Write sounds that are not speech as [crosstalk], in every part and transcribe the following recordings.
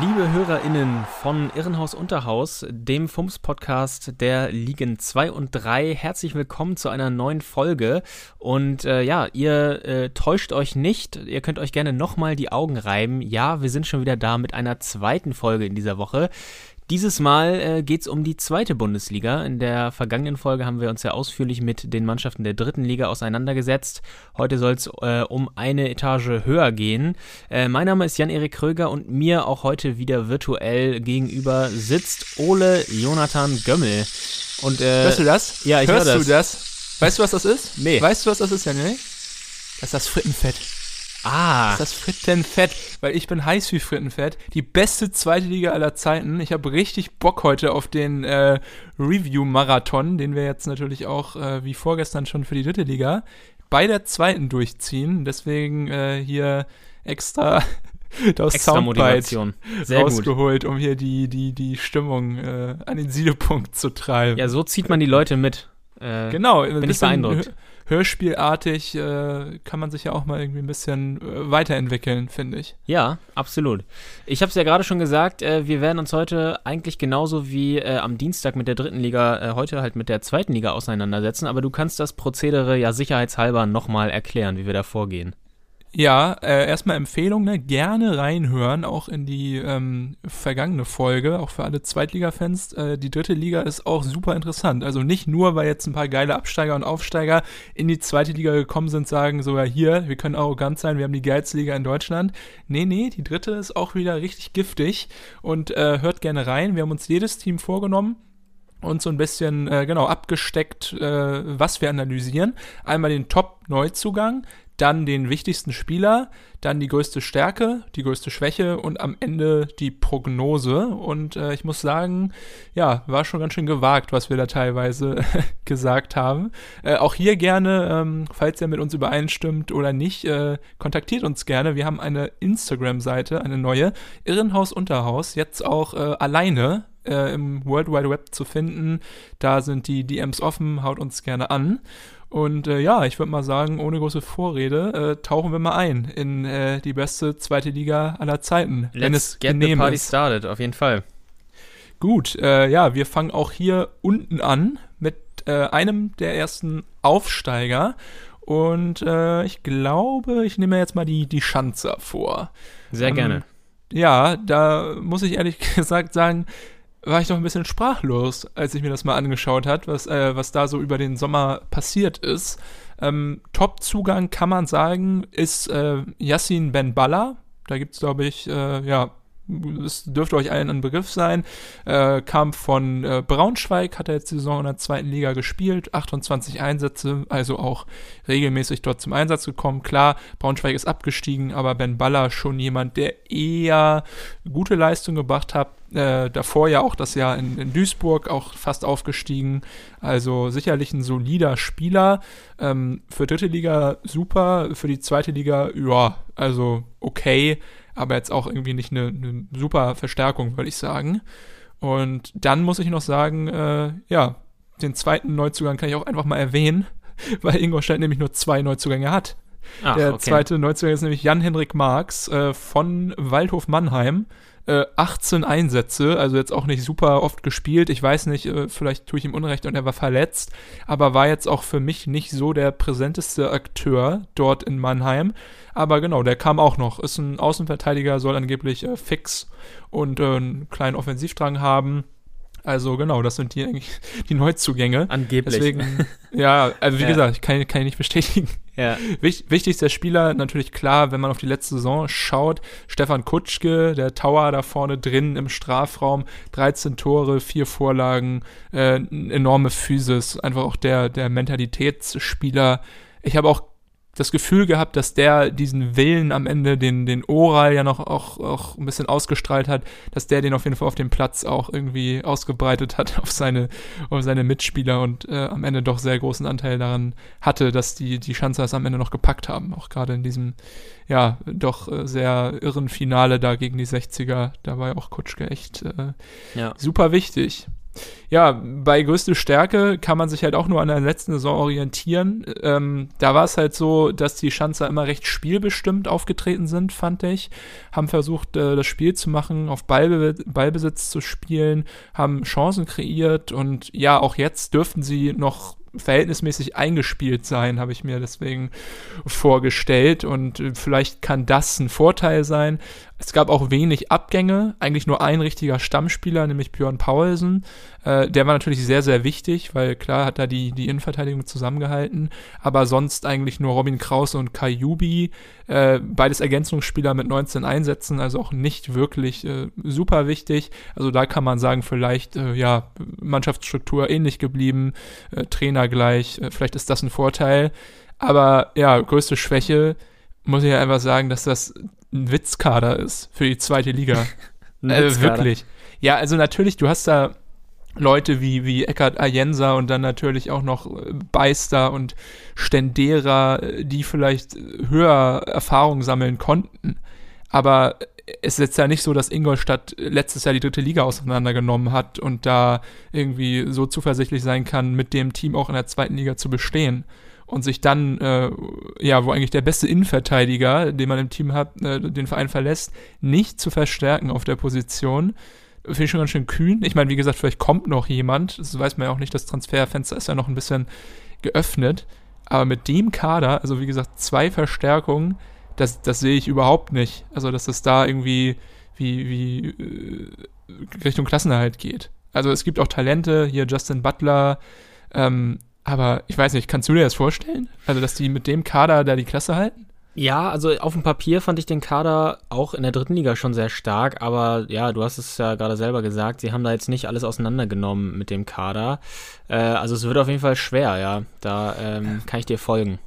Liebe HörerInnen von Irrenhaus Unterhaus, dem FUMS-Podcast der Ligen 2 und 3, herzlich willkommen zu einer neuen Folge. Und äh, ja, ihr äh, täuscht euch nicht, ihr könnt euch gerne nochmal die Augen reiben. Ja, wir sind schon wieder da mit einer zweiten Folge in dieser Woche. Dieses Mal äh, geht es um die zweite Bundesliga. In der vergangenen Folge haben wir uns ja ausführlich mit den Mannschaften der dritten Liga auseinandergesetzt. Heute soll es äh, um eine Etage höher gehen. Äh, mein Name ist Jan-Erik Kröger und mir auch heute wieder virtuell gegenüber sitzt Ole Jonathan Gömmel. Und, äh, Hörst du das? Ja, ich Hörst höre das. du das? Weißt du, was das ist? Nee. Weißt du, was das ist, Jan-Erik? Das ist das Frittenfett. Ah, Das ist das Frittenfett, weil ich bin heiß wie Frittenfett. Die beste zweite Liga aller Zeiten. Ich habe richtig Bock heute auf den äh, Review-Marathon, den wir jetzt natürlich auch äh, wie vorgestern schon für die dritte Liga bei der zweiten durchziehen. Deswegen äh, hier extra [laughs] das extra Soundbite Motivation. Sehr gut. rausgeholt, um hier die, die, die Stimmung äh, an den Siedepunkt zu treiben. Ja, so zieht man die Leute mit. Äh, Genau, Bin ich beeindruckt. Hör- Hörspielartig äh, kann man sich ja auch mal irgendwie ein bisschen äh, weiterentwickeln, finde ich. Ja, absolut. Ich habe es ja gerade schon gesagt, äh, wir werden uns heute eigentlich genauso wie äh, am Dienstag mit der dritten Liga, äh, heute halt mit der zweiten Liga auseinandersetzen, aber du kannst das Prozedere ja sicherheitshalber nochmal erklären, wie wir da vorgehen. Ja, äh, erstmal Empfehlung, ne? gerne reinhören, auch in die ähm, vergangene Folge, auch für alle Zweitliga-Fans. Äh, die dritte Liga ist auch super interessant. Also nicht nur, weil jetzt ein paar geile Absteiger und Aufsteiger in die zweite Liga gekommen sind, sagen sogar hier, wir können arrogant sein, wir haben die geilste Liga in Deutschland. Nee, nee, die dritte ist auch wieder richtig giftig und äh, hört gerne rein. Wir haben uns jedes Team vorgenommen und so ein bisschen äh, genau abgesteckt, äh, was wir analysieren. Einmal den Top-Neuzugang, dann den wichtigsten Spieler, dann die größte Stärke, die größte Schwäche und am Ende die Prognose. Und äh, ich muss sagen, ja, war schon ganz schön gewagt, was wir da teilweise [laughs] gesagt haben. Äh, auch hier gerne, ähm, falls ihr mit uns übereinstimmt oder nicht, äh, kontaktiert uns gerne. Wir haben eine Instagram-Seite, eine neue, Irrenhaus Unterhaus, jetzt auch äh, alleine äh, im World Wide Web zu finden. Da sind die DMs offen, haut uns gerne an. Und äh, ja, ich würde mal sagen, ohne große Vorrede, äh, tauchen wir mal ein in äh, die beste zweite Liga aller Zeiten, wenn es get the party ist. started, auf jeden Fall. Gut, äh, ja, wir fangen auch hier unten an mit äh, einem der ersten Aufsteiger. Und äh, ich glaube, ich nehme jetzt mal die, die Schanzer vor. Sehr Ähm, gerne. Ja, da muss ich ehrlich [laughs] gesagt sagen, war ich doch ein bisschen sprachlos, als ich mir das mal angeschaut hat, was, äh, was da so über den Sommer passiert ist. Ähm, Top-Zugang kann man sagen, ist äh, Yassin Ben Balla. Da gibt's glaube ich, äh, ja, es dürfte euch allen ein Begriff sein. Äh, kam von äh, Braunschweig, hat er jetzt die Saison in der zweiten Liga gespielt, 28 Einsätze, also auch regelmäßig dort zum Einsatz gekommen. Klar, Braunschweig ist abgestiegen, aber Ben Baller schon jemand, der eher gute Leistung gebracht hat. Äh, davor ja auch das Jahr in, in Duisburg auch fast aufgestiegen. Also sicherlich ein solider Spieler. Ähm, für dritte Liga super, für die zweite Liga, ja, also okay, aber jetzt auch irgendwie nicht eine, eine super Verstärkung, würde ich sagen. Und dann muss ich noch sagen, äh, ja, den zweiten Neuzugang kann ich auch einfach mal erwähnen, [laughs] weil Ingolstadt nämlich nur zwei Neuzugänge hat. Ach, Der okay. zweite Neuzugang ist nämlich Jan-Henrik Marx äh, von Waldhof Mannheim. Äh, 18 Einsätze, also jetzt auch nicht super oft gespielt. Ich weiß nicht, äh, vielleicht tue ich ihm Unrecht und er war verletzt, aber war jetzt auch für mich nicht so der präsenteste Akteur dort in Mannheim. Aber genau, der kam auch noch. Ist ein Außenverteidiger, soll angeblich äh, fix und äh, einen kleinen Offensivdrang haben. Also genau, das sind die eigentlich [laughs] die Neuzugänge. Angeblich. Deswegen, [laughs] ja, also wie Ja. gesagt, ich kann, kann ich nicht bestätigen. Ja. Wich, wichtigster Spieler natürlich klar, wenn man auf die letzte Saison schaut, Stefan Kutschke, der Tower da vorne drin im Strafraum, 13 Tore, vier Vorlagen, äh, enorme Physis, einfach auch der, der Mentalitätsspieler. Ich habe auch das Gefühl gehabt, dass der diesen Willen am Ende, den, den Oral ja noch auch, auch ein bisschen ausgestrahlt hat, dass der den auf jeden Fall auf dem Platz auch irgendwie ausgebreitet hat [laughs] auf seine, auf seine Mitspieler und äh, am Ende doch sehr großen Anteil daran hatte, dass die, die Schanzers am Ende noch gepackt haben. Auch gerade in diesem, ja, doch äh, sehr irren Finale da gegen die 60er. Da war ja auch Kutschke echt äh, ja. super wichtig ja, bei größte Stärke kann man sich halt auch nur an der letzten Saison orientieren. Ähm, da war es halt so, dass die Schanzer immer recht spielbestimmt aufgetreten sind, fand ich. Haben versucht, äh, das Spiel zu machen, auf Ballbe Ballbesitz zu spielen, haben Chancen kreiert und ja, auch jetzt dürften sie noch verhältnismäßig eingespielt sein, habe ich mir deswegen vorgestellt. Und äh, vielleicht kann das ein Vorteil sein. Es gab auch wenig Abgänge, eigentlich nur ein richtiger Stammspieler, nämlich Björn Paulsen. Äh, der war natürlich sehr, sehr wichtig, weil klar hat er die, die Innenverteidigung zusammengehalten, aber sonst eigentlich nur Robin Krause und Kai Jubi, äh, beides Ergänzungsspieler mit 19 Einsätzen, also auch nicht wirklich äh, super wichtig. Also da kann man sagen, vielleicht, äh, ja, Mannschaftsstruktur ähnlich geblieben, äh, Trainer gleich, äh, vielleicht ist das ein Vorteil. Aber ja, größte Schwäche, muss ich ja einfach sagen, dass das ein Witzkader ist für die zweite Liga. [laughs] also wirklich. Ja, also natürlich, du hast da Leute wie, wie Eckhard Ayensa und dann natürlich auch noch äh, Beister und Stendera, äh, die vielleicht höher Erfahrung sammeln konnten. Aber es ist jetzt ja nicht so, dass Ingolstadt letztes Jahr die dritte Liga auseinandergenommen hat und da irgendwie so zuversichtlich sein kann, mit dem Team auch in der zweiten Liga zu bestehen und sich dann, äh, ja, wo eigentlich der beste Innenverteidiger, den man im Team hat, äh, den Verein verlässt, nicht zu verstärken auf der Position. Finde ich schon ganz schön kühn. Ich meine, wie gesagt, vielleicht kommt noch jemand. Das weiß man ja auch nicht. Das Transferfenster ist ja noch ein bisschen geöffnet. Aber mit dem Kader, also wie gesagt, zwei Verstärkungen, das, das sehe ich überhaupt nicht. Also, dass es da irgendwie wie, wie äh, Richtung Klassenerhalt geht. Also es gibt auch Talente, hier Justin Butler, ähm, aber ich weiß nicht, kannst du dir das vorstellen? Also, dass die mit dem Kader da die Klasse halten? Ja, also auf dem Papier fand ich den Kader auch in der dritten Liga schon sehr stark, aber ja, du hast es ja gerade selber gesagt, sie haben da jetzt nicht alles auseinandergenommen mit dem Kader. Äh, also es wird auf jeden Fall schwer, ja. Da ähm, kann ich dir folgen.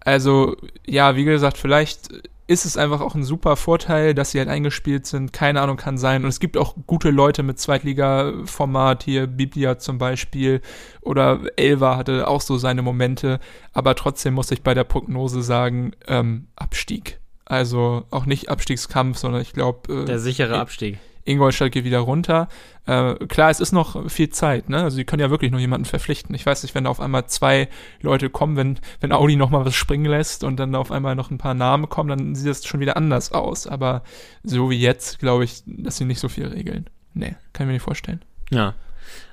Also, ja, wie gesagt, vielleicht ist es einfach auch ein super Vorteil, dass sie halt eingespielt sind. Keine Ahnung, kann sein. Und es gibt auch gute Leute mit Zweitliga-Format, hier Biblia zum Beispiel oder Elva hatte auch so seine Momente. Aber trotzdem muss ich bei der Prognose sagen, ähm, Abstieg. Also auch nicht Abstiegskampf, sondern ich glaube. Äh, der sichere Abstieg. Ingolstadt geht wieder runter. Äh, klar, es ist noch viel Zeit, ne? Also sie können ja wirklich noch jemanden verpflichten. Ich weiß nicht, wenn da auf einmal zwei Leute kommen, wenn, wenn Audi noch mal was springen lässt und dann da auf einmal noch ein paar Namen kommen, dann sieht das schon wieder anders aus. Aber so wie jetzt, glaube ich, dass sie nicht so viel regeln. Nee, kann ich mir nicht vorstellen. Ja,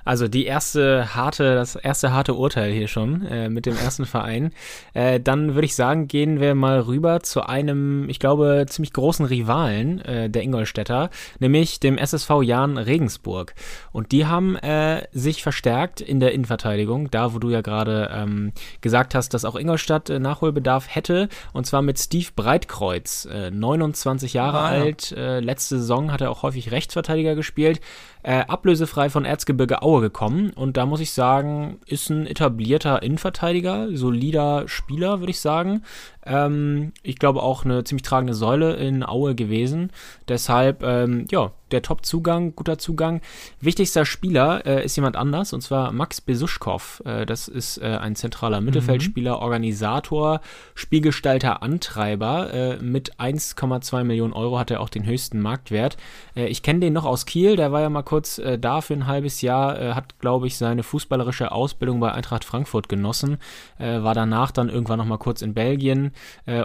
also die erste harte, das erste harte Urteil hier schon äh, mit dem ersten Verein. Äh, dann würde ich sagen, gehen wir mal rüber zu einem, ich glaube, ziemlich großen Rivalen äh, der Ingolstädter, nämlich dem SSV Jahn Regensburg. Und die haben äh, sich verstärkt in der Innenverteidigung, da wo du ja gerade ähm, gesagt hast, dass auch Ingolstadt äh, Nachholbedarf hätte. Und zwar mit Steve Breitkreuz, 29 äh, Jahre ah, alt. letzte Saison hat er auch häufig Rechtsverteidiger gespielt ablösefrei von Erzgebirge Aue gekommen. Und da muss ich sagen, ist ein etablierter Innenverteidiger, solider Spieler, würde ich sagen. Ähm, ich glaube auch eine ziemlich tragende Säule in Aue gewesen. Deshalb, ähm, ja, der Top-Zugang, guter Zugang. Wichtigster Spieler äh, ist jemand anders, und zwar Max Besuschkow. Äh, das ist äh, ein zentraler mhm. Mittelfeldspieler, Organisator, Spielgestalter, Antreiber. Äh, mit 1,2 Millionen Euro hat er auch den höchsten Marktwert. Äh, ich kenne den noch aus Kiel, der war ja mal kurz äh, da für ein halbes Jahr, hat, glaube ich, seine fußballerische Ausbildung bei Eintracht Frankfurt genossen, war danach dann irgendwann noch mal kurz in Belgien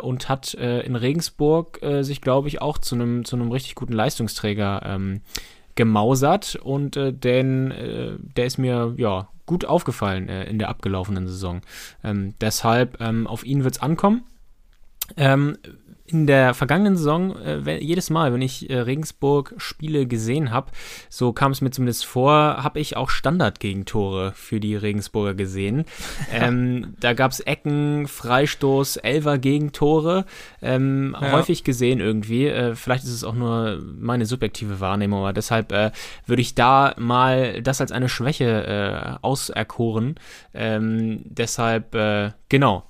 und hat in Regensburg sich, glaube ich, auch zu einem zu richtig guten Leistungsträger ähm, gemausert und äh, denn äh, der ist mir ja gut aufgefallen äh, in der abgelaufenen Saison. Ähm, deshalb ähm, auf ihn wird es ankommen. Ähm, in der vergangenen Saison, äh, jedes Mal, wenn ich äh, Regensburg-Spiele gesehen habe, so kam es mir zumindest vor, habe ich auch Standardgegentore für die Regensburger gesehen. [laughs] ähm, da gab es Ecken, Freistoß, Elfer-Gegentore, ähm, ja. häufig gesehen irgendwie. Äh, vielleicht ist es auch nur meine subjektive Wahrnehmung, aber deshalb äh, würde ich da mal das als eine Schwäche äh, auserkoren. Ähm, deshalb, äh, genau,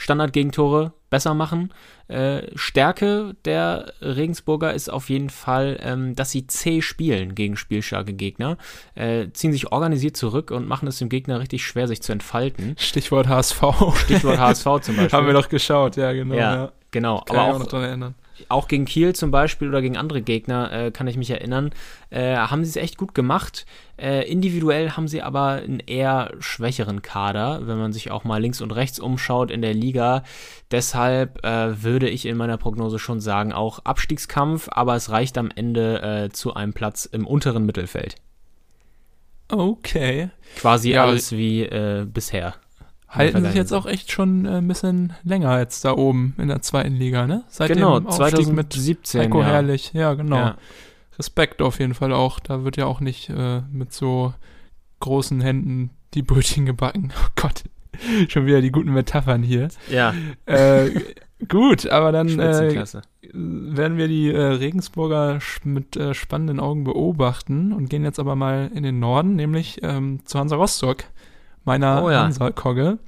Standardgegentore besser machen. Äh, Stärke der Regensburger ist auf jeden Fall, ähm, dass sie zäh spielen gegen spielstarke Gegner, äh, ziehen sich organisiert zurück und machen es dem Gegner richtig schwer, sich zu entfalten. Stichwort HSV. Stichwort HSV zum [laughs] Beispiel. Haben wir doch geschaut, ja, genau. Ja, ja. genau. Kann Aber ich auch, noch dran erinnern. Auch gegen Kiel zum Beispiel oder gegen andere Gegner, äh, kann ich mich erinnern, äh, haben sie es echt gut gemacht. Äh, individuell haben sie aber einen eher schwächeren Kader, wenn man sich auch mal links und rechts umschaut in der Liga. Deshalb äh, würde ich in meiner Prognose schon sagen, auch Abstiegskampf, aber es reicht am Ende äh, zu einem Platz im unteren Mittelfeld. Okay. Quasi Ja, alles wie äh, bisher. Halten sich jetzt auch echt schon äh, ein bisschen länger jetzt da oben in der zweiten Liga, ne? Seit genau, dem Aufstieg mit 2017. Heiko ja. Herrlich. Ja, genau. Ja. Respekt auf jeden Fall auch. Da wird ja auch nicht äh, mit so großen Händen die Brötchen gebacken. [laughs] Oh Gott. [laughs] Schon wieder die guten Metaphern hier. ja, äh, gut, aber dann äh, werden wir die äh, Regensburger mit äh, spannenden Augen beobachten und gehen jetzt aber mal in den Norden, nämlich ähm, zu Hansa Rostock, meiner Oh ja. Hansa-Kogge.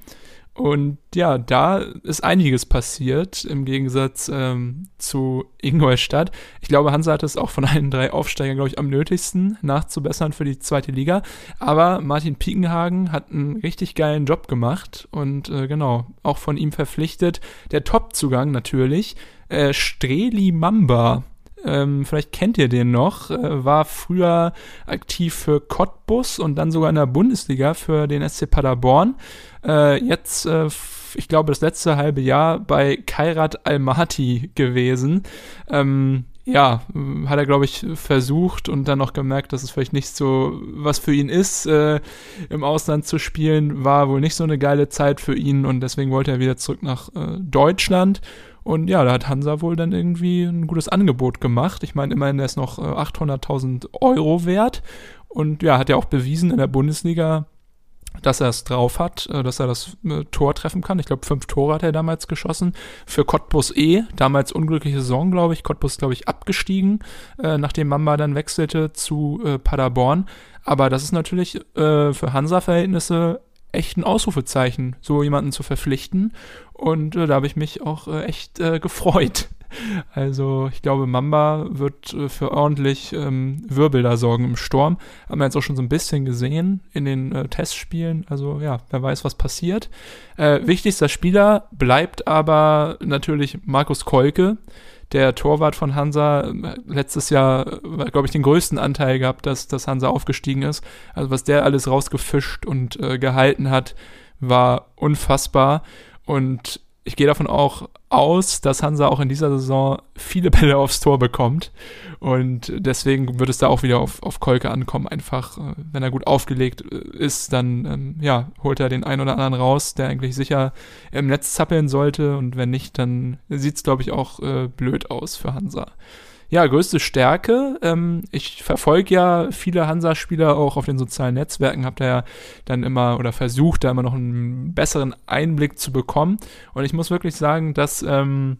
Und ja, da ist einiges passiert im Gegensatz ähm, zu Ingolstadt. Ich glaube, Hansa hat es auch von allen drei Aufsteigern, glaube ich, am nötigsten nachzubessern für die zweite Liga. Aber Martin Piekenhagen hat einen richtig geilen Job gemacht und äh, genau, auch von ihm verpflichtet. Der Top-Zugang natürlich. Äh, Streli Mamba. Ähm, vielleicht kennt ihr den noch, äh, war früher aktiv für Cottbus und dann sogar in der Bundesliga für den SC Paderborn. Äh, jetzt, äh, ich glaube, das letzte halbe Jahr bei Kairat Almaty gewesen. Ähm, ja, hat er, glaube ich, versucht und dann noch gemerkt, dass es vielleicht nicht so was für ihn ist, äh, im Ausland zu spielen. War wohl nicht so eine geile Zeit für ihn und deswegen wollte er wieder zurück nach äh, Deutschland. Und ja, da hat Hansa wohl dann irgendwie ein gutes Angebot gemacht. Ich meine, immerhin, der ist noch äh, 800.000 Euro wert. Und ja, hat ja auch bewiesen in der Bundesliga, dass er es drauf hat, äh, dass er das äh, Tor treffen kann. Ich glaube, fünf Tore hat er damals geschossen. Für Cottbus E, damals unglückliche Saison, glaube ich. Cottbus, glaube ich, abgestiegen, äh, nachdem Mamba dann wechselte zu äh, Paderborn. Aber das ist natürlich äh, für Hansa-Verhältnisse echt ein Ausrufezeichen, so jemanden zu verpflichten. Und äh, da habe ich mich auch äh, echt äh, [laughs] gefreut. Also ich glaube, Mamba wird äh, für ordentlich ähm, Wirbel da sorgen im Sturm. Haben wir jetzt auch schon so ein bisschen gesehen in den äh, Testspielen. Also ja, wer weiß, was passiert. Äh, wichtigster Spieler bleibt aber natürlich Markus Kolke. Der Torwart von Hansa äh, letztes Jahr, glaube ich, den größten Anteil gehabt, dass, dass Hansa aufgestiegen ist. Also was der alles rausgefischt und äh, gehalten hat, war unfassbar. Und ich gehe davon auch aus, dass Hansa auch in dieser Saison viele [laughs] Bälle aufs Tor bekommt. Und deswegen wird es da auch wieder auf, auf Kolke ankommen. Einfach, äh, wenn er gut aufgelegt äh, ist, dann ähm, ja, holt er den einen oder anderen raus, der eigentlich sicher im Netz zappeln sollte. Und wenn nicht, dann sieht es, glaube ich, auch äh, blöd aus für Hansa. Ja, größte Stärke. Ähm, ich verfolge ja viele Hansa-Spieler auch auf den sozialen Netzwerken, habt ihr ja dann immer oder versucht, da immer noch einen besseren Einblick zu bekommen. Und ich muss wirklich sagen, dass ähm,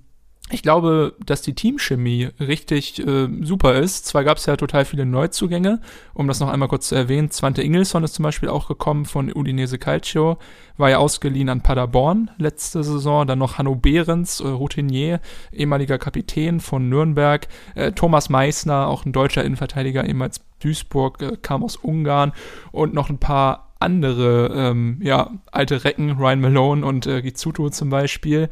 ich glaube, dass die Teamchemie richtig äh, super ist. Zwar gab es ja total viele Neuzugänge, um das noch einmal kurz zu erwähnen. Zwante Ingelsson ist zum Beispiel auch gekommen von Udinese Calcio, war ja ausgeliehen an Paderborn letzte Saison. Dann noch Hanno Behrens, äh, Routinier, ehemaliger Kapitän von Nürnberg. Äh, Thomas Meissner, auch ein deutscher Innenverteidiger, ehemals Duisburg, äh, kam aus Ungarn. Und noch ein paar andere, ähm, ja, alte Recken, Ryan Malone und äh, Gizuto zum Beispiel.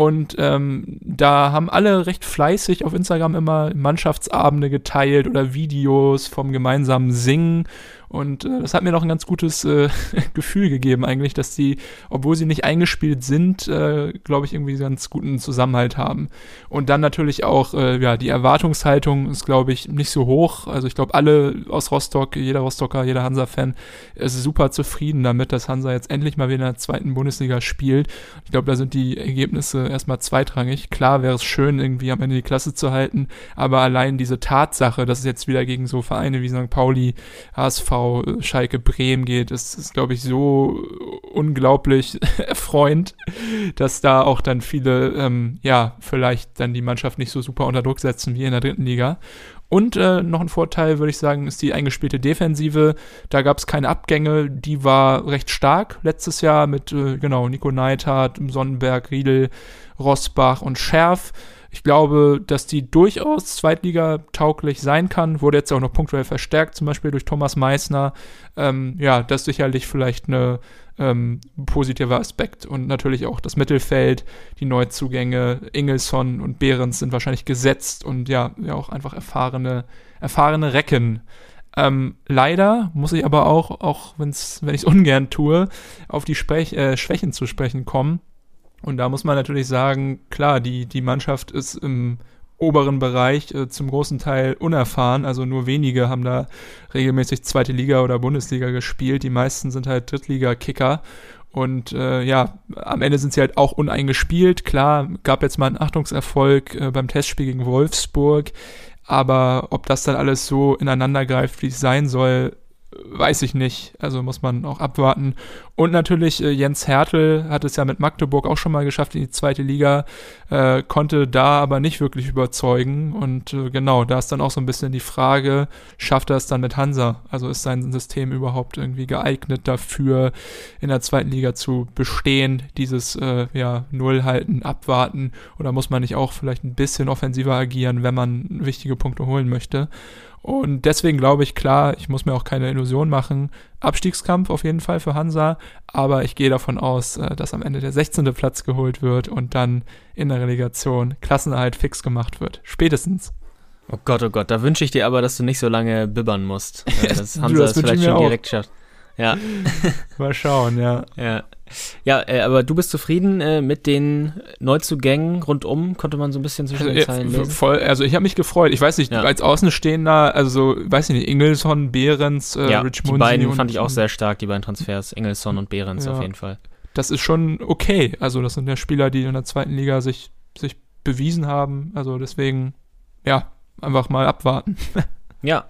Und ähm, da haben alle recht fleißig auf Instagram immer Mannschaftsabende geteilt oder Videos vom gemeinsamen Singen. Und äh, das hat mir noch ein ganz gutes äh, [laughs] Gefühl gegeben eigentlich, dass die, obwohl sie nicht eingespielt sind, äh, glaube ich, irgendwie ganz guten Zusammenhalt haben. Und dann natürlich auch, äh, ja, die Erwartungshaltung ist, glaube ich, nicht so hoch. Also ich glaube, alle aus Rostock, jeder Rostocker, jeder Hansa-Fan ist super zufrieden damit, dass Hansa jetzt endlich mal wieder in der zweiten Bundesliga spielt. Ich glaube, da sind die Ergebnisse erstmal zweitrangig. Klar wäre es schön, irgendwie am Ende die Klasse zu halten, aber allein diese Tatsache, dass es jetzt wieder gegen so Vereine wie St. Pauli, HSV, Schalke, Bremen geht, ist, ist glaube ich, so unglaublich [laughs] erfreuend, dass da auch dann viele, ähm, ja, vielleicht dann die Mannschaft nicht so super unter Druck setzen wie in der dritten Liga. Und äh, noch ein Vorteil, würde ich sagen, ist die eingespielte Defensive. Da gab es keine Abgänge, die war recht stark letztes Jahr mit, äh, genau, Nico Neithardt, Sonnenberg, Riedel, Rosbach und Scherf. Ich glaube, dass die durchaus Zweitliga-tauglich sein kann. Wurde jetzt auch noch punktuell verstärkt, zum Beispiel durch Thomas Meissner. Ähm, ja, das ist sicherlich vielleicht eine ähm, positiver Aspekt. Und natürlich auch das Mittelfeld, die Neuzugänge, Ingelsson und Behrens sind wahrscheinlich gesetzt und ja, ja auch einfach erfahrene, erfahrene Recken. Ähm, leider muss ich aber auch, auch wenn's, wenn ich es ungern tue, auf die Sprech äh, Schwächen zu sprechen kommen. Und da muss man natürlich sagen, klar, die, die Mannschaft ist im oberen Bereich äh, zum großen Teil unerfahren. Also nur wenige haben da regelmäßig zweite Liga oder Bundesliga gespielt. Die meisten sind halt Drittliga-Kicker. Und äh, ja, am Ende sind sie halt auch uneingespielt. Klar, gab jetzt mal einen Achtungserfolg äh, beim Testspiel gegen Wolfsburg. Aber ob das dann alles so ineinander greift, wie es sein soll, weiß ich nicht. Also muss man auch abwarten. Und natürlich äh, Jens Hertel hat es ja mit Magdeburg auch schon mal geschafft in die zweite Liga, äh, konnte da aber nicht wirklich überzeugen. Und äh, genau, da ist dann auch so ein bisschen die Frage, schafft er es dann mit Hansa? Also ist sein System überhaupt irgendwie geeignet dafür, in der zweiten Liga zu bestehen, dieses äh, ja, Null halten, abwarten? Oder muss man nicht auch vielleicht ein bisschen offensiver agieren, wenn man wichtige Punkte holen möchte? Und deswegen glaube ich, klar, ich muss mir auch keine Illusion machen. Abstiegskampf auf jeden Fall für Hansa, aber ich gehe davon aus, äh, dass am Ende der 16. Platz geholt wird und dann in der Relegation Klassenerhalt fix gemacht wird. Spätestens. Oh Gott, oh Gott, da wünsche ich dir aber, dass du nicht so lange bibbern musst. [laughs] Dass Hansa es vielleicht schon direkt schafft. Ja. Mal schauen, ja. Ja. Ja, äh, aber du bist zufrieden äh, mit den Neuzugängen rundum, konnte man so ein bisschen zwischen also, den Zeilen lesen? Voll, also ich habe mich gefreut. Ich weiß nicht, ja. als Außenstehender, also so, weiß ich nicht, Ingelsson, Behrens, äh, ja, Rich Die beiden fand ich auch sehr stark, die beiden Transfers, Ingelsson und Behrens ja. auf jeden Fall. Das ist schon okay. Also das sind ja Spieler, die in der zweiten Liga sich, sich bewiesen haben. Also deswegen, ja, einfach mal abwarten. [laughs] ja,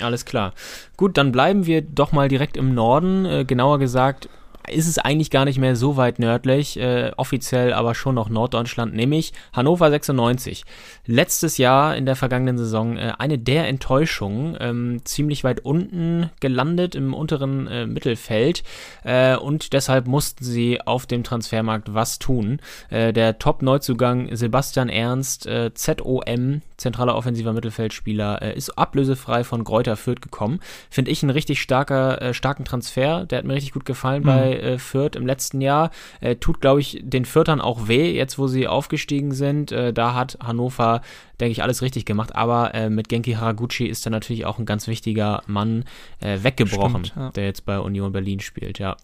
alles klar. Gut, dann bleiben wir doch mal direkt im Norden. Äh, genauer gesagt ist es eigentlich gar nicht mehr so weit nördlich, äh, offiziell aber schon noch Norddeutschland, nämlich Hannover 96. Letztes Jahr in der vergangenen Saison äh, eine der Enttäuschungen, ähm, ziemlich weit unten gelandet im unteren äh, Mittelfeld äh, und deshalb mussten sie auf dem Transfermarkt was tun. Äh, der Top-Neuzugang Sebastian Ernst, äh, ZOM, zentraler offensiver Mittelfeldspieler, ist ablösefrei von Gräuter Fürth gekommen. Finde ich einen richtig starker, starken Transfer. Der hat mir richtig gut gefallen mhm. bei äh, Fürth im letzten Jahr. Äh, tut, glaube ich, den Fürthern auch weh, jetzt wo sie aufgestiegen sind. Äh, da hat Hannover, denke ich, alles richtig gemacht. Aber äh, mit Genki Haraguchi ist da natürlich auch ein ganz wichtiger Mann äh, weggebrochen, Stimmt, ja. der jetzt bei Union Berlin spielt, ja.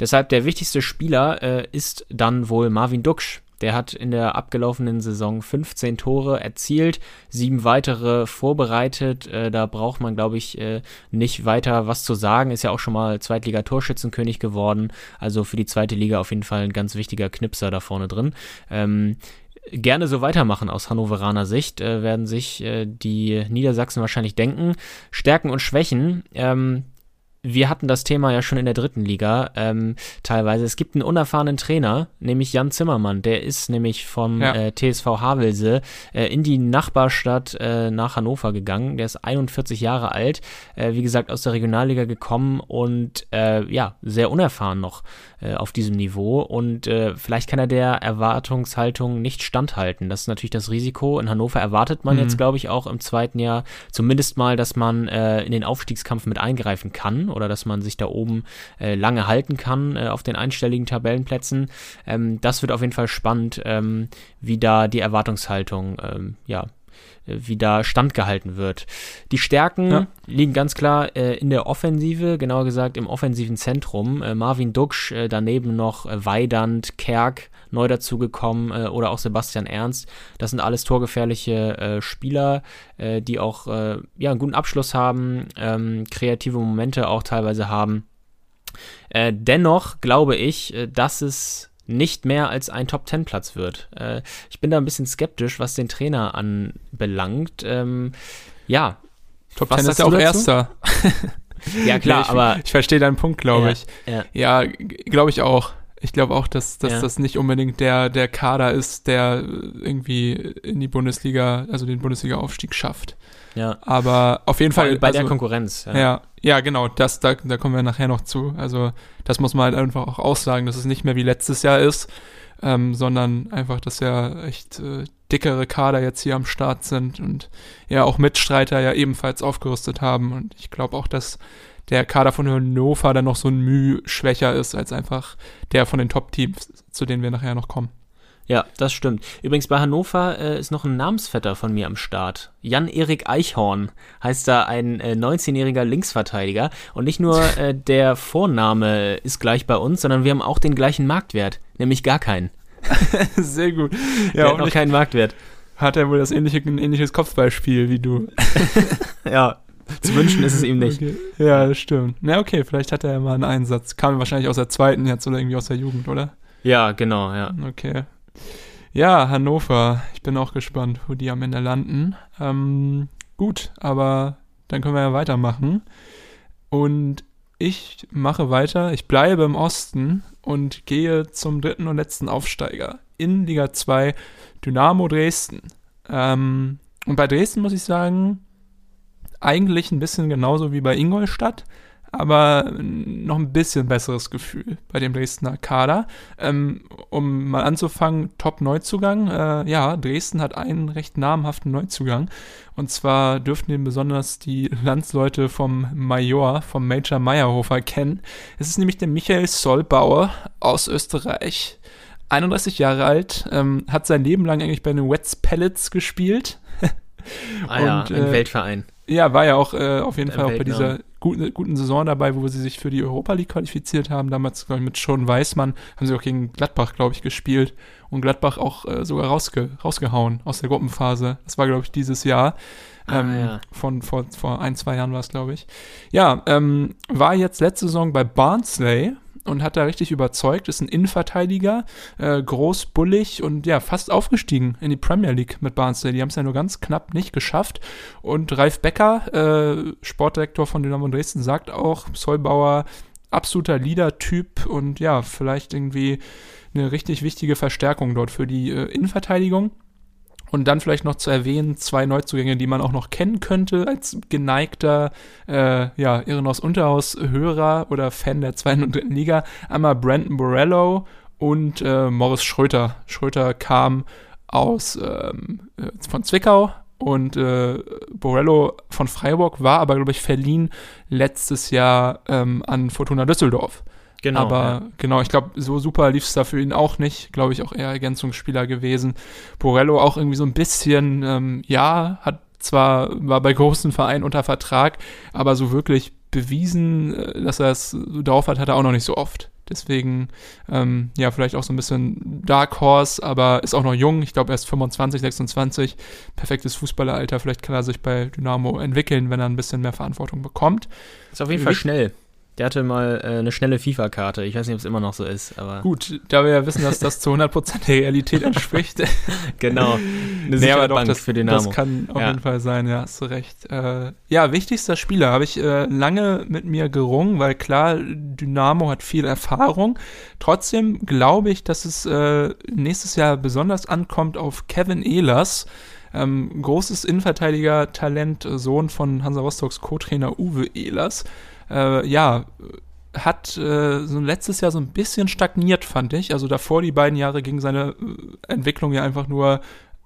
Deshalb der wichtigste Spieler äh, ist dann wohl Marvin Duksch der hat in der abgelaufenen Saison 15 Tore erzielt, sieben weitere vorbereitet. Äh, da braucht man, glaube ich, äh, nicht weiter was zu sagen. Ist ja auch schon mal Zweitliga-Torschützenkönig geworden. Also für die zweite Liga auf jeden Fall ein ganz wichtiger Knipser da vorne drin. Ähm, gerne so weitermachen aus Hannoveraner Sicht, äh, werden sich äh, die Niedersachsen wahrscheinlich denken. Stärken und Schwächen. Ähm, wir hatten das Thema ja schon in der dritten Liga ähm, teilweise. Es gibt einen unerfahrenen Trainer, nämlich Jan Zimmermann. Der ist nämlich vom ja. äh, TSV Havelse äh, in die Nachbarstadt äh, nach Hannover gegangen. Der ist 41 Jahre alt, äh, wie gesagt aus der Regionalliga gekommen und äh, ja, sehr unerfahren noch äh, auf diesem Niveau. Und vielleicht kann er der Erwartungshaltung nicht standhalten. Das ist natürlich das Risiko. In Hannover erwartet man mhm. jetzt, glaube ich, auch im zweiten Jahr zumindest mal, dass man in den Aufstiegskampf mit eingreifen kann oder dass man sich da oben äh, lange halten kann äh, auf den einstelligen Tabellenplätzen. Ähm, das wird auf jeden Fall spannend, ähm, wie da die Erwartungshaltung, ähm, ja, wie da standgehalten wird. Die Stärken ja. liegen ganz klar äh, in der Offensive, genauer gesagt im offensiven Zentrum. Äh, Marvin Duksch, äh, daneben noch äh, Weidand, Kerk, neu dazugekommen äh, oder auch Sebastian Ernst. Das sind alles torgefährliche äh, Spieler, die auch ja, einen guten Abschluss haben, ähm, kreative Momente auch teilweise haben. Dennoch glaube ich, dass es nicht mehr als ein Top-10-Platz wird. ich bin da ein bisschen skeptisch, was den Trainer anbelangt. Ähm, ja. Top 10 ist ja auch dazu? Erster. [laughs] [laughs] ja, klar, nee, ich, aber. Ich verstehe deinen Punkt, glaube ja, ich. Ja, ja glaube ich auch. Ich glaube auch, dass, dass Ja. das nicht unbedingt der, der Kader ist, der irgendwie in die Bundesliga, also den Bundesliga-Aufstieg schafft. Ja. Aber auf jeden Fall. bei der also, Konkurrenz. Ja, ja, genau, das, da, da kommen wir nachher noch zu. Also, das muss man halt einfach auch aussagen, dass es nicht mehr wie letztes Jahr ist, ähm, sondern einfach, dass ja echt äh, dickere Kader jetzt hier am Start sind und ja auch Mitstreiter ja ebenfalls aufgerüstet haben. Und ich glaube auch, dass der Kader von Hannover dann noch so ein Mühe schwächer ist als einfach der von den Top-Teams, zu denen wir nachher noch kommen. Ja, das stimmt. Übrigens bei Hannover äh, ist noch ein Namensvetter von mir am Start. Jan-Erik Eichhorn heißt da ein äh, 19-jähriger Linksverteidiger. Und nicht nur [laughs] äh, der Vorname ist gleich bei uns, sondern wir haben auch den gleichen Marktwert, nämlich gar keinen. [laughs] Sehr gut. Der Ja, hat und noch ich, keinen Marktwert. hat er wohl das ähnliche, ein ähnliches Kopfballspiel wie du. [laughs] Ja, zu wünschen ist es ihm nicht. Okay. Ja, das stimmt. Na, okay, vielleicht hat er ja mal einen Einsatz. Kam wahrscheinlich aus der zweiten jetzt oder irgendwie aus der Jugend, oder? Ja, genau, ja. Okay. Ja, Hannover. Ich bin auch gespannt, wo die am Ende landen. Ähm, gut, aber dann können wir ja weitermachen. Und ich mache weiter. Ich bleibe im Osten und gehe zum dritten und letzten Aufsteiger in Liga 2, Dynamo Dresden. Ähm, und bei Dresden muss ich sagen, eigentlich ein bisschen genauso wie bei Ingolstadt, aber noch ein bisschen besseres Gefühl bei dem Dresdner Kader. Ähm, um mal anzufangen, Top-Neuzugang. Äh, ja, Dresden hat einen recht namhaften Neuzugang. Und zwar dürften ihn besonders die Landsleute vom Major, vom Major Meyerhofer kennen. Es ist nämlich der Michael Solbauer aus Österreich. 31 Jahre alt, ähm, hat sein Leben lang eigentlich bei den Wets Pellets gespielt. [laughs] Ah ja, Und, ein äh, Weltverein. Ja, war ja auch äh, auf jeden Fall auch bei dieser guten, guten Saison dabei, wo sie sich für die Europa League qualifiziert haben. Damals, glaube ich, mit Sean Weismann haben sie auch gegen Gladbach, glaube ich, gespielt. Und Gladbach auch äh, sogar rausge rausgehauen aus der Gruppenphase. Das war, glaube ich, dieses Jahr. Ah, Ähm, ja. von vor, vor ein, zwei Jahren war es, glaube ich. Ja, ähm, war jetzt letzte Saison bei Barnsley und hat da richtig überzeugt. Ist ein Innenverteidiger, äh, groß, bullig und ja, fast aufgestiegen in die Premier League mit Barnsley. Die haben es ja nur ganz knapp nicht geschafft. Und Ralf Becker, äh, Sportdirektor von Dynamo Dresden, sagt auch, Solbauer, absoluter Leader-Typ und ja, vielleicht irgendwie eine richtig wichtige Verstärkung dort für die äh, Innenverteidigung. Und dann vielleicht noch zu erwähnen, zwei Neuzugänge, die man auch noch kennen könnte als geneigter, äh, ja, Irrenhaus Unterhaus Hörer oder Fan der zweiten und dritten Liga. Einmal Brandon Borello und äh, Morris Schröter. Schröter kam aus ähm, äh, von Zwickau und äh, Borello von Freiburg war aber, glaube ich, verliehen letztes Jahr ähm, an Fortuna Düsseldorf. Genau. Aber ja. genau, ich glaube, so super lief es da für ihn auch nicht. Glaube ich, auch eher Ergänzungsspieler gewesen. Borello auch irgendwie so ein bisschen, ähm, ja, hat zwar, war bei großen Vereinen unter Vertrag, aber so wirklich bewiesen, äh, dass er es drauf hat, hat er auch noch nicht so oft. Deswegen, ähm, ja, vielleicht auch so ein bisschen Dark Horse, aber ist auch noch jung. Ich glaube, er ist 25, 26. Perfektes Fußballeralter. Vielleicht kann er sich bei Dynamo entwickeln, wenn er ein bisschen mehr Verantwortung bekommt. Ist auf jeden Fall schnell. Der hatte mal äh, eine schnelle FIFA-Karte. Ich weiß nicht, ob es immer noch so ist, aber Gut, da wir ja wissen, dass das zu 100% der Realität entspricht. [laughs] genau. Eine Nee, aber doch, Bank das, für Dynamo. das kann auf Ja. jeden Fall sein, ja, hast du recht. Äh, ja, wichtigster Spieler habe ich äh, lange mit mir gerungen, weil klar, Dynamo hat viel Erfahrung. Trotzdem glaube ich, dass es äh, nächstes Jahr besonders ankommt auf Kevin Ehlers. Ähm, großes Innenverteidiger-Talent, Sohn von Hansa Rostocks Co-Trainer Uwe Ehlers. Äh, ja, hat äh, so letztes Jahr so ein bisschen stagniert, fand ich. Also davor die beiden Jahre ging seine äh, Entwicklung ja einfach nur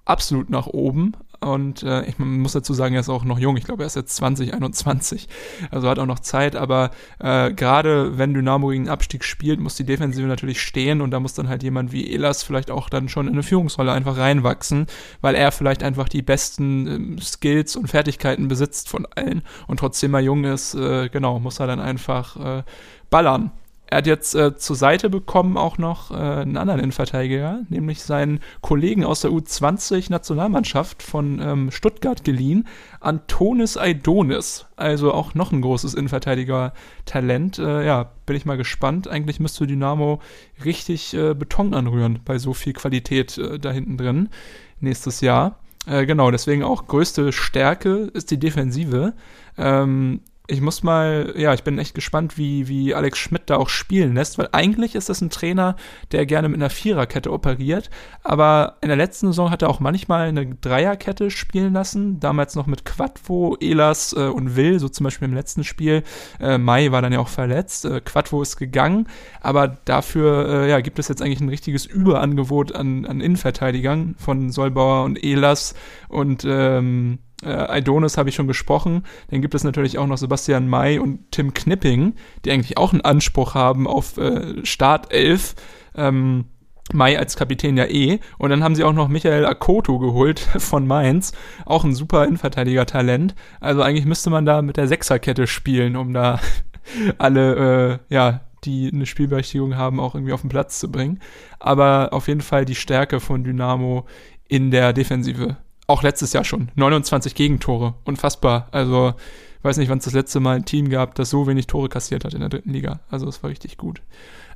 absolut nach oben. Und äh, ich muss dazu sagen, er ist auch noch jung. Ich glaube, er ist jetzt 20, 21. Also hat auch noch Zeit. Aber äh, gerade wenn Dynamo gegen den Abstieg spielt, muss die Defensive natürlich stehen. Und da muss dann halt jemand wie Elas vielleicht auch dann schon in eine Führungsrolle einfach reinwachsen, weil er vielleicht einfach die besten ähm, Skills und Fertigkeiten besitzt von allen. Und trotzdem er jung ist, äh, genau, muss er dann einfach äh, ballern. Er hat jetzt äh, zur Seite bekommen auch noch äh, einen anderen Innenverteidiger, nämlich seinen Kollegen aus der U20-Nationalmannschaft von ähm, Stuttgart geliehen, Antonis Aidonis. Also auch noch ein großes Innenverteidiger-Talent. Äh, ja, bin ich mal gespannt. Eigentlich müsste Dynamo richtig äh, Beton anrühren bei so viel Qualität äh, da hinten drin nächstes Jahr. Äh, genau, deswegen auch größte Stärke ist die Defensive. Ähm, ich muss mal, ja, ich bin echt gespannt, wie, wie Alex Schmidt da auch spielen lässt, weil eigentlich ist das ein Trainer, der gerne mit einer Viererkette operiert, aber in der letzten Saison hat er auch manchmal eine Dreierkette spielen lassen, damals noch mit Quadvo, Elas äh, und Will, so zum Beispiel im letzten Spiel. Äh, Mai war dann ja auch verletzt, äh, Quadvo ist gegangen, aber dafür, äh, ja, gibt es jetzt eigentlich ein richtiges Überangebot an, an Innenverteidigern von Solbauer und Elas und ähm, äh, Idonis habe ich schon gesprochen. Dann gibt es natürlich auch noch Sebastian May und Tim Knipping, die eigentlich auch einen Anspruch haben auf äh, Startelf. Ähm, Mai als Kapitän ja eh. Und dann haben sie auch noch Michael Akoto geholt [laughs] von Mainz. Auch ein super Innenverteidiger-Talent. Also eigentlich müsste man da mit der Sechserkette spielen, um da [laughs] alle, äh, ja, die eine Spielberechtigung haben, auch irgendwie auf den Platz zu bringen. Aber auf jeden Fall die Stärke von Dynamo in der Defensive auch letztes Jahr schon. 29 Gegentore. Unfassbar. Also, ich weiß nicht, wann es das letzte Mal ein Team gab, das so wenig Tore kassiert hat in der dritten Liga. Also, es war richtig gut.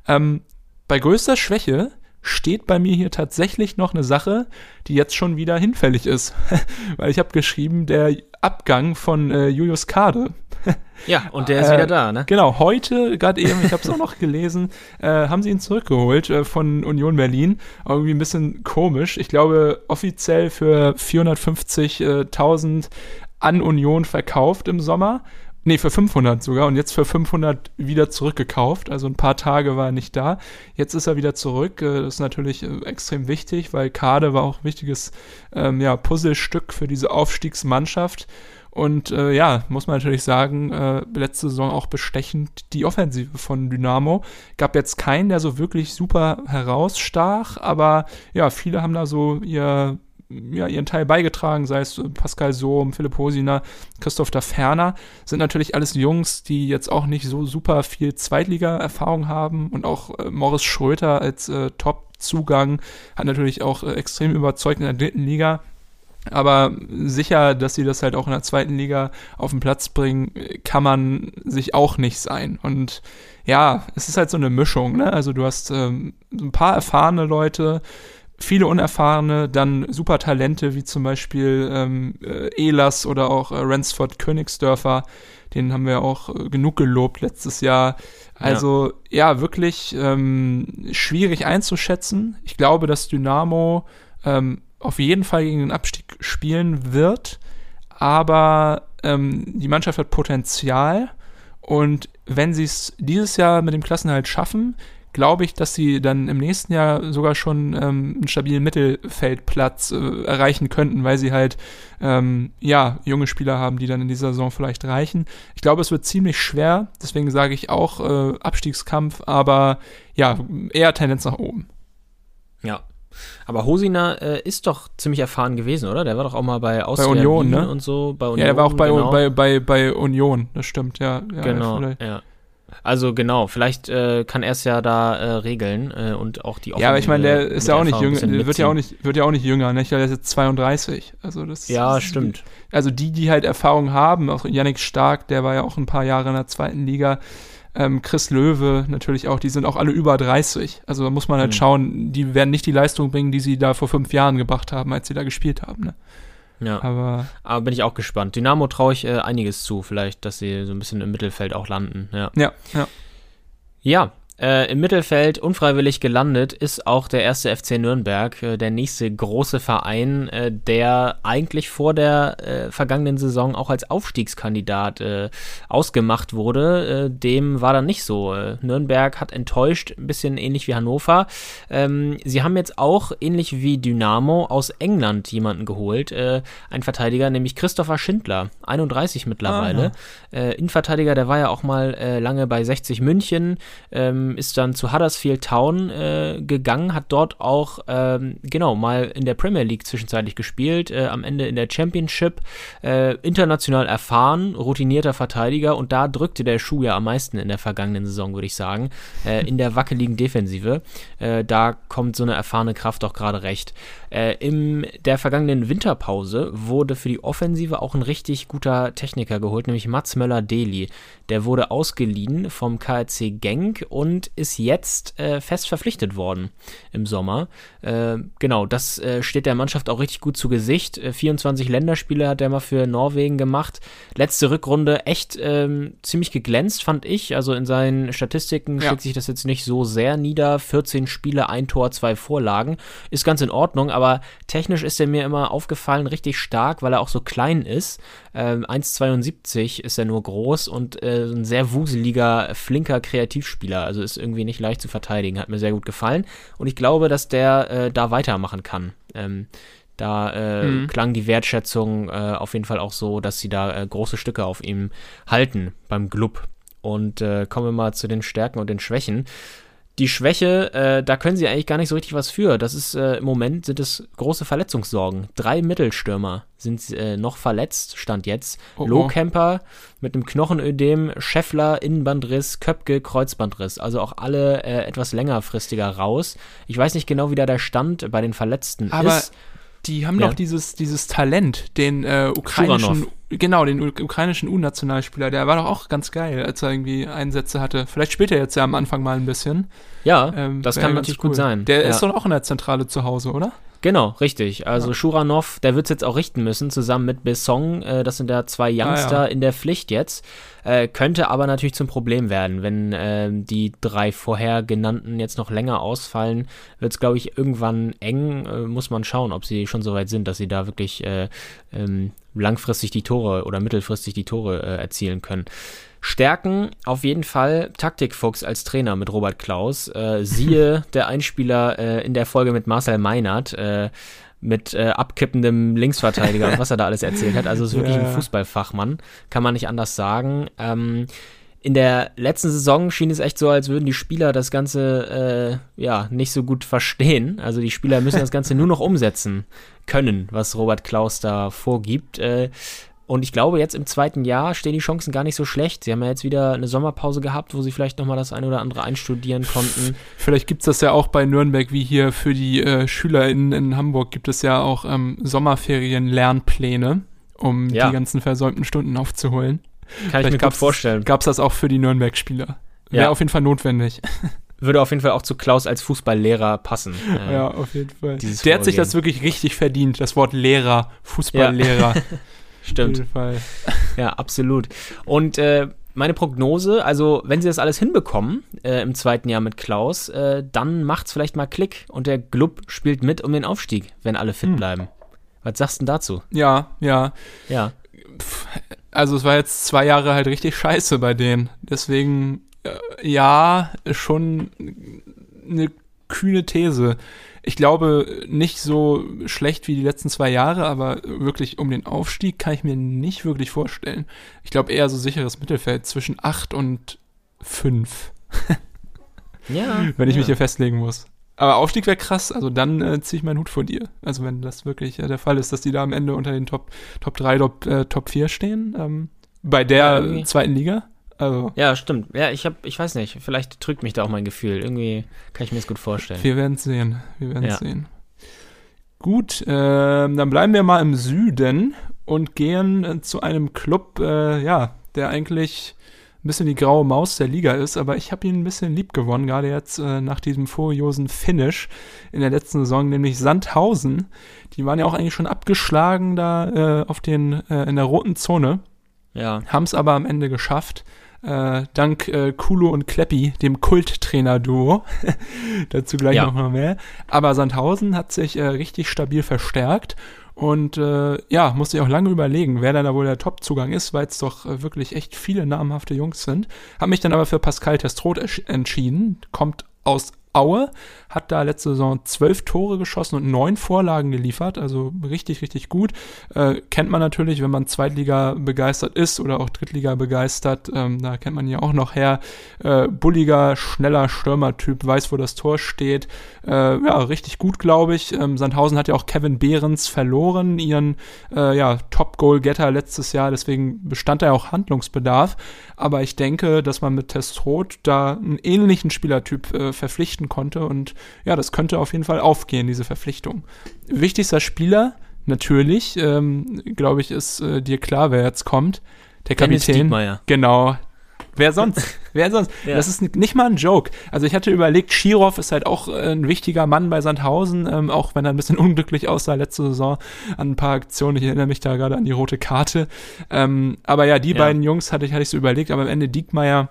Ähm, bei größter Schwäche steht bei mir hier tatsächlich noch eine Sache, die jetzt schon wieder hinfällig ist. [laughs] Weil ich habe geschrieben, der Abgang von äh, Julius Kade. [laughs] Ja, und der ist äh, wieder da, ne? Genau, heute, gerade eben, ich habe es auch noch gelesen, [laughs] äh, haben sie ihn zurückgeholt äh, von Union Berlin. Irgendwie ein bisschen komisch. Ich glaube, offiziell für 450.000 an Union verkauft im Sommer. Nee, für 500 sogar und jetzt für 500 wieder zurückgekauft. Also ein paar Tage war er nicht da. Jetzt ist er wieder zurück. Äh, das ist natürlich äh, extrem wichtig, weil Kade war auch ein wichtiges ähm, ja, Puzzlestück für diese Aufstiegsmannschaft. Und äh, ja, muss man natürlich sagen, äh, letzte Saison auch bestechend die Offensive von Dynamo. Gab jetzt keinen, der so wirklich super herausstach, aber ja, viele haben da so ihr, ja, ihren Teil beigetragen, sei es Pascal Sohm, Philipp Hosiner, Christoph da Ferner, sind natürlich alles Jungs, die jetzt auch nicht so super viel Zweitliga-Erfahrung haben. Und auch äh, Morris Schröter als äh, Top-Zugang hat natürlich auch äh, extrem überzeugt in der dritten Liga aber sicher, dass sie das halt auch in der zweiten Liga auf den Platz bringen, kann man sich auch nicht sein. Und ja, es ist halt so eine Mischung. Ne? Also du hast ähm, ein paar erfahrene Leute, viele unerfahrene, dann super Talente wie zum Beispiel ähm, äh, Elas oder auch äh, Ransford Königsdörfer. Den haben wir auch äh, genug gelobt letztes Jahr. Also ja, ja wirklich ähm, schwierig einzuschätzen. Ich glaube, dass Dynamo ähm, auf jeden Fall gegen den Abstieg spielen wird, aber ähm, die Mannschaft hat Potenzial. Und wenn sie es dieses Jahr mit dem Klassenhalt schaffen, glaube ich, dass sie dann im nächsten Jahr sogar schon ähm, einen stabilen Mittelfeldplatz äh, erreichen könnten, weil sie halt ähm, ja junge Spieler haben, die dann in dieser Saison vielleicht reichen. Ich glaube, es wird ziemlich schwer, deswegen sage ich auch äh, Abstiegskampf, aber ja eher Tendenz nach oben. Ja, aber Hosina äh, ist doch ziemlich erfahren gewesen, oder? Der war doch auch mal bei Austria bei Union, Wien ne? und so. Bei Union, ja, er war auch bei, genau. bei, bei, bei Union, das stimmt, ja. ja genau, ja. Also genau, vielleicht äh, kann er es ja da äh, regeln äh, und auch die Ja, aber ich meine, der ist ja auch nicht jünger, wird ja auch nicht, wird ja auch nicht jünger, ne? Der ist jetzt 32. Also das Ja, ist, stimmt. Also die, die halt Erfahrung haben, auch Yannick Stark, der war ja auch ein paar Jahre in der zweiten Liga, ähm, Chris Löwe natürlich auch, die sind auch alle über 30. Also da muss man halt mhm. schauen, die werden nicht die Leistung bringen, die sie da vor fünf Jahren gebracht haben, als sie da gespielt haben. Ne? Ja, aber, aber bin ich auch gespannt. Dynamo traue ich äh, einiges zu, vielleicht, dass sie so ein bisschen im Mittelfeld auch landen. Ja, ja. Ja, ja äh, Im Mittelfeld unfreiwillig gelandet ist auch der erste FC Nürnberg, äh, der nächste große Verein, äh, der eigentlich vor der äh, vergangenen Saison auch als Aufstiegskandidat äh, ausgemacht wurde. Äh, dem war dann nicht so. Nürnberg hat enttäuscht, ein bisschen ähnlich wie Hannover. Ähm, sie haben jetzt auch ähnlich wie Dynamo aus England jemanden geholt, ein Verteidiger, nämlich Christopher Schindler, 31 mittlerweile. Innenverteidiger, der war ja auch mal lange bei 60 München. Ähm, ähm, ist dann zu Huddersfield Town äh, gegangen, hat dort auch, ähm, genau, mal in der Premier League zwischenzeitlich gespielt, äh, am Ende in der Championship, äh, international erfahren, routinierter Verteidiger und da drückte der Schuh ja am meisten in der vergangenen Saison, würde ich sagen, äh, in der wackeligen Defensive. Äh, da kommt so eine erfahrene Kraft auch gerade recht. Äh, in der vergangenen Winterpause wurde für die Offensive auch ein richtig guter Techniker geholt, nämlich Mats Möller-Deli. Der wurde ausgeliehen vom KRC Genk und ist jetzt äh, fest verpflichtet worden im Sommer. Äh, genau, das äh, steht der Mannschaft auch richtig gut zu Gesicht. 24 äh, Länderspiele hat er mal für Norwegen gemacht. Letzte Rückrunde echt ähm, ziemlich geglänzt, fand ich. Also in seinen Statistiken ja. schlägt sich das jetzt nicht so sehr nieder. 14 Spiele, ein Tor, zwei Vorlagen. Ist ganz in Ordnung, aber technisch ist er mir immer aufgefallen, richtig stark, weil er auch so klein ist. Ähm, 1,72 ist er nur groß und äh, ein sehr wuseliger, flinker Kreativspieler. Also ist irgendwie nicht leicht zu verteidigen. Hat mir sehr gut gefallen. Und ich glaube, dass der äh, da weitermachen kann. Ähm, da äh, mhm. klang die Wertschätzung äh, auf jeden Fall auch so, dass sie da äh, große Stücke auf ihm halten beim Club. Und äh, kommen wir mal zu den Stärken und den Schwächen. Die Schwäche, äh, da können sie eigentlich gar nicht so richtig was für. Das ist äh, im Moment sind es große Verletzungssorgen. Drei Mittelstürmer sind äh, noch verletzt, stand jetzt. Oh, oh. Lohkemper mit einem Knochenödem, Scheffler, Innenbandriss, Köpke, Kreuzbandriss. Also auch alle äh, etwas längerfristiger raus. Ich weiß nicht genau, wie da der Stand bei den Verletzten Aber ist. Die haben ja. doch dieses, dieses Talent, den äh, ukrainischen, Schuranov. genau, den ukrainischen U-Nationalspieler, der war doch auch ganz geil, als er irgendwie Einsätze hatte. Vielleicht spielt er jetzt ja am Anfang mal ein bisschen. Ja, ähm, das kann natürlich cool. gut sein. Der ja. ist doch auch in der Zentrale zu Hause, oder? Genau, richtig. Also ja. Schuranov, der wird es jetzt auch richten müssen, zusammen mit Besson. Äh, das sind ja zwei Youngster ah, ja. in der Pflicht jetzt. Äh, könnte aber natürlich zum Problem werden. Wenn äh, die drei vorher genannten jetzt noch länger ausfallen, wird es, glaube ich, irgendwann eng. Äh, muss man schauen, ob sie schon so weit sind, dass sie da wirklich äh, ähm, langfristig die Tore oder mittelfristig die Tore äh, erzielen können. Stärken auf jeden Fall Taktikfuchs als Trainer mit Robert Klaus. Äh, siehe [laughs] der Einspieler äh, in der Folge mit Marcel Meinert. Äh, mit äh, abkippendem Linksverteidiger und was er da alles erzählt hat. Also ist wirklich ja. ein Fußballfachmann, kann man nicht anders sagen. Ähm, in der letzten Saison schien es echt so, als würden die Spieler das Ganze äh, ja nicht so gut verstehen. Also die Spieler müssen das Ganze nur noch umsetzen können, was Robert Klaus da vorgibt. Äh, und ich glaube, jetzt im zweiten Jahr stehen die Chancen gar nicht so schlecht. Sie haben ja jetzt wieder eine Sommerpause gehabt, wo sie vielleicht nochmal das eine oder andere einstudieren konnten. Vielleicht gibt es das ja auch bei Nürnberg, wie hier für die äh, SchülerInnen in Hamburg gibt es ja auch ähm, Sommerferien-Lernpläne, um ja. die ganzen versäumten Stunden aufzuholen. Kann vielleicht ich mir gut vorstellen. Gab es das auch für die Nürnberg-Spieler? Wäre ja. auf jeden Fall notwendig. [laughs] Würde auf jeden Fall auch zu Klaus als Fußballlehrer passen. Äh, ja, auf jeden Fall. Der hat sich das wirklich richtig verdient, das Wort Lehrer, Fußballlehrer. Ja. [laughs] Stimmt. [laughs] Ja, absolut. Und äh, meine Prognose, also wenn sie das alles hinbekommen äh, im zweiten Jahr mit Klaus, äh, dann macht's vielleicht mal Klick und der Club spielt mit um den Aufstieg, wenn alle fit hm. bleiben. Was sagst du denn dazu? Ja, ja. Ja. Also es war jetzt zwei Jahre halt richtig scheiße bei denen. Deswegen, äh, ja, schon eine kühne These ich glaube, nicht so schlecht wie die letzten zwei Jahre, aber wirklich um den Aufstieg kann ich mir nicht wirklich vorstellen. Ich glaube eher so sicheres Mittelfeld zwischen 8 und 5. [laughs] ja. Wenn ich ja. mich hier festlegen muss. Aber Aufstieg wäre krass, also dann äh, ziehe ich meinen Hut vor dir. Also wenn das wirklich äh, der Fall ist, dass die da am Ende unter den Top, Top 3, Top, äh, Top 4 stehen, ähm, bei der ja, zweiten Liga. Also. Ja, stimmt. Ja, ich habe, ich weiß nicht, vielleicht trügt mich da auch mein Gefühl. Irgendwie kann ich mir das gut vorstellen. Wir werden es sehen. Wir werden ja. sehen. Gut, äh, dann bleiben wir mal im Süden und gehen äh, zu einem Club, äh, ja, der eigentlich ein bisschen die graue Maus der Liga ist, aber ich habe ihn ein bisschen lieb gewonnen, gerade jetzt äh, nach diesem furiosen Finish in der letzten Saison, nämlich Sandhausen. Die waren ja auch eigentlich schon abgeschlagen da äh, auf den, äh, in der roten Zone. Ja. Haben es aber am Ende geschafft äh, dank äh, Kulo und Kleppi, dem Kulttrainer-Duo. [laughs] Dazu gleich ja. nochmal mehr. Aber Sandhausen hat sich äh, richtig stabil verstärkt und äh, ja, musste ich auch lange überlegen, wer da wohl der Top-Zugang ist, weil es doch äh, wirklich echt viele namhafte Jungs sind. Hab mich dann aber für Pascal Testrot entschieden, kommt aus Aue, hat da letzte Saison zwölf Tore geschossen und neun Vorlagen geliefert, also richtig, richtig gut. Äh, kennt man natürlich, wenn man Zweitliga begeistert ist oder auch Drittliga begeistert, ähm, da kennt man ja auch noch her. Äh, bulliger, schneller Stürmertyp, weiß, wo das Tor steht. Äh, ja, richtig gut, glaube ich. Ähm, Sandhausen hat ja auch Kevin Behrens verloren, ihren äh, ja, Top-Goal-Getter letztes Jahr, deswegen bestand da ja auch Handlungsbedarf. Aber ich denke, dass man mit Testrot da einen ähnlichen Spielertyp äh, verpflichten konnte und ja, das könnte auf jeden Fall aufgehen, diese Verpflichtung. Wichtigster Spieler, natürlich, ähm, glaube ich, ist äh, dir klar, wer jetzt kommt. Der Kapitän. Dennis Genau. Wer sonst? [laughs] Wer sonst? Ja. Das ist nicht mal ein Joke. Also ich hatte überlegt, Schirov ist halt auch äh, ein wichtiger Mann bei Sandhausen, ähm, auch wenn er ein bisschen [laughs] unglücklich aussah letzte Saison an ein paar Aktionen. Ich erinnere mich da gerade an die rote Karte. Ähm, aber ja, die Ja. beiden Jungs hatte ich, hatte ich so überlegt, aber am Ende Diekmeyer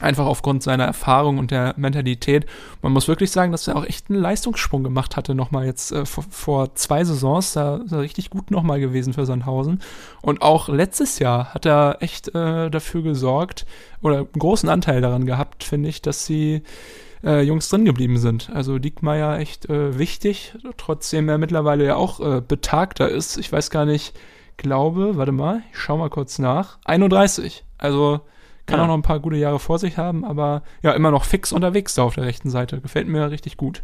einfach aufgrund seiner Erfahrung und der Mentalität. Man muss wirklich sagen, dass er auch echt einen Leistungssprung gemacht hatte, nochmal jetzt äh, vor, vor zwei Saisons, da ist er richtig gut nochmal gewesen für Sandhausen. Und auch letztes Jahr hat er echt äh, dafür gesorgt oder einen großen Anteil daran gehabt, finde ich, dass die äh, Jungs drin geblieben sind. Also Diekmeyer echt äh, wichtig, trotzdem er mittlerweile ja auch äh, betagter ist. Ich weiß gar nicht, glaube, warte mal, ich schau mal kurz nach. 31. Also kann Ja. auch noch ein paar gute Jahre vor sich haben, aber ja, immer noch fix unterwegs da auf der rechten Seite. Gefällt mir richtig gut.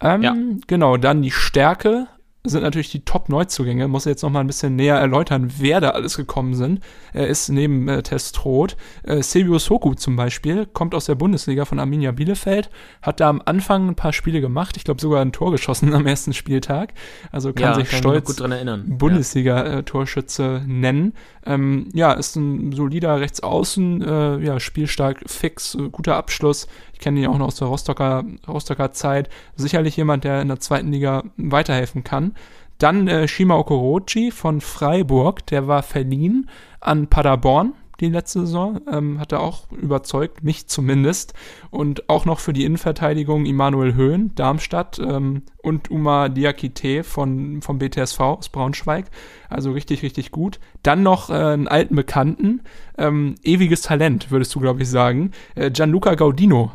Ähm, Ja. Genau, dann die Stärke sind natürlich die Top-Neuzugänge. Muss jetzt noch mal ein bisschen näher erläutern, wer da alles gekommen sind. Er ist neben äh, Testroth. Äh, Silvio Soku zum Beispiel, kommt aus der Bundesliga von Arminia Bielefeld, hat da am Anfang ein paar Spiele gemacht. Ich glaube sogar ein Tor geschossen [laughs] am ersten Spieltag. Also kann ja, sich kann stolz. Bundesliga-Torschütze nennen. Ähm, ja, ist ein solider Rechtsaußen, äh, ja, spielstark, fix, äh, guter Abschluss. Ich kenne ihn auch noch aus der Rostocker, Rostocker Zeit. Sicherlich jemand, der in der zweiten Liga weiterhelfen kann. Dann äh, Shima Okorochi von Freiburg, der war verliehen an Paderborn die letzte Saison, ähm, hat er auch überzeugt, mich zumindest. Und auch noch für die Innenverteidigung Immanuel Höhn, Darmstadt ähm, und Uma Diakite von, vom BTSV aus Braunschweig. Also richtig, richtig gut. Dann noch äh, einen alten Bekannten, ähm, ewiges Talent, würdest du, glaube ich, sagen. Äh, Gianluca Gaudino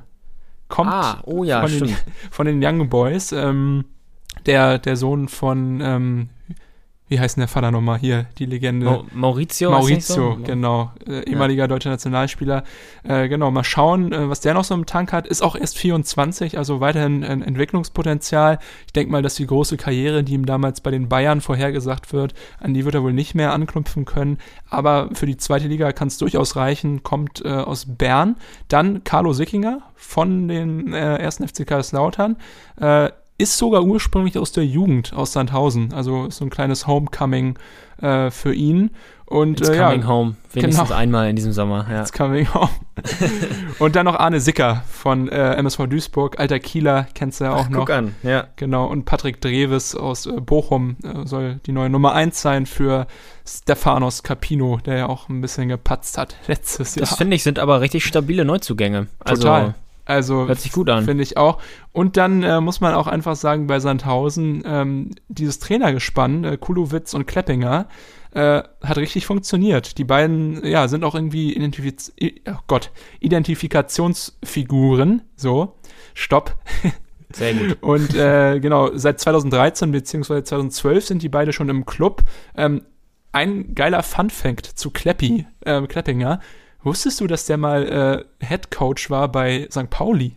kommt Ah, oh ja, von, den, von den Young Boys. Ähm, der, der Sohn von, ähm, wie heißt denn der Vater nochmal hier, die Legende? Mau- Maurizio? Maurizio, so? genau, äh, ehemaliger deutscher Nationalspieler. Äh, genau, mal schauen, äh, was der noch so im Tank hat. Ist auch erst 24, also weiterhin ein Entwicklungspotenzial. Ich denke mal, dass die große Karriere, die ihm damals bei den Bayern vorhergesagt wird, an die wird er wohl nicht mehr anknüpfen können. Aber für die zweite Liga kann es durchaus reichen. Kommt äh, aus Bern. Dann Carlo Sickinger von den äh, ersten FC Kaiserslautern. Äh, ist sogar ursprünglich aus der Jugend aus Sandhausen. Also so ein kleines Homecoming äh, für ihn. Und It's äh, ja, coming home. Wenigstens genau. einmal in diesem Sommer. Ja. It's coming home. [laughs] und dann noch Arne Sicker von äh, MSV Duisburg, alter Kieler, kennst du ja auch Ach, noch. guck an. Ja. Genau, und Patrick Dreves aus äh, Bochum äh, soll die neue Nummer 1 sein für Stefanos Capino, der ja auch ein bisschen gepatzt hat [laughs] letztes Jahr. Das finde ich sind aber richtig stabile Neuzugänge. Also, Total. Also Hört sich gut an. Finde ich auch. Und dann äh, muss man auch einfach sagen, bei Sandhausen, ähm, dieses Trainergespann, äh, Kulowitz und Kleppinger, äh, hat richtig funktioniert. Die beiden, ja, sind auch irgendwie Identifiz oh Gott, Identifikationsfiguren. So, stopp. [laughs] Sehr gut. Und äh, genau, seit 2013 bzw. 2012 sind die beide schon im Club. Ähm, ein geiler Fun-Fact zu Kleppi, ähm, Kleppinger. Wusstest du, dass der mal äh, Head Coach war bei St. Pauli?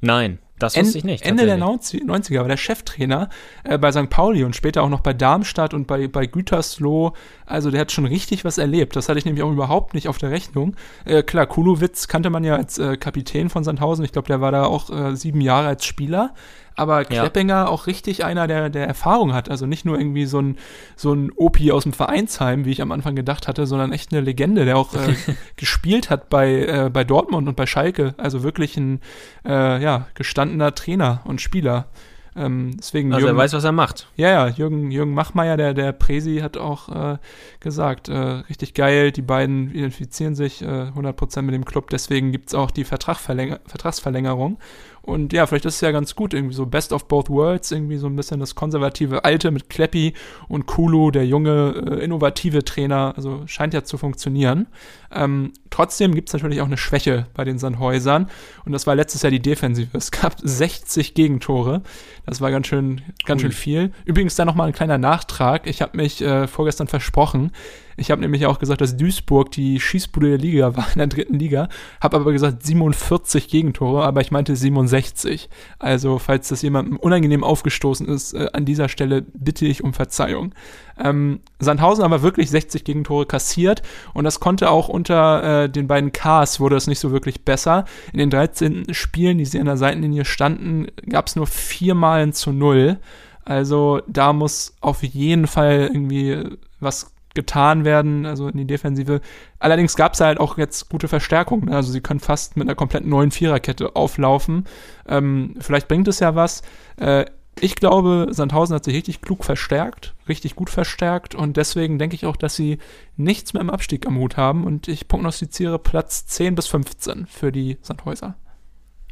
Nein, das En- wusste ich nicht. Ende der tatsächlich. 90, er war der Cheftrainer äh, bei St. Pauli und später auch noch bei Darmstadt und bei, bei Gütersloh. Also der hat schon richtig was erlebt. Das hatte ich nämlich auch überhaupt nicht auf der Rechnung. Äh, klar, Kulowitz kannte man ja als äh, Kapitän von Sandhausen. Ich glaube, der war da auch äh, sieben Jahre als Spieler. Aber Ja. Kleppinger auch richtig einer, der, der Erfahrung hat. Also nicht nur irgendwie so ein, so ein Opi aus dem Vereinsheim, wie ich am Anfang gedacht hatte, sondern echt eine Legende, der auch äh, [laughs] gespielt hat bei, äh, bei Dortmund und bei Schalke. Also wirklich ein äh, ja, gestandener Trainer und Spieler. Ähm, deswegen Also er Jürgen, weiß, was er macht. ja, ja, Jürgen, Jürgen Machmeier, der, der Presi, hat auch äh, gesagt, äh, richtig geil, die beiden identifizieren sich äh, 100% mit dem Club, deswegen gibt's auch die Vertragverlänger Vertragsverlängerung. Und ja, vielleicht ist es ja ganz gut, irgendwie so Best of Both Worlds, irgendwie so ein bisschen das konservative Alte mit Kleppi und Kulu, der junge, äh, innovative Trainer, also scheint ja zu funktionieren. Ähm, trotzdem gibt's natürlich auch eine Schwäche bei den Sandhäusern und das war letztes Jahr die Defensive. Es gab [laughs] 60 Gegentore, das war ganz schön, ganz schön viel. Übrigens da nochmal ein kleiner Nachtrag. Ich habe mich äh, vorgestern versprochen. Ich habe nämlich auch gesagt, dass Duisburg die Schießbude der Liga war in der dritten Liga. Habe aber gesagt 47 Gegentore, aber ich meinte 67. Also falls das jemandem unangenehm aufgestoßen ist, äh, an dieser Stelle bitte ich um Verzeihung. Ähm, Sandhausen aber wirklich 60 Gegentore kassiert und das konnte auch unter äh, den beiden Ks wurde es nicht so wirklich besser. In den 13 Spielen, die sie an der Seitenlinie standen, gab es nur viermal zu null. Also da muss auf jeden Fall irgendwie was getan werden, also in die Defensive. Allerdings gab es halt auch jetzt gute Verstärkungen. Ne? Also sie können fast mit einer komplett neuen Viererkette auflaufen. Ähm, vielleicht bringt es ja was. Äh, ich glaube, Sandhausen hat sich richtig klug verstärkt, richtig gut verstärkt und deswegen denke ich auch, dass sie nichts mehr im Abstieg am Hut haben und ich prognostiziere Platz 10 bis 15 für die Sandhäuser.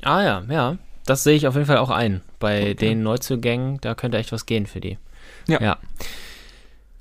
Ah ja, ja. Das sehe ich auf jeden Fall auch ein. Bei okay. den Neuzugängen, da könnte echt was gehen für die. Ja. ja.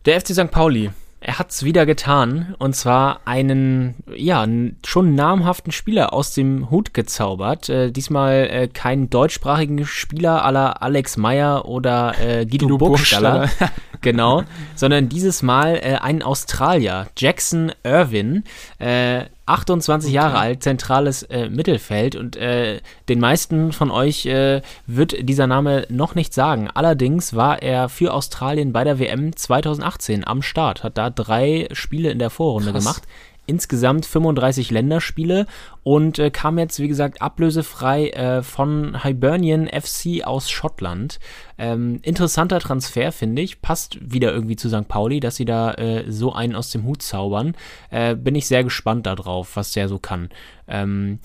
Der FC St. Pauli er hat es wieder getan und zwar einen, ja, schon namhaften Spieler aus dem Hut gezaubert. Äh, diesmal äh, keinen deutschsprachigen Spieler aller Alex Meyer oder äh, Guido, Guido Burgstaller, [laughs] genau, sondern dieses Mal äh, einen Australier, Jackson Irwin. Äh, 28 Jahre alt, zentrales äh, Mittelfeld und äh, den meisten von euch äh, wird dieser Name noch nicht sagen. Allerdings war er für Australien bei der WM 2018 am Start, hat da drei Spiele in der Vorrunde Krass. gemacht insgesamt 35 Länderspiele und äh, kam jetzt, wie gesagt, ablösefrei äh, von Hibernian FC aus Schottland. Ähm, interessanter Transfer, finde ich. Passt wieder irgendwie zu St. Pauli, dass sie da äh, so einen aus dem Hut zaubern. Äh, bin ich sehr gespannt darauf, was der so kann. Ähm,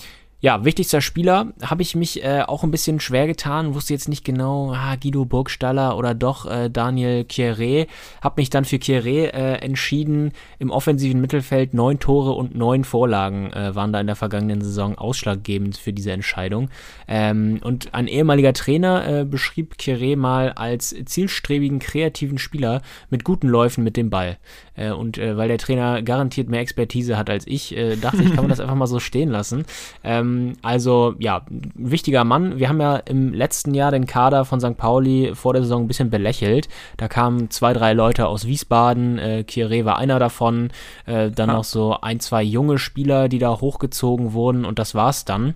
ja, wichtigster Spieler habe ich mich äh, auch ein bisschen schwer getan, wusste jetzt nicht genau, ah, Guido Burgstaller oder doch äh, Daniel Kieré. Habe mich dann für Kieré äh, entschieden. Im offensiven Mittelfeld neun Tore und neun Vorlagen äh, waren da in der vergangenen Saison ausschlaggebend für diese Entscheidung. Ähm, und ein ehemaliger Trainer äh, beschrieb Kieré mal als zielstrebigen, kreativen Spieler mit guten Läufen mit dem Ball. Äh, und weil der Trainer garantiert mehr Expertise hat als ich, dachte ich, kann man das [laughs] einfach mal so stehen lassen. Ähm, ähm, also ja, wichtiger Mann. Wir haben ja im letzten Jahr den Kader von St. Pauli vor der Saison ein bisschen belächelt. Da kamen zwei, drei Leute aus Wiesbaden, äh, Kieré war einer davon, äh, dann ha. noch so ein, zwei junge Spieler, die da hochgezogen wurden und das war's dann.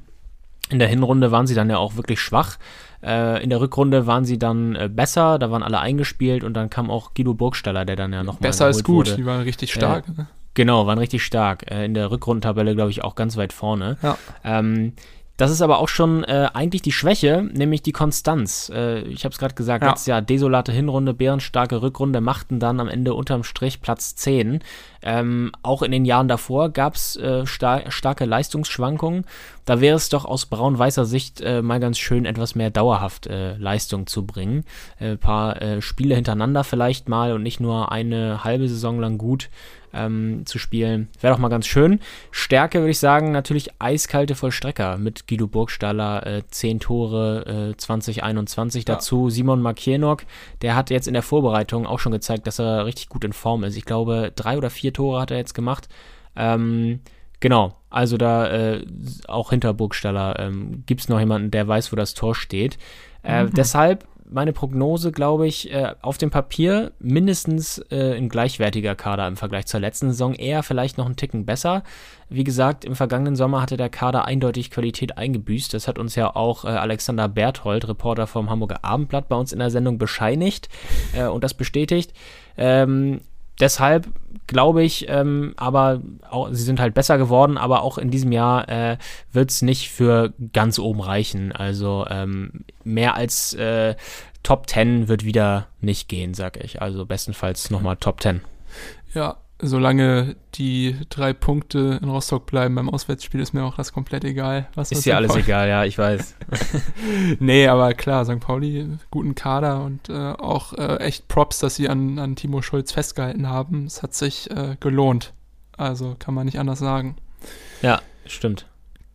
In der Hinrunde waren sie dann ja auch wirklich schwach. Äh, in der Rückrunde waren sie dann äh, besser, da waren alle eingespielt und dann kam auch Guido Burgstaller, der dann ja noch Besser ist gut, wurde. die waren richtig stark. Äh, Genau, waren richtig stark. Äh, in der Rückrundentabelle, glaube ich, auch ganz weit vorne. Ja. Ähm, das ist aber auch schon äh, eigentlich die Schwäche, nämlich die Konstanz. Äh, ich habe es gerade gesagt, ja. letztes Jahr desolate Hinrunde, bärenstarke Rückrunde, machten dann am Ende unterm Strich Platz 10. Ähm, auch in den Jahren davor gab es äh, star starke Leistungsschwankungen. Da wäre es doch aus braun-weißer Sicht äh, mal ganz schön, etwas mehr dauerhaft äh, Leistung zu bringen. Ein paar Spiele hintereinander vielleicht mal und nicht nur eine halbe Saison lang gut ähm, zu spielen. Wäre doch mal ganz schön. Stärke würde ich sagen, natürlich eiskalte Vollstrecker mit Guido Burgstaller, äh, 10 Tore äh, 2021 ja. dazu. Simon Makienok, der hat jetzt in der Vorbereitung auch schon gezeigt, dass er richtig gut in Form ist. Ich glaube, drei oder vier Tore hat er jetzt gemacht. Ähm, genau, also da äh, auch hinter Burgstaller ähm, gibt es noch jemanden, der weiß, wo das Tor steht. Äh, mhm. Deshalb meine Prognose, glaube ich, äh, auf dem Papier mindestens äh, ein gleichwertiger Kader im Vergleich zur letzten Saison, eher vielleicht noch einen Ticken besser. Wie gesagt, im vergangenen Sommer hatte der Kader eindeutig Qualität eingebüßt. Das hat uns ja auch äh, Alexander Berthold, Reporter vom Hamburger Abendblatt, bei uns in der Sendung bescheinigt äh, und das bestätigt. Ähm, deshalb glaube ich, ähm, aber auch, sie sind halt besser geworden, aber auch in diesem Jahr äh, wird es nicht für ganz oben reichen. Also ähm, mehr als äh, Top 10 wird wieder nicht gehen, sag ich. Also bestenfalls nochmal Top 10. Ja, solange die drei Punkte in Rostock bleiben beim Auswärtsspiel, ist mir auch das komplett egal. Was ist ja alles Pauli. [laughs] egal, ja, ich weiß. [laughs] nee, aber klar, St. Pauli, guten Kader und äh, auch äh, echt Props, dass sie an, an Timo Schulz festgehalten haben. Es hat sich äh, gelohnt. Also kann man nicht anders sagen. Ja, stimmt.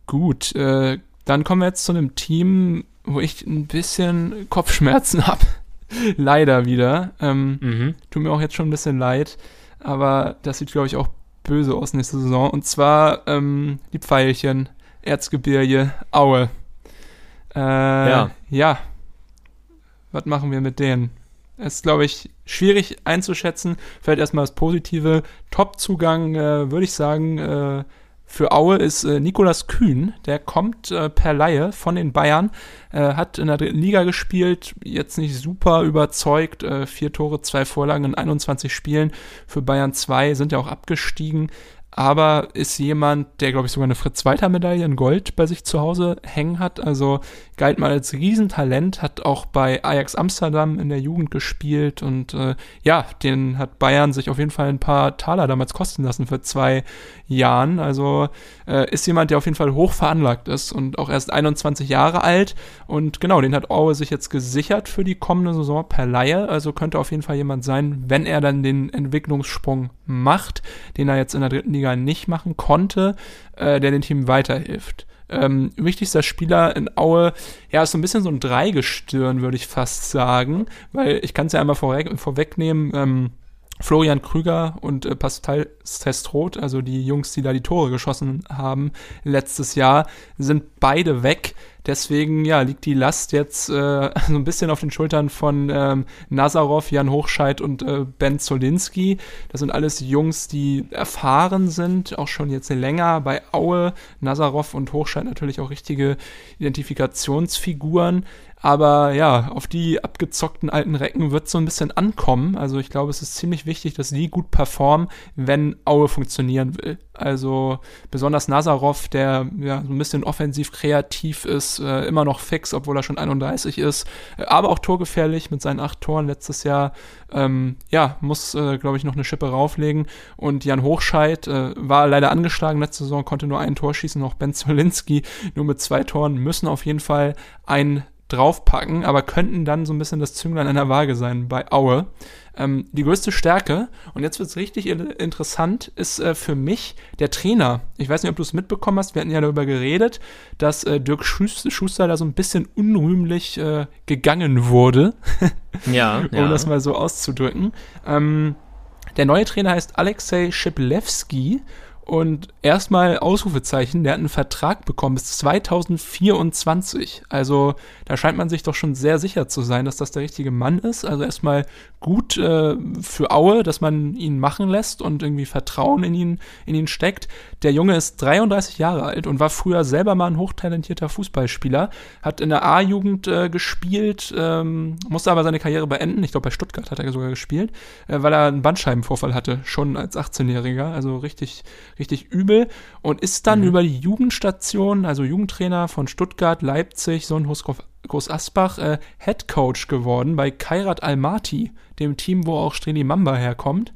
Gut, äh, dann kommen wir jetzt zu einem Team, wo ich ein bisschen Kopfschmerzen [laughs] habe. Leider wieder. Ähm, mhm. Tut mir auch jetzt schon ein bisschen leid aber das sieht, glaube ich, auch böse aus nächste Saison. Und zwar ähm, die Pfeilchen, Erzgebirge, Aue. Äh, ja. Ja. Was machen wir mit denen? Es ist, glaube ich, schwierig einzuschätzen. Vielleicht erstmal das Positive. Top-Zugang, äh, würde ich sagen, äh, für Aue ist äh, Nikolas Kühn. Der kommt äh, per Laie von den Bayern, äh, hat in der dritten Liga gespielt, jetzt nicht super überzeugt. Äh, vier Tore, zwei Vorlagen in 21 Spielen für Bayern 2, sind ja auch abgestiegen. aber ist jemand, der, glaube ich, sogar eine Fritz-Walter-Medaille in Gold bei sich zu Hause hängen hat. Also galt mal als Riesentalent, hat auch bei Ajax Amsterdam in der Jugend gespielt und äh, ja, den hat Bayern sich auf jeden Fall ein paar Taler damals kosten lassen für zwei Jahren. Also äh, ist jemand, der auf jeden Fall hoch veranlagt ist und auch erst 21 Jahre alt. Und genau, den hat Aue sich jetzt gesichert für die kommende Saison per Laie. Also könnte auf jeden Fall jemand sein, wenn er dann den Entwicklungssprung macht, den er jetzt in der dritten Liga nicht machen konnte, äh, der dem Team weiterhilft. Ähm, wichtigster Spieler in Aue, ja, ist so ein bisschen so ein Dreigestirn, würde ich fast sagen, weil ich kann es ja einmal vorweg, vorwegnehmen, ähm, Florian Krüger und äh, Pascal Sestroth, also die Jungs, die da die Tore geschossen haben letztes Jahr, sind beide weg. Deswegen ja, liegt die Last jetzt äh, [laughs] so ein bisschen auf den Schultern von ähm, Nazarov, Jan Hochscheid und äh, Ben Zolinski. Das sind alles Jungs, die erfahren sind, auch schon jetzt länger bei Aue. Nazarov und Hochscheid natürlich auch richtige Identifikationsfiguren. Aber ja, auf die abgezockten alten Recken wird so ein bisschen ankommen. Also ich glaube, es ist ziemlich wichtig, dass die gut performen, wenn Aue funktionieren will. Also besonders Nazarov, der ja so ein bisschen offensiv kreativ ist, äh, immer noch fix, obwohl er schon 31 ist, äh, aber auch torgefährlich mit seinen acht Toren letztes Jahr. Ähm, ja, muss, äh, glaube ich, noch eine Schippe rauflegen. Und Jan Hochscheid äh, war leider angeschlagen letzte Saison, konnte nur ein Tor schießen. Auch Ben Zolinski nur mit zwei Toren müssen auf jeden Fall ein draufpacken, aber könnten dann so ein bisschen das Zünglein an der Waage sein bei Aue. Ähm, die größte Stärke, und jetzt wird es richtig interessant, ist äh, für mich der Trainer. Ich weiß nicht, ob du es mitbekommen hast, wir hatten ja darüber geredet, dass äh, Dirk Schuster da so ein bisschen unrühmlich äh, gegangen wurde. [laughs] ja, um ja. das mal so auszudrücken. Ähm, der neue Trainer heißt Alexei Schiplewski und erstmal Ausrufezeichen, der hat einen Vertrag bekommen bis 2024. Also da scheint man sich doch schon sehr sicher zu sein, dass das der richtige Mann ist. Also erstmal gut äh, für Aue, dass man ihn machen lässt und irgendwie Vertrauen in ihn, in ihn steckt. Der Junge ist 33 Jahre alt und war früher selber mal ein hochtalentierter Fußballspieler, hat in der A-Jugend äh, gespielt, ähm, musste aber seine Karriere beenden. Ich glaube, bei Stuttgart hat er sogar gespielt, äh, weil er einen Bandscheibenvorfall hatte, schon als 18-Jähriger. Also richtig richtig übel und ist dann mhm. über die Jugendstation, also Jugendtrainer von Stuttgart, Leipzig, Sonnenhus Groß Asbach, äh, Head Coach geworden bei Kairat Almaty, dem Team, wo auch Streli Mamba herkommt.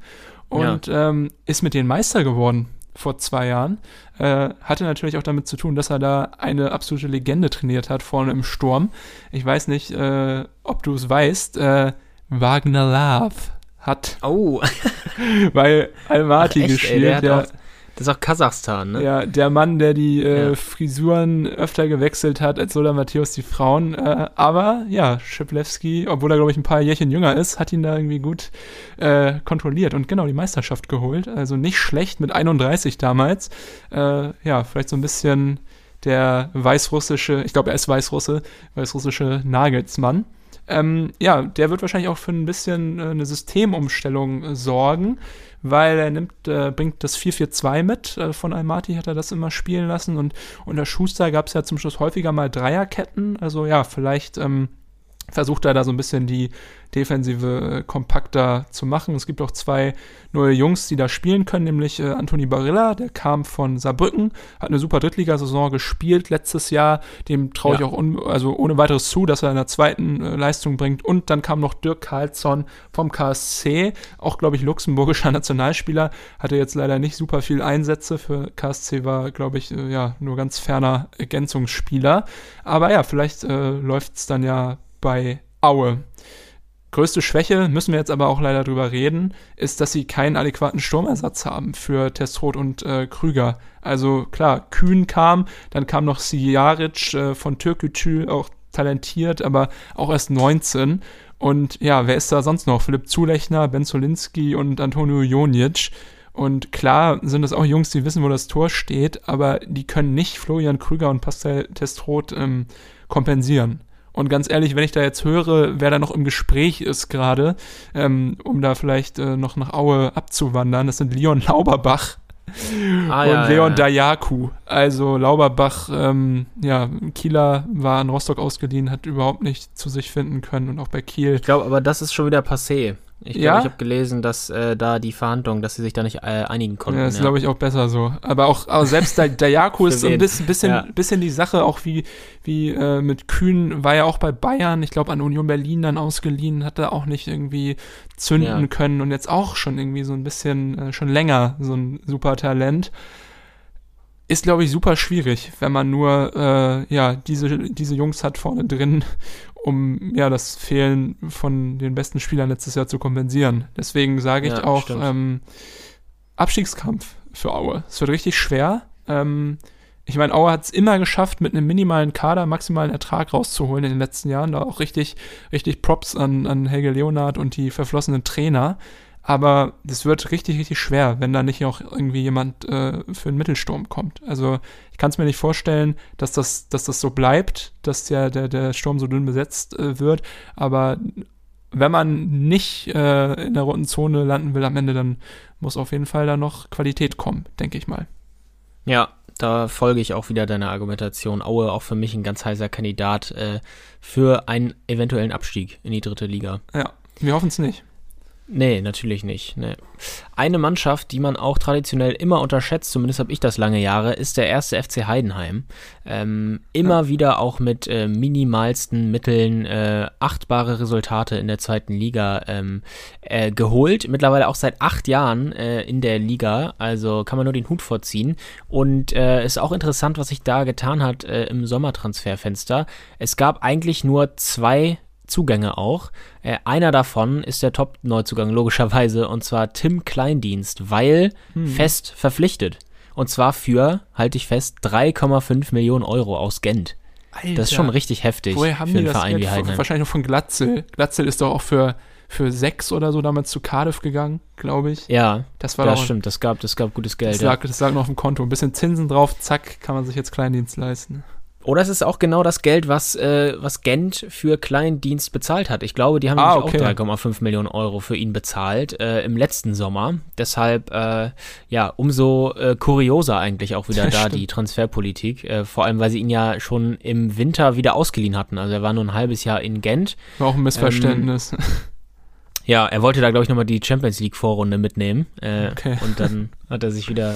Und ja. ähm, ist mit den Meister geworden vor zwei Jahren. Äh, hatte natürlich auch damit zu tun, dass er da eine absolute Legende trainiert hat, vorne im Sturm. Ich weiß nicht, äh, ob du es weißt, äh, Wagner Love hat oh. [laughs] bei Almaty gespielt. Ey, das ist auch Kasachstan, ne? Ja, der Mann, der die äh, ja. Frisuren öfter gewechselt hat als Lola Matthäus die Frauen. Äh, aber ja, Schiplewski, obwohl er, glaube ich, ein paar Jährchen jünger ist, hat ihn da irgendwie gut äh, kontrolliert und genau die Meisterschaft geholt. Also nicht schlecht mit 31 damals. Äh, ja, vielleicht so ein bisschen der weißrussische, ich glaube, er ist Weißrusse, weißrussische Nagelsmann. Ähm, ja, der wird wahrscheinlich auch für ein bisschen äh, eine Systemumstellung äh, sorgen weil er nimmt, äh, bringt das 4-4-2 mit. Äh, von Almaty hat er das immer spielen lassen und unter Schuster gab es ja zum Schluss häufiger mal Dreierketten. Also ja, vielleicht ähm, versucht er da so ein bisschen die Defensive äh, kompakter zu machen. Es gibt auch zwei neue Jungs, die da spielen können, nämlich äh, Anthony Barilla, der kam von Saarbrücken, hat eine super Drittligasaison gespielt letztes Jahr. Dem traue ich ja. auch also ohne weiteres zu, dass er in der zweiten äh, Leistung bringt. Und dann kam noch Dirk Karlsson vom KSC, auch glaube ich luxemburgischer [laughs] Nationalspieler, hatte jetzt leider nicht super viel Einsätze. Für KSC war, glaube ich, äh, ja, nur ganz ferner Ergänzungsspieler. Aber ja, vielleicht äh, läuft es dann ja bei Aue. Größte Schwäche, müssen wir jetzt aber auch leider drüber reden, ist, dass sie keinen adäquaten Sturmersatz haben für Testrot und äh, Krüger. Also klar, Kühn kam, dann kam noch Sijaric äh, von Türkgücü, auch talentiert, aber auch erst 19. Und ja, wer ist da sonst noch? Philipp Zulechner, Ben Zolinski und Antonio Jonic. Und klar sind das auch Jungs, die wissen, wo das Tor steht, aber die können nicht Florian Krüger und Pascal Testrot ähm, kompensieren. Und ganz ehrlich, wenn ich da jetzt höre, wer da noch im Gespräch ist gerade, ähm, um da vielleicht äh, noch nach Aue abzuwandern, das sind Leon Lauberbach ah, und ja, Leon ja, Dayaku. Also Lauberbach, ähm, ja, Kieler war an Rostock ausgeliehen, hat überhaupt nicht zu sich finden können und auch bei Kiel. Ich glaube, aber das ist schon wieder passé. Ich glaube, ja? ich habe gelesen, dass äh, da die Verhandlungen, dass sie sich da nicht äh, einigen konnten. Ja, das ist, ja. glaube ich, auch besser so. Aber auch aber selbst der, der Jako [laughs] ist so ein bisschen, bisschen, ja. bisschen die Sache, auch wie, wie äh, mit Kühn, war ja auch bei Bayern, ich glaube, an Union Berlin dann ausgeliehen, hat er auch nicht irgendwie zünden können und jetzt auch schon irgendwie so ein bisschen, äh, schon länger so ein super Talent ist, glaube ich, super schwierig, wenn man nur äh, ja diese diese Jungs hat vorne drin, um ja das Fehlen von den besten Spielern letztes Jahr zu kompensieren. Deswegen sage ich ja, auch ähm, Abstiegskampf für Aue. Es wird richtig schwer. Ähm, ich meine, Aue hat es immer geschafft, mit einem minimalen Kader maximalen Ertrag rauszuholen in den letzten Jahren. Da auch richtig, richtig Props an, an Helge Leonard und die verflossenen Trainer. Aber das wird richtig, richtig schwer, wenn da nicht auch irgendwie jemand äh, für einen Mittelsturm kommt. Also ich kann es mir nicht vorstellen, dass das, dass das so bleibt, dass der, der, der Sturm so dünn besetzt äh, wird. Aber wenn man nicht äh, in der roten Zone landen will am Ende, dann muss auf jeden Fall da noch Qualität kommen, denke ich mal. Ja, da folge ich auch wieder deiner Argumentation. Aue auch für mich ein ganz heißer Kandidat äh, für einen eventuellen Abstieg in die dritte Liga. Ja, wir hoffen es nicht. Nee, natürlich nicht. Nee. Eine Mannschaft, die man auch traditionell immer unterschätzt, zumindest habe ich das lange Jahre, ist der erste FC Heidenheim. Ähm, immer ja. wieder auch mit äh, minimalsten Mitteln äh, achtbare Resultate in der zweiten Liga ähm, äh, geholt. Mittlerweile auch seit acht Jahren äh, in der Liga, also kann man nur den Hut vorziehen. Und äh, ist auch interessant, was sich da getan hat äh, im Sommertransferfenster. Es gab eigentlich nur zwei Zugänge auch. Äh, einer davon ist der Top-Neuzugang, logischerweise, und zwar Tim Kleindienst, weil hm. fest verpflichtet. Und zwar für, halte ich fest, 3,5 Millionen Euro aus Gent. Alter. Das ist schon richtig heftig Woher haben für einen die das Verein wie Heidenheim. Wahrscheinlich noch von Glatzel. Glatzel ist doch auch für, für sechs oder so damals zu Cardiff gegangen, glaube ich. Ja, das, war das stimmt. Das gab, das gab gutes Geld. Das lag, das lag noch auf dem Konto. Ein bisschen Zinsen drauf, zack, kann man sich jetzt Kleindienst leisten. Oder es ist auch genau das Geld, was, äh, was Gent für Kleindienst bezahlt hat. Ich glaube, die haben ah, okay. auch 3,5 Millionen Euro für ihn bezahlt äh, im letzten Sommer. Deshalb, äh, ja, umso äh, kurioser eigentlich auch wieder [laughs] da die Transferpolitik. Äh, vor allem, weil sie ihn ja schon im Winter wieder ausgeliehen hatten. Also er war nur ein halbes Jahr in Gent. War auch ein Missverständnis. Ähm, [laughs] ja, er wollte da, glaube ich, nochmal die Champions League-Vorrunde mitnehmen. Äh, okay. Und dann [laughs] hat er sich wieder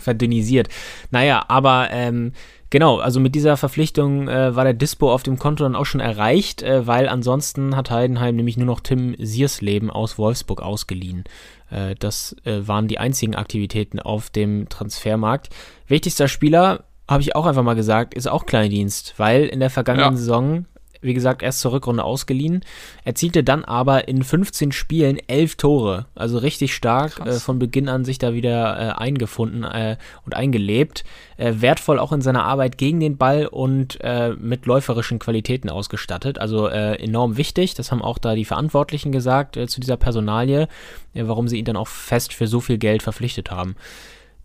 verdünnisiert. Naja, aber ähm, Genau, also mit dieser Verpflichtung äh, war der Dispo auf dem Konto dann auch schon erreicht, äh, weil ansonsten hat Heidenheim nämlich nur noch Tim Siersleben aus Wolfsburg ausgeliehen. Äh, das äh, waren die einzigen Aktivitäten auf dem Transfermarkt. Wichtigster Spieler, habe ich auch einfach mal gesagt, ist auch Kleindienst, weil in der vergangenen ja. Saison wie gesagt, erst zur Rückrunde ausgeliehen, erzielte dann aber in 15 Spielen 11 Tore. Also richtig stark, äh, von Beginn an sich da wieder äh, eingefunden äh, und eingelebt. Äh, wertvoll auch in seiner Arbeit gegen den Ball und äh, mit läuferischen Qualitäten ausgestattet. Also äh, enorm wichtig, das haben auch da die Verantwortlichen gesagt zu dieser Personalie, warum sie ihn dann auch fest für so viel Geld verpflichtet haben.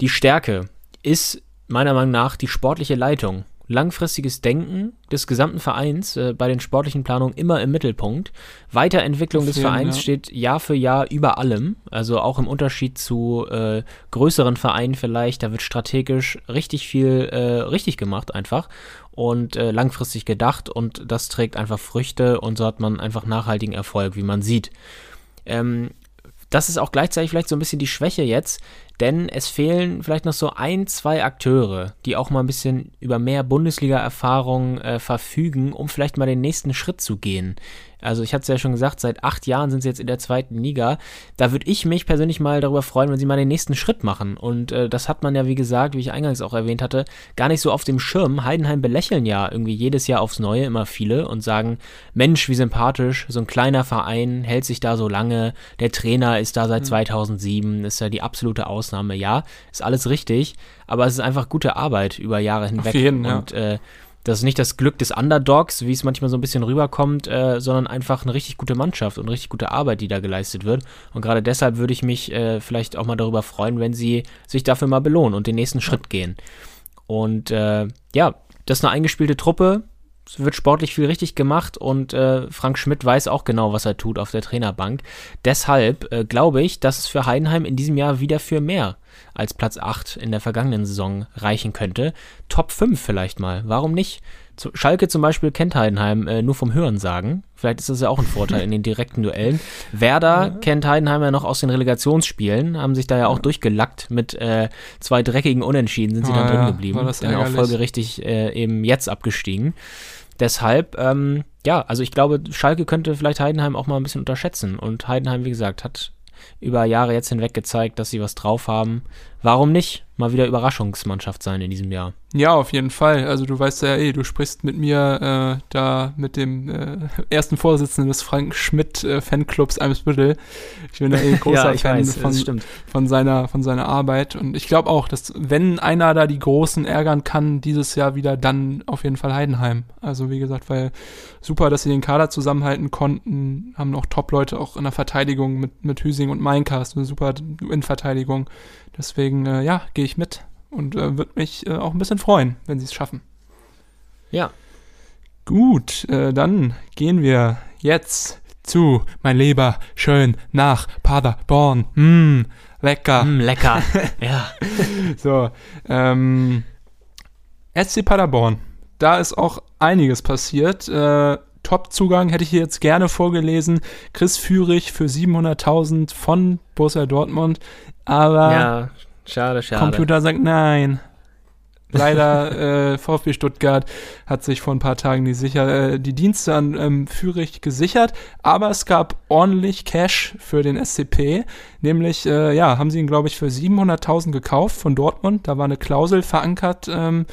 Die Stärke ist meiner Meinung nach die sportliche Leitung langfristiges Denken des gesamten Vereins äh, bei den sportlichen Planungen immer im Mittelpunkt. Weiterentwicklung des Vereins ja. steht Jahr für Jahr über allem, also auch im Unterschied zu äh, größeren Vereinen vielleicht. Da wird strategisch richtig viel äh, richtig gemacht einfach und äh, langfristig gedacht und das trägt einfach Früchte und so hat man einfach nachhaltigen Erfolg, wie man sieht. Ähm, das ist auch gleichzeitig vielleicht so ein bisschen die Schwäche jetzt, denn es fehlen vielleicht noch so ein, zwei Akteure, die auch mal ein bisschen über mehr Bundesliga-Erfahrung äh, verfügen, um vielleicht mal den nächsten Schritt zu gehen. Also ich hatte es ja schon gesagt, seit acht Jahren sind sie jetzt in der zweiten Liga. Da würde ich mich persönlich mal darüber freuen, wenn sie mal den nächsten Schritt machen. Und äh, das hat man ja, wie gesagt, wie ich eingangs auch erwähnt hatte, gar nicht so auf dem Schirm. Heidenheim belächeln ja irgendwie jedes Jahr aufs Neue immer viele und sagen, Mensch, wie sympathisch, so ein kleiner Verein hält sich da so lange, der Trainer ist da seit 2007, hm. ist ja die absolute Ausnahme. Ja, ist alles richtig, aber es ist einfach gute Arbeit über Jahre hinweg. Auf jeden, und ja. äh, das ist nicht das Glück des Underdogs, wie es manchmal so ein bisschen rüberkommt, äh, sondern einfach eine richtig gute Mannschaft und richtig gute Arbeit, die da geleistet wird. Und gerade deshalb würde ich mich äh, vielleicht auch mal darüber freuen, wenn sie sich dafür mal belohnen und den nächsten Schritt gehen. Und äh, ja, das ist eine eingespielte Truppe. Es wird sportlich viel richtig gemacht und äh, Frank Schmidt weiß auch genau, was er tut auf der Trainerbank. Deshalb äh, glaube ich, dass es für Heidenheim in diesem Jahr wieder für mehr als Platz 8 in der vergangenen Saison reichen könnte. Top 5 vielleicht mal. Warum nicht? Schalke zum Beispiel kennt Heidenheim äh, nur vom Hören sagen. Vielleicht ist das ja auch ein Vorteil in den direkten Duellen. [laughs] Werder ja. kennt Heidenheim ja noch aus den Relegationsspielen, haben sich da ja auch ja. durchgelackt mit äh, zwei dreckigen Unentschieden, sind sie ah, dann drin geblieben. War das dann auch folgerichtig äh, eben jetzt abgestiegen. Deshalb, ähm, ja, also ich glaube, Schalke könnte vielleicht Heidenheim auch mal ein bisschen unterschätzen. Und Heidenheim, wie gesagt, hat über Jahre jetzt hinweg gezeigt, dass sie was drauf haben. Warum nicht mal wieder Überraschungsmannschaft sein in diesem Jahr? Ja, auf jeden Fall. Also du weißt ja eh, du sprichst mit mir äh, da mit dem äh, [laughs] ersten Vorsitzenden des Frank Schmidt äh, Fanclubs Eimsbüttel. Ich bin da eh [laughs] großer ja, Fan weiß, von, von, seiner, von seiner Arbeit. Und ich glaube auch, dass wenn einer da die Großen ärgern kann, dieses Jahr wieder, dann auf jeden Fall Heidenheim. Also wie gesagt, weil super, dass sie den Kader zusammenhalten konnten, haben auch Top-Leute auch in der Verteidigung mit, mit Hüsing und Meinkast, eine super Innenverteidigung. Deswegen, äh, ja, gehe ich mit und äh, würde mich äh, auch ein bisschen freuen, wenn sie es schaffen. Ja. Gut, äh, dann gehen wir jetzt zu mein Lieber schön nach Paderborn. Mm, lecker. Mm, lecker. [laughs] ja. so, ähm, SC Paderborn. Da ist auch einiges passiert. Äh, Top-Zugang hätte ich hier jetzt gerne vorgelesen. Chris Führig für 700.000 von Borussia Dortmund. Aber ja, schade, schade. Computer sagt nein. Leider äh, [laughs] VfB Stuttgart hat sich vor ein paar Tagen die, sicher, äh, die Dienste an ähm, Fürich gesichert, aber es gab ordentlich Cash für den SCP. Nämlich, äh, ja, haben sie ihn, glaube ich, für 700.000 gekauft von Dortmund. Da war eine Klausel verankert ähm,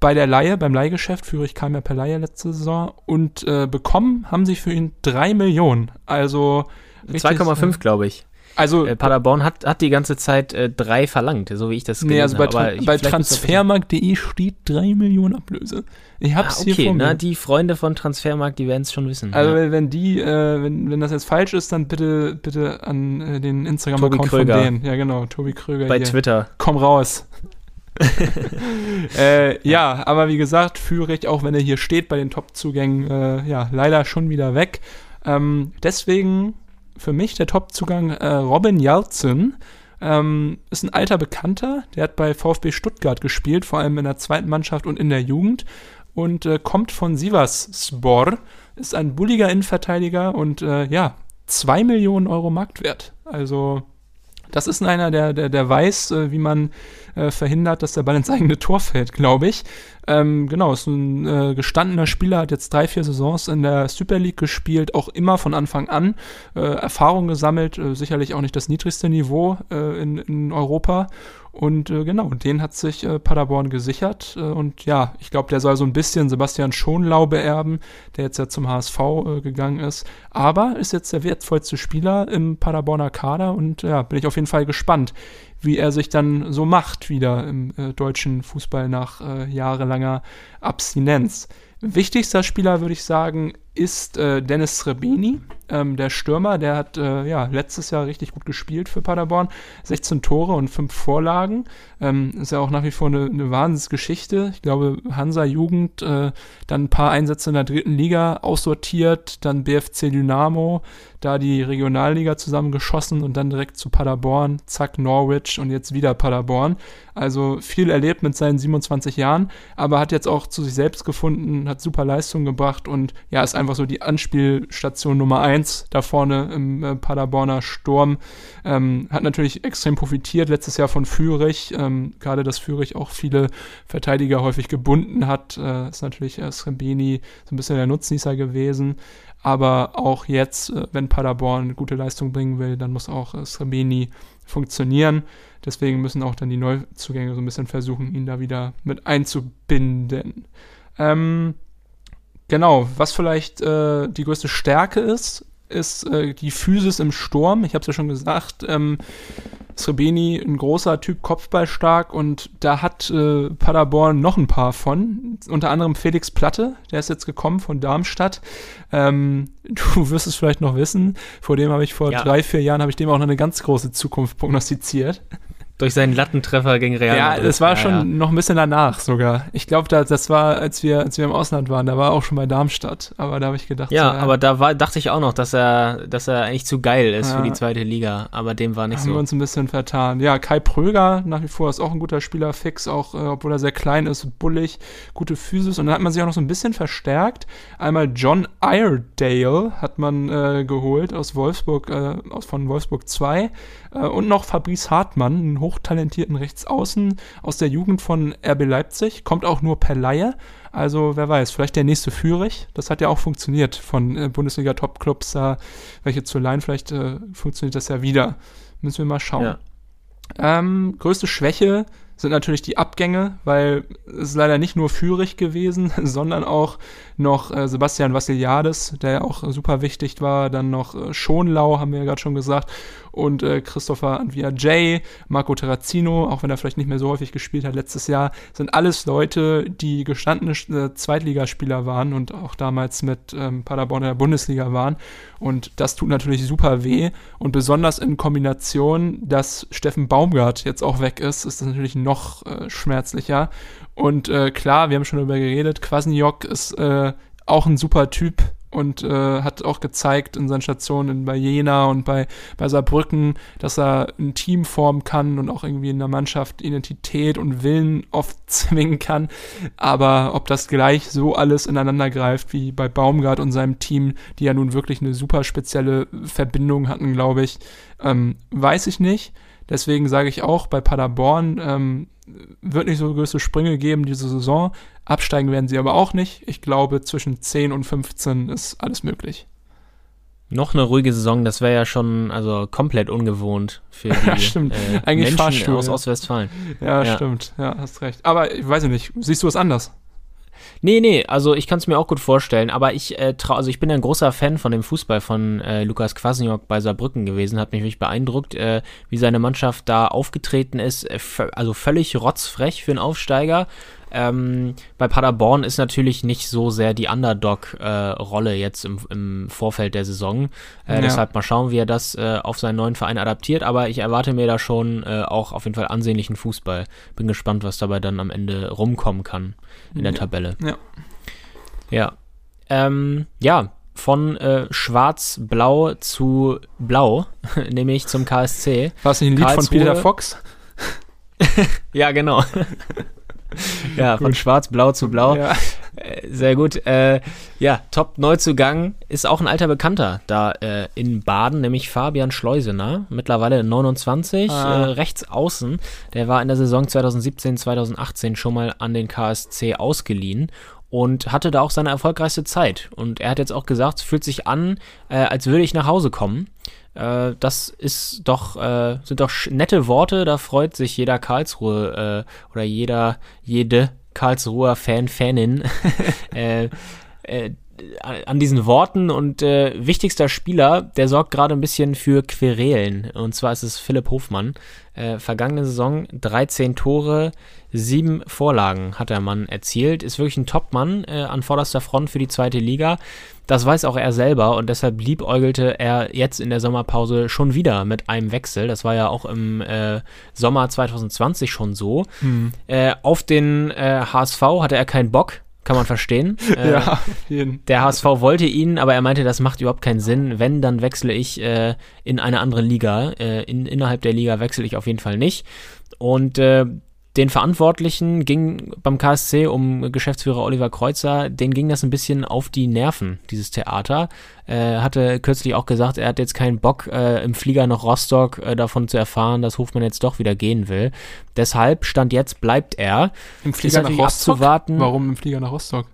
bei der Laie, beim Leihgeschäft. Fürich kam ja per Laie letzte Saison. Und äh, bekommen haben sie für ihn 3 Millionen. Also 2,5, glaube ich. Also äh, Paderborn hat, hat die ganze Zeit äh, drei verlangt, so wie ich das nee, also bei, tra bei Transfermarkt.de steht drei Millionen Ablöse. Ich hab's ah, okay, hier vor na, die Freunde von Transfermarkt, die werden es schon wissen. Also ja. wenn die, äh, wenn, wenn das jetzt falsch ist, dann bitte, bitte an äh, den Instagram-Account von denen. Ja, genau, Tobi Kröger. Bei hier. Twitter. Komm raus. [laughs] [laughs] äh, ja, aber wie gesagt, Führig, auch wenn er hier steht bei den Top-Zugängen, äh, ja, leider schon wieder weg. Ähm, deswegen für mich der Top-Zugang äh, Robin Jalzin. Ähm, ist ein alter Bekannter, der hat bei VfB Stuttgart gespielt, vor allem in der zweiten Mannschaft und in der Jugend und äh, kommt von Sivas Spor, ist ein bulliger Innenverteidiger und äh, ja, 2 Millionen Euro Marktwert. Also das ist einer, der, der, der weiß, äh, wie man äh, verhindert, dass der Ball ins eigene Tor fällt, glaube ich. Ähm, genau, ist ein äh, gestandener Spieler, hat jetzt drei, vier Saisons in der Super League gespielt, auch immer von Anfang an äh, Erfahrung gesammelt, sicherlich auch nicht das niedrigste Niveau in, in Europa. Und äh, genau, den hat sich äh, Paderborn gesichert. Äh, und ja, ich glaube, der soll so ein bisschen Sebastian Schonlau beerben, der jetzt ja zum HSV äh, gegangen ist. Aber ist jetzt der wertvollste Spieler im Paderborner Kader und ja, bin ich auf jeden Fall gespannt, wie er sich dann so macht wieder im äh, deutschen Fußball nach äh, jahrelanger Abstinenz. Wichtigster Spieler, würde ich sagen, ist Dennis Srebeni, ähm, der Stürmer. Der hat äh, ja, letztes Jahr richtig gut gespielt für Paderborn. 16 Tore und 5 Vorlagen. Ähm, ist ja auch nach wie vor eine, eine Wahnsinnsgeschichte. Ich glaube, Hansa Jugend, äh, dann ein paar Einsätze in der dritten Liga aussortiert, dann BFC Dynamo, da die Regionalliga zusammengeschossen und dann direkt zu Paderborn, zack, Norwich und jetzt wieder Paderborn. Also viel erlebt mit seinen 27 Jahren, aber hat jetzt auch zu sich selbst gefunden, hat super Leistung gebracht und ja, ist einfach so die Anspielstation Nummer eins da vorne im äh, Paderborner Sturm. Ähm, hat natürlich extrem profitiert letztes Jahr von Fürich, ähm, gerade dass Fürich auch viele Verteidiger häufig gebunden hat, äh, ist natürlich äh, Srebeni so ein bisschen der Nutznießer gewesen. Aber auch jetzt, äh, wenn Paderborn gute Leistung bringen will, dann muss auch äh, Srebeni funktionieren. Deswegen müssen auch dann die Neuzugänge so ein bisschen versuchen, ihn da wieder mit einzubinden. Ähm, genau, was vielleicht äh, die größte Stärke ist, ist äh, die Physis im Sturm. Ich habe es ja schon gesagt, ähm, Srebeni ein großer Typ, kopfballstark und da hat äh, Paderborn noch ein paar von. Unter anderem Felix Platte, der ist jetzt gekommen von Darmstadt. Ähm, [laughs] du wirst es vielleicht noch wissen, vor dem habe ich vor ja. drei, vier Jahren, habe ich dem auch noch eine ganz große Zukunft prognostiziert. Durch seinen Lattentreffer gegen Real Ja, das war Ja, schon ja. noch ein bisschen danach sogar. Ich glaube, da, das war, als wir, als wir im Ausland waren, da war er auch schon bei Darmstadt. Aber da habe ich gedacht, Ja, so, aber da war, dachte ich auch noch, dass er, dass er eigentlich zu geil ist Ja. für die zweite Liga. Aber dem war nicht haben wir so. uns ein bisschen vertan. Ja, Kai Pröger nach wie vor ist auch ein guter Spieler, fix, auch äh, obwohl er sehr klein ist, bullig, gute Physis. Und dann hat man sich auch noch so ein bisschen verstärkt. Einmal John Iredale hat man äh, geholt aus Wolfsburg, äh, aus, von Wolfsburg 2. Äh, und noch Fabrice Hartmann, einen hochtalentierten Rechtsaußen aus der Jugend von RB Leipzig. Kommt auch nur per Laie. Also wer weiß, vielleicht der nächste Führig. Das hat ja auch funktioniert von äh, Bundesliga-Top-Clubs, da welche zu leihen. Vielleicht äh, funktioniert das ja wieder. Müssen wir mal schauen. Ja. Ähm, größte Schwäche sind natürlich die Abgänge, weil es ist leider nicht nur Führig gewesen, [laughs] sondern auch noch äh, Sebastian Vassiliades, der ja auch äh, super wichtig war, dann noch äh, Schonlau, haben wir ja gerade schon gesagt, und äh, Christopher Anvia J, Marco Terrazino, auch wenn er vielleicht nicht mehr so häufig gespielt hat letztes Jahr, sind alles Leute, die gestandene äh, Zweitligaspieler waren und auch damals mit ähm, Paderborn in der Bundesliga waren. Und das tut natürlich super weh. Und besonders in Kombination, dass Steffen Baumgart jetzt auch weg ist, ist das natürlich noch äh, schmerzlicher. Und äh, klar, wir haben schon darüber geredet, Kwasniok ist äh, auch ein super Typ und äh, hat auch gezeigt in seinen Stationen bei Jena und bei, bei Saarbrücken, dass er ein Team formen kann und auch irgendwie in der Mannschaft Identität und Willen oft [laughs] zwingen kann. Aber ob das gleich so alles ineinander greift wie bei Baumgart und seinem Team, die ja nun wirklich eine super spezielle Verbindung hatten, glaube ich, ähm, weiß ich nicht. Deswegen sage ich auch, bei Paderborn ähm, wird nicht so größte Sprünge geben diese Saison. Absteigen werden sie aber auch nicht. Ich glaube, zwischen 10 und 15 ist alles möglich. Noch eine ruhige Saison, das wäre ja schon also komplett ungewohnt für [laughs] die Ja, stimmt. Äh, Eigentlich Menschen Fahrstuhl, aus. Ostwestfalen. Ja, Ja. stimmt. Ja, hast recht. Aber ich weiß nicht, siehst du es anders? Nee, nee, also ich kann es mir auch gut vorstellen, aber ich äh, trau, also ich bin ein großer Fan von dem Fußball von äh, Lukas Kwasniok bei Saarbrücken gewesen, hat mich wirklich beeindruckt, äh, wie seine Mannschaft da aufgetreten ist, äh, also völlig rotzfrech für einen Aufsteiger. Ähm, bei Paderborn ist natürlich nicht so sehr die Underdog-Rolle jetzt im, im Vorfeld der Saison. Äh, Ja. Deshalb mal schauen, wie er das äh, auf seinen neuen Verein adaptiert. Aber ich erwarte mir da schon äh, auch auf jeden Fall ansehnlichen Fußball. Bin gespannt, was dabei dann am Ende rumkommen kann in der Ja. Tabelle. Ja. Ja. Ähm, ja, von äh, schwarz-blau zu blau, [laughs] nämlich zum KSC. War es nicht ein Lied von Karlsruhe. Peter Fox? [laughs] Ja, genau. [laughs] ja, von schwarz-blau zu blau. Ja. Äh, Sehr gut. Äh, ja, Top-Neuzugang ist auch ein alter Bekannter da äh, in Baden, nämlich Fabian Schleusener, mittlerweile 29, Ah. äh, rechts außen. Der war in der Saison 2017, 2018 schon mal an den KSC ausgeliehen und hatte da auch seine erfolgreichste Zeit. Und er hat jetzt auch gesagt, es fühlt sich an, äh, als würde ich nach Hause kommen. Äh, das ist doch, äh, sind doch nette Worte, da freut sich jeder Karlsruhe äh, oder jeder, jede Karlsruher Fan, Fanin. [laughs] Äh, äh, an diesen Worten und äh, wichtigster Spieler, der sorgt gerade ein bisschen für Querelen. Und zwar ist es Philipp Hofmann. Äh, vergangene Saison 13 Tore, 7 Vorlagen hat der Mann erzielt. Ist wirklich ein Top-Mann äh, an vorderster Front für die zweite Liga. Das weiß auch er selber und deshalb liebäugelte er jetzt in der Sommerpause schon wieder mit einem Wechsel. Das war ja auch im äh, Sommer 2020 schon so. Hm. Äh, auf den äh, HSV hatte er keinen Bock, kann man verstehen. [laughs] Äh, ja, jeden. der HSV wollte ihn, aber er meinte, das macht überhaupt keinen Sinn. Wenn, dann wechsle ich äh, in eine andere Liga. Äh, in, innerhalb der Liga wechsle ich auf jeden Fall nicht. Und äh, den Verantwortlichen ging beim KSC um Geschäftsführer Oliver Kreuzer, den ging das ein bisschen auf die Nerven, dieses Theater. Äh, hatte kürzlich auch gesagt, er hat jetzt keinen Bock, äh, im Flieger nach Rostock äh, davon zu erfahren, dass Hofmann jetzt doch wieder gehen will. Deshalb, Stand jetzt, bleibt er. Im Flieger nach Rostock? abzuwarten. Warum im Flieger nach Rostock?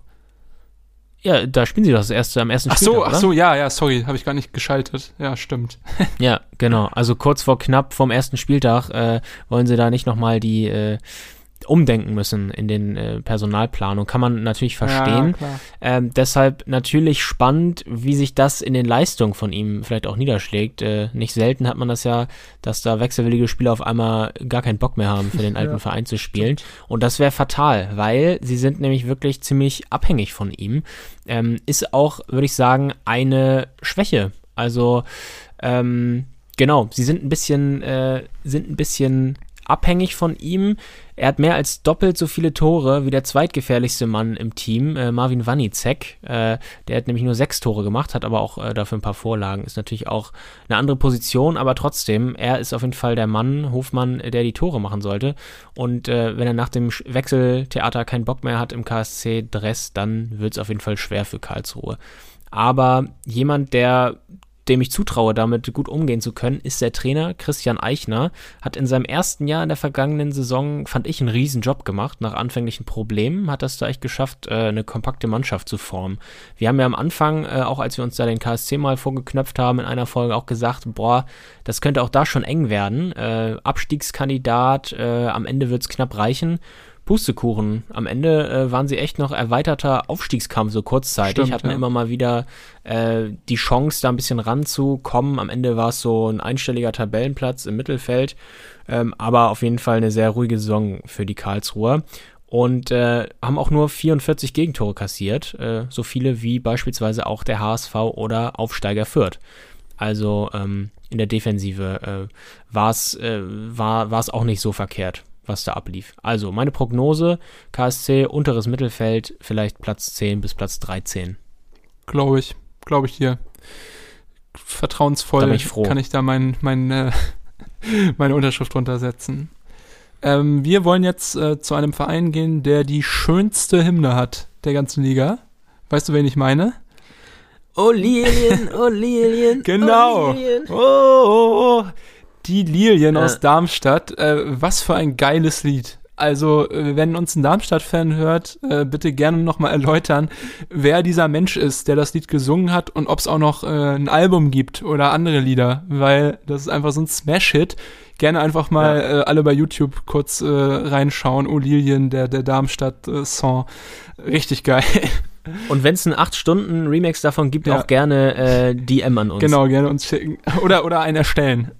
Ja, da spielen sie doch das erste am ersten Ach Spieltag, so, ach oder? so, ja, ja, sorry, habe ich gar nicht geschaltet. Ja, stimmt. [laughs] Ja, genau. Also kurz vor knapp vom ersten Spieltag äh, wollen sie da nicht nochmal die äh, umdenken müssen in den äh, Personalplanung. Kann man natürlich verstehen. Ja, ähm, deshalb natürlich spannend, wie sich das in den Leistungen von ihm vielleicht auch niederschlägt. Äh, nicht selten hat man das ja, dass da wechselwillige Spieler auf einmal gar keinen Bock mehr haben, für den [laughs] alten Ja, Verein zu spielen. Und das wäre fatal, weil sie sind nämlich wirklich ziemlich abhängig von ihm. Ähm, ist auch, würde ich sagen, eine Schwäche. Also, ähm, genau, sie sind ein bisschen, äh, sind ein bisschen abhängig von ihm. Er hat mehr als doppelt so viele Tore wie der zweitgefährlichste Mann im Team, äh, Marvin Wanizek. Äh, der hat nämlich nur sechs Tore gemacht, hat aber auch äh, dafür ein paar Vorlagen. Ist natürlich auch eine andere Position, aber trotzdem, er ist auf jeden Fall der Mann, Hofmann, der die Tore machen sollte. Und äh, wenn er nach dem Wechseltheater keinen Bock mehr hat im KSC-Dress, dann wird es auf jeden Fall schwer für Karlsruhe. Aber jemand, der dem ich zutraue, damit gut umgehen zu können, ist der Trainer Christian Eichner. Hat in seinem ersten Jahr in der vergangenen Saison, fand ich, einen riesen Job gemacht. Nach anfänglichen Problemen hat das da echt geschafft, äh, eine kompakte Mannschaft zu formen. Wir haben ja am Anfang, äh, auch als wir uns da den KSC mal vorgeknöpft haben, in einer Folge auch gesagt, boah, das könnte auch da schon eng werden. Äh, Abstiegskandidat, am Ende wird es knapp reichen. Pustekuchen. Am Ende äh, waren sie echt noch erweiterter Aufstiegskampf, so kurzzeitig. Stimmt, Hatten ja. immer mal wieder äh, die Chance, da ein bisschen ranzukommen. Am Ende war es so ein einstelliger Tabellenplatz im Mittelfeld. Ähm, aber auf jeden Fall eine sehr ruhige Saison für die Karlsruher. Und äh, haben auch nur 44 Gegentore kassiert. Äh, so viele wie beispielsweise auch der HSV oder Aufsteiger Fürth. Also ähm, in der Defensive äh, war's, äh, war es auch nicht so verkehrt was da ablief. Also meine Prognose, KSC unteres Mittelfeld, vielleicht Platz 10 bis Platz 13. Glaube ich, glaube ich dir. Vertrauensvoll ich froh. kann ich da mein, mein, äh, [laughs] meine Unterschrift runtersetzen. Ähm, wir wollen jetzt äh, zu einem Verein gehen, der die schönste Hymne hat der ganzen Liga. Weißt du, wen ich meine? Oh Lilien, oh Lilien. [laughs] Genau. Oh, Lilien. Oh, oh, oh. Die Lilien Äh. aus Darmstadt. Äh, was für ein geiles Lied. Also, äh, wenn uns ein Darmstadt-Fan hört, äh, bitte gerne nochmal erläutern, wer dieser Mensch ist, der das Lied gesungen hat und ob es auch noch äh, ein Album gibt oder andere Lieder, weil das ist einfach so ein Smash-Hit. Gerne einfach mal äh, alle bei YouTube kurz äh, reinschauen. Oh Lilien, der, der Darmstadt-Song. Richtig geil. [laughs] Und wenn es einen 8-Stunden-Remix davon gibt, Ja. auch gerne äh, DM an uns. genau, gerne uns schicken. [laughs] Oder, oder einen erstellen.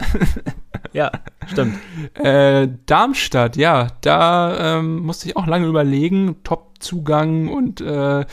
Ja, [laughs] stimmt. Äh, Darmstadt, ja, da ähm, musste ich auch lange überlegen. Top-Zugang und äh,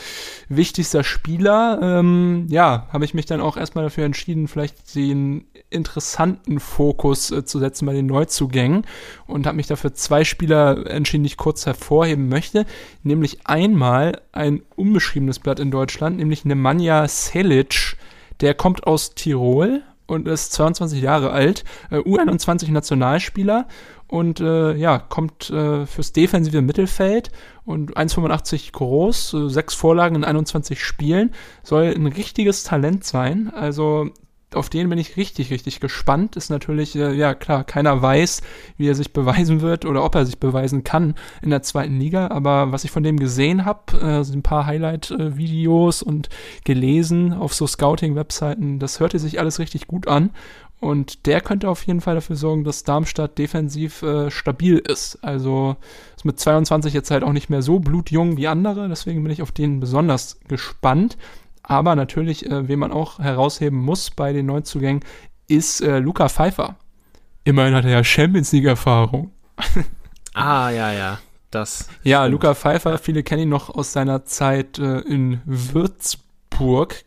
wichtigster Spieler. Ähm, ja, habe ich mich dann auch erstmal dafür entschieden, vielleicht den interessanten Fokus äh, zu setzen bei den Neuzugängen und habe mich dafür zwei Spieler entschieden, die ich kurz hervorheben möchte. Nämlich einmal ein unbeschriebenes Blatt in Deutschland, nämlich Nemanja Selic. Der kommt aus Tirol und ist 22 Jahre alt, äh, U21 Nationalspieler und äh, ja, kommt äh, fürs defensive Mittelfeld und 1,85 groß, äh, sechs Vorlagen in 21 Spielen, soll ein richtiges Talent sein. Also auf den bin ich richtig, richtig gespannt. Ist natürlich, äh, ja klar, keiner weiß, wie er sich beweisen wird oder ob er sich beweisen kann in der zweiten Liga. Aber was ich von dem gesehen habe, äh, sind ein paar Highlight-Videos und gelesen auf so Scouting-Webseiten, das hörte sich alles richtig gut an. Und der könnte auf jeden Fall dafür sorgen, dass Darmstadt defensiv äh, stabil ist. Also ist mit 22 jetzt halt auch nicht mehr so blutjung wie andere. Deswegen bin ich auf den besonders gespannt. Aber natürlich, äh, wen man auch herausheben muss bei den Neuzugängen, ist äh, Luca Pfeiffer. Immerhin hat er ja Champions League-Erfahrung. [laughs] Ah, ja, ja. Das. Ja. Luca Pfeiffer, viele kennen ihn noch aus seiner Zeit äh, in Würzburg,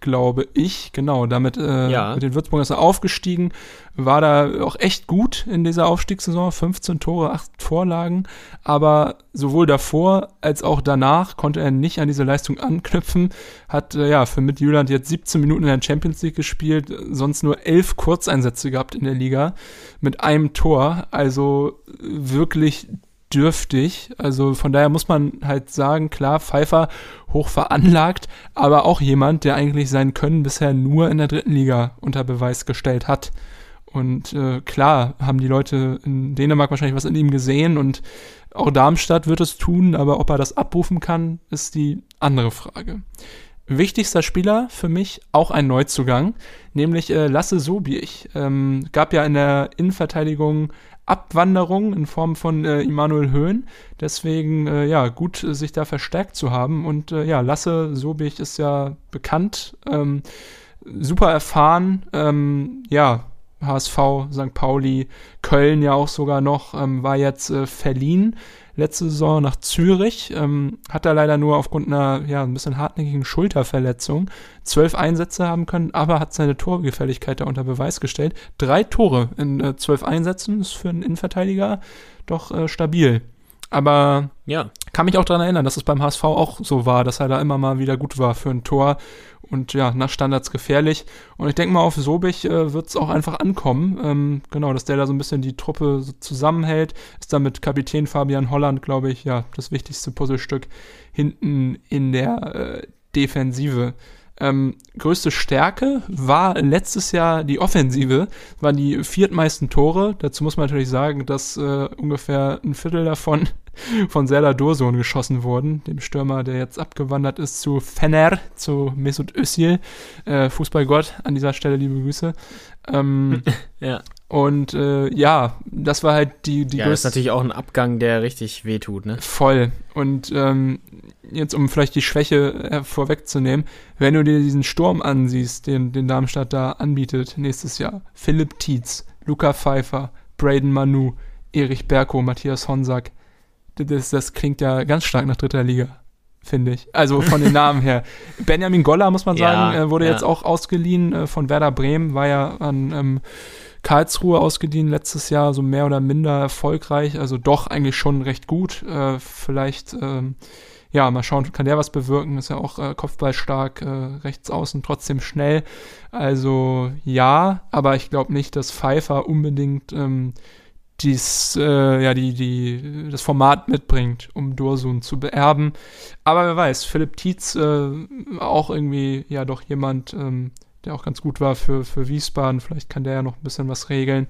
glaube ich. Genau, damit äh, Ja. mit den Würzburgern ist er aufgestiegen, war da auch echt gut in dieser Aufstiegssaison, 15 Tore, 8 Vorlagen, aber sowohl davor als auch danach konnte er nicht an diese Leistung anknüpfen, hat äh, ja für Midtjylland jetzt 17 Minuten in der Champions League gespielt, sonst nur 11 Kurzeinsätze gehabt in der Liga mit einem Tor, also wirklich dürftig. Also von daher muss man halt sagen, klar, Pfeiffer hoch veranlagt, aber auch jemand, der eigentlich sein Können bisher nur in der dritten Liga unter Beweis gestellt hat. Und äh, klar haben die Leute in Dänemark wahrscheinlich was in ihm gesehen und auch Darmstadt wird es tun, aber ob er das abrufen kann, ist die andere Frage. Wichtigster Spieler für mich auch ein Neuzugang, nämlich äh, Lasse Sobich. Ähm, gab ja in der Innenverteidigung Abwanderung in Form von äh, Immanuel Höhn. Deswegen, äh, ja, gut, äh, sich da verstärkt zu haben. Und äh, ja, Lasse Sobich ist ja bekannt, ähm, super erfahren, ähm, ja, HSV, St. Pauli, Köln ja auch sogar noch, ähm, war jetzt äh, verliehen letzte Saison nach Zürich, ähm, hat er leider nur aufgrund einer ja, ein bisschen hartnäckigen Schulterverletzung zwölf Einsätze haben können, aber hat seine Torgefälligkeit da unter Beweis gestellt. Drei Tore in äh, zwölf Einsätzen ist für einen Innenverteidiger doch äh, stabil. Aber ja. kann mich auch daran erinnern, dass es beim HSV auch so war, dass er da immer mal wieder gut war für ein Tor und ja, nach Standards gefährlich. Und ich denke mal, auf Sobich äh, wird es auch einfach ankommen. Ähm, genau, dass der da so ein bisschen die Truppe so zusammenhält. Ist da mit Kapitän Fabian Holland, glaube ich, ja, das wichtigste Puzzlestück hinten in der äh, Defensive. Ähm, größte Stärke war letztes Jahr die Offensive, waren die viertmeisten Tore. Dazu muss man natürlich sagen, dass äh, ungefähr ein Viertel davon von Serdar Dursun geschossen wurden, dem Stürmer, der jetzt abgewandert ist zu Fener, zu Mesut Özil, äh, Fußballgott, an dieser Stelle liebe Grüße. Ähm, [laughs] ja. Und äh, ja, das war halt die, die ja, größte. Das ist natürlich auch ein Abgang, der richtig wehtut, ne? Voll. Und ähm, jetzt, um vielleicht die Schwäche äh, vorwegzunehmen, wenn du dir diesen Sturm ansiehst, den, den Darmstadt da anbietet nächstes Jahr, Philipp Tietz, Luca Pfeiffer, Braden Manu, Erich Berko, Matthias Honsack, das, das klingt ja ganz stark nach dritter Liga finde ich. Also von den Namen her. [laughs] Benjamin Goller, muss man sagen, ja, äh, wurde ja. jetzt auch ausgeliehen äh, von Werder Bremen, war ja an ähm, Karlsruhe ausgeliehen letztes Jahr, so mehr oder minder erfolgreich, also doch eigentlich schon recht gut. Äh, vielleicht, ähm, ja, mal schauen, kann der was bewirken, ist ja auch äh, kopfballstark, äh, rechts außen, trotzdem schnell. Also ja, aber ich glaube nicht, dass Pfeiffer unbedingt ähm, dies, äh, ja, die, die, das Format mitbringt, um Dursun zu beerben. Aber wer weiß, Philipp Tietz, äh, auch irgendwie ja doch jemand, ähm, der auch ganz gut war für, für Wiesbaden. Vielleicht kann der ja noch ein bisschen was regeln.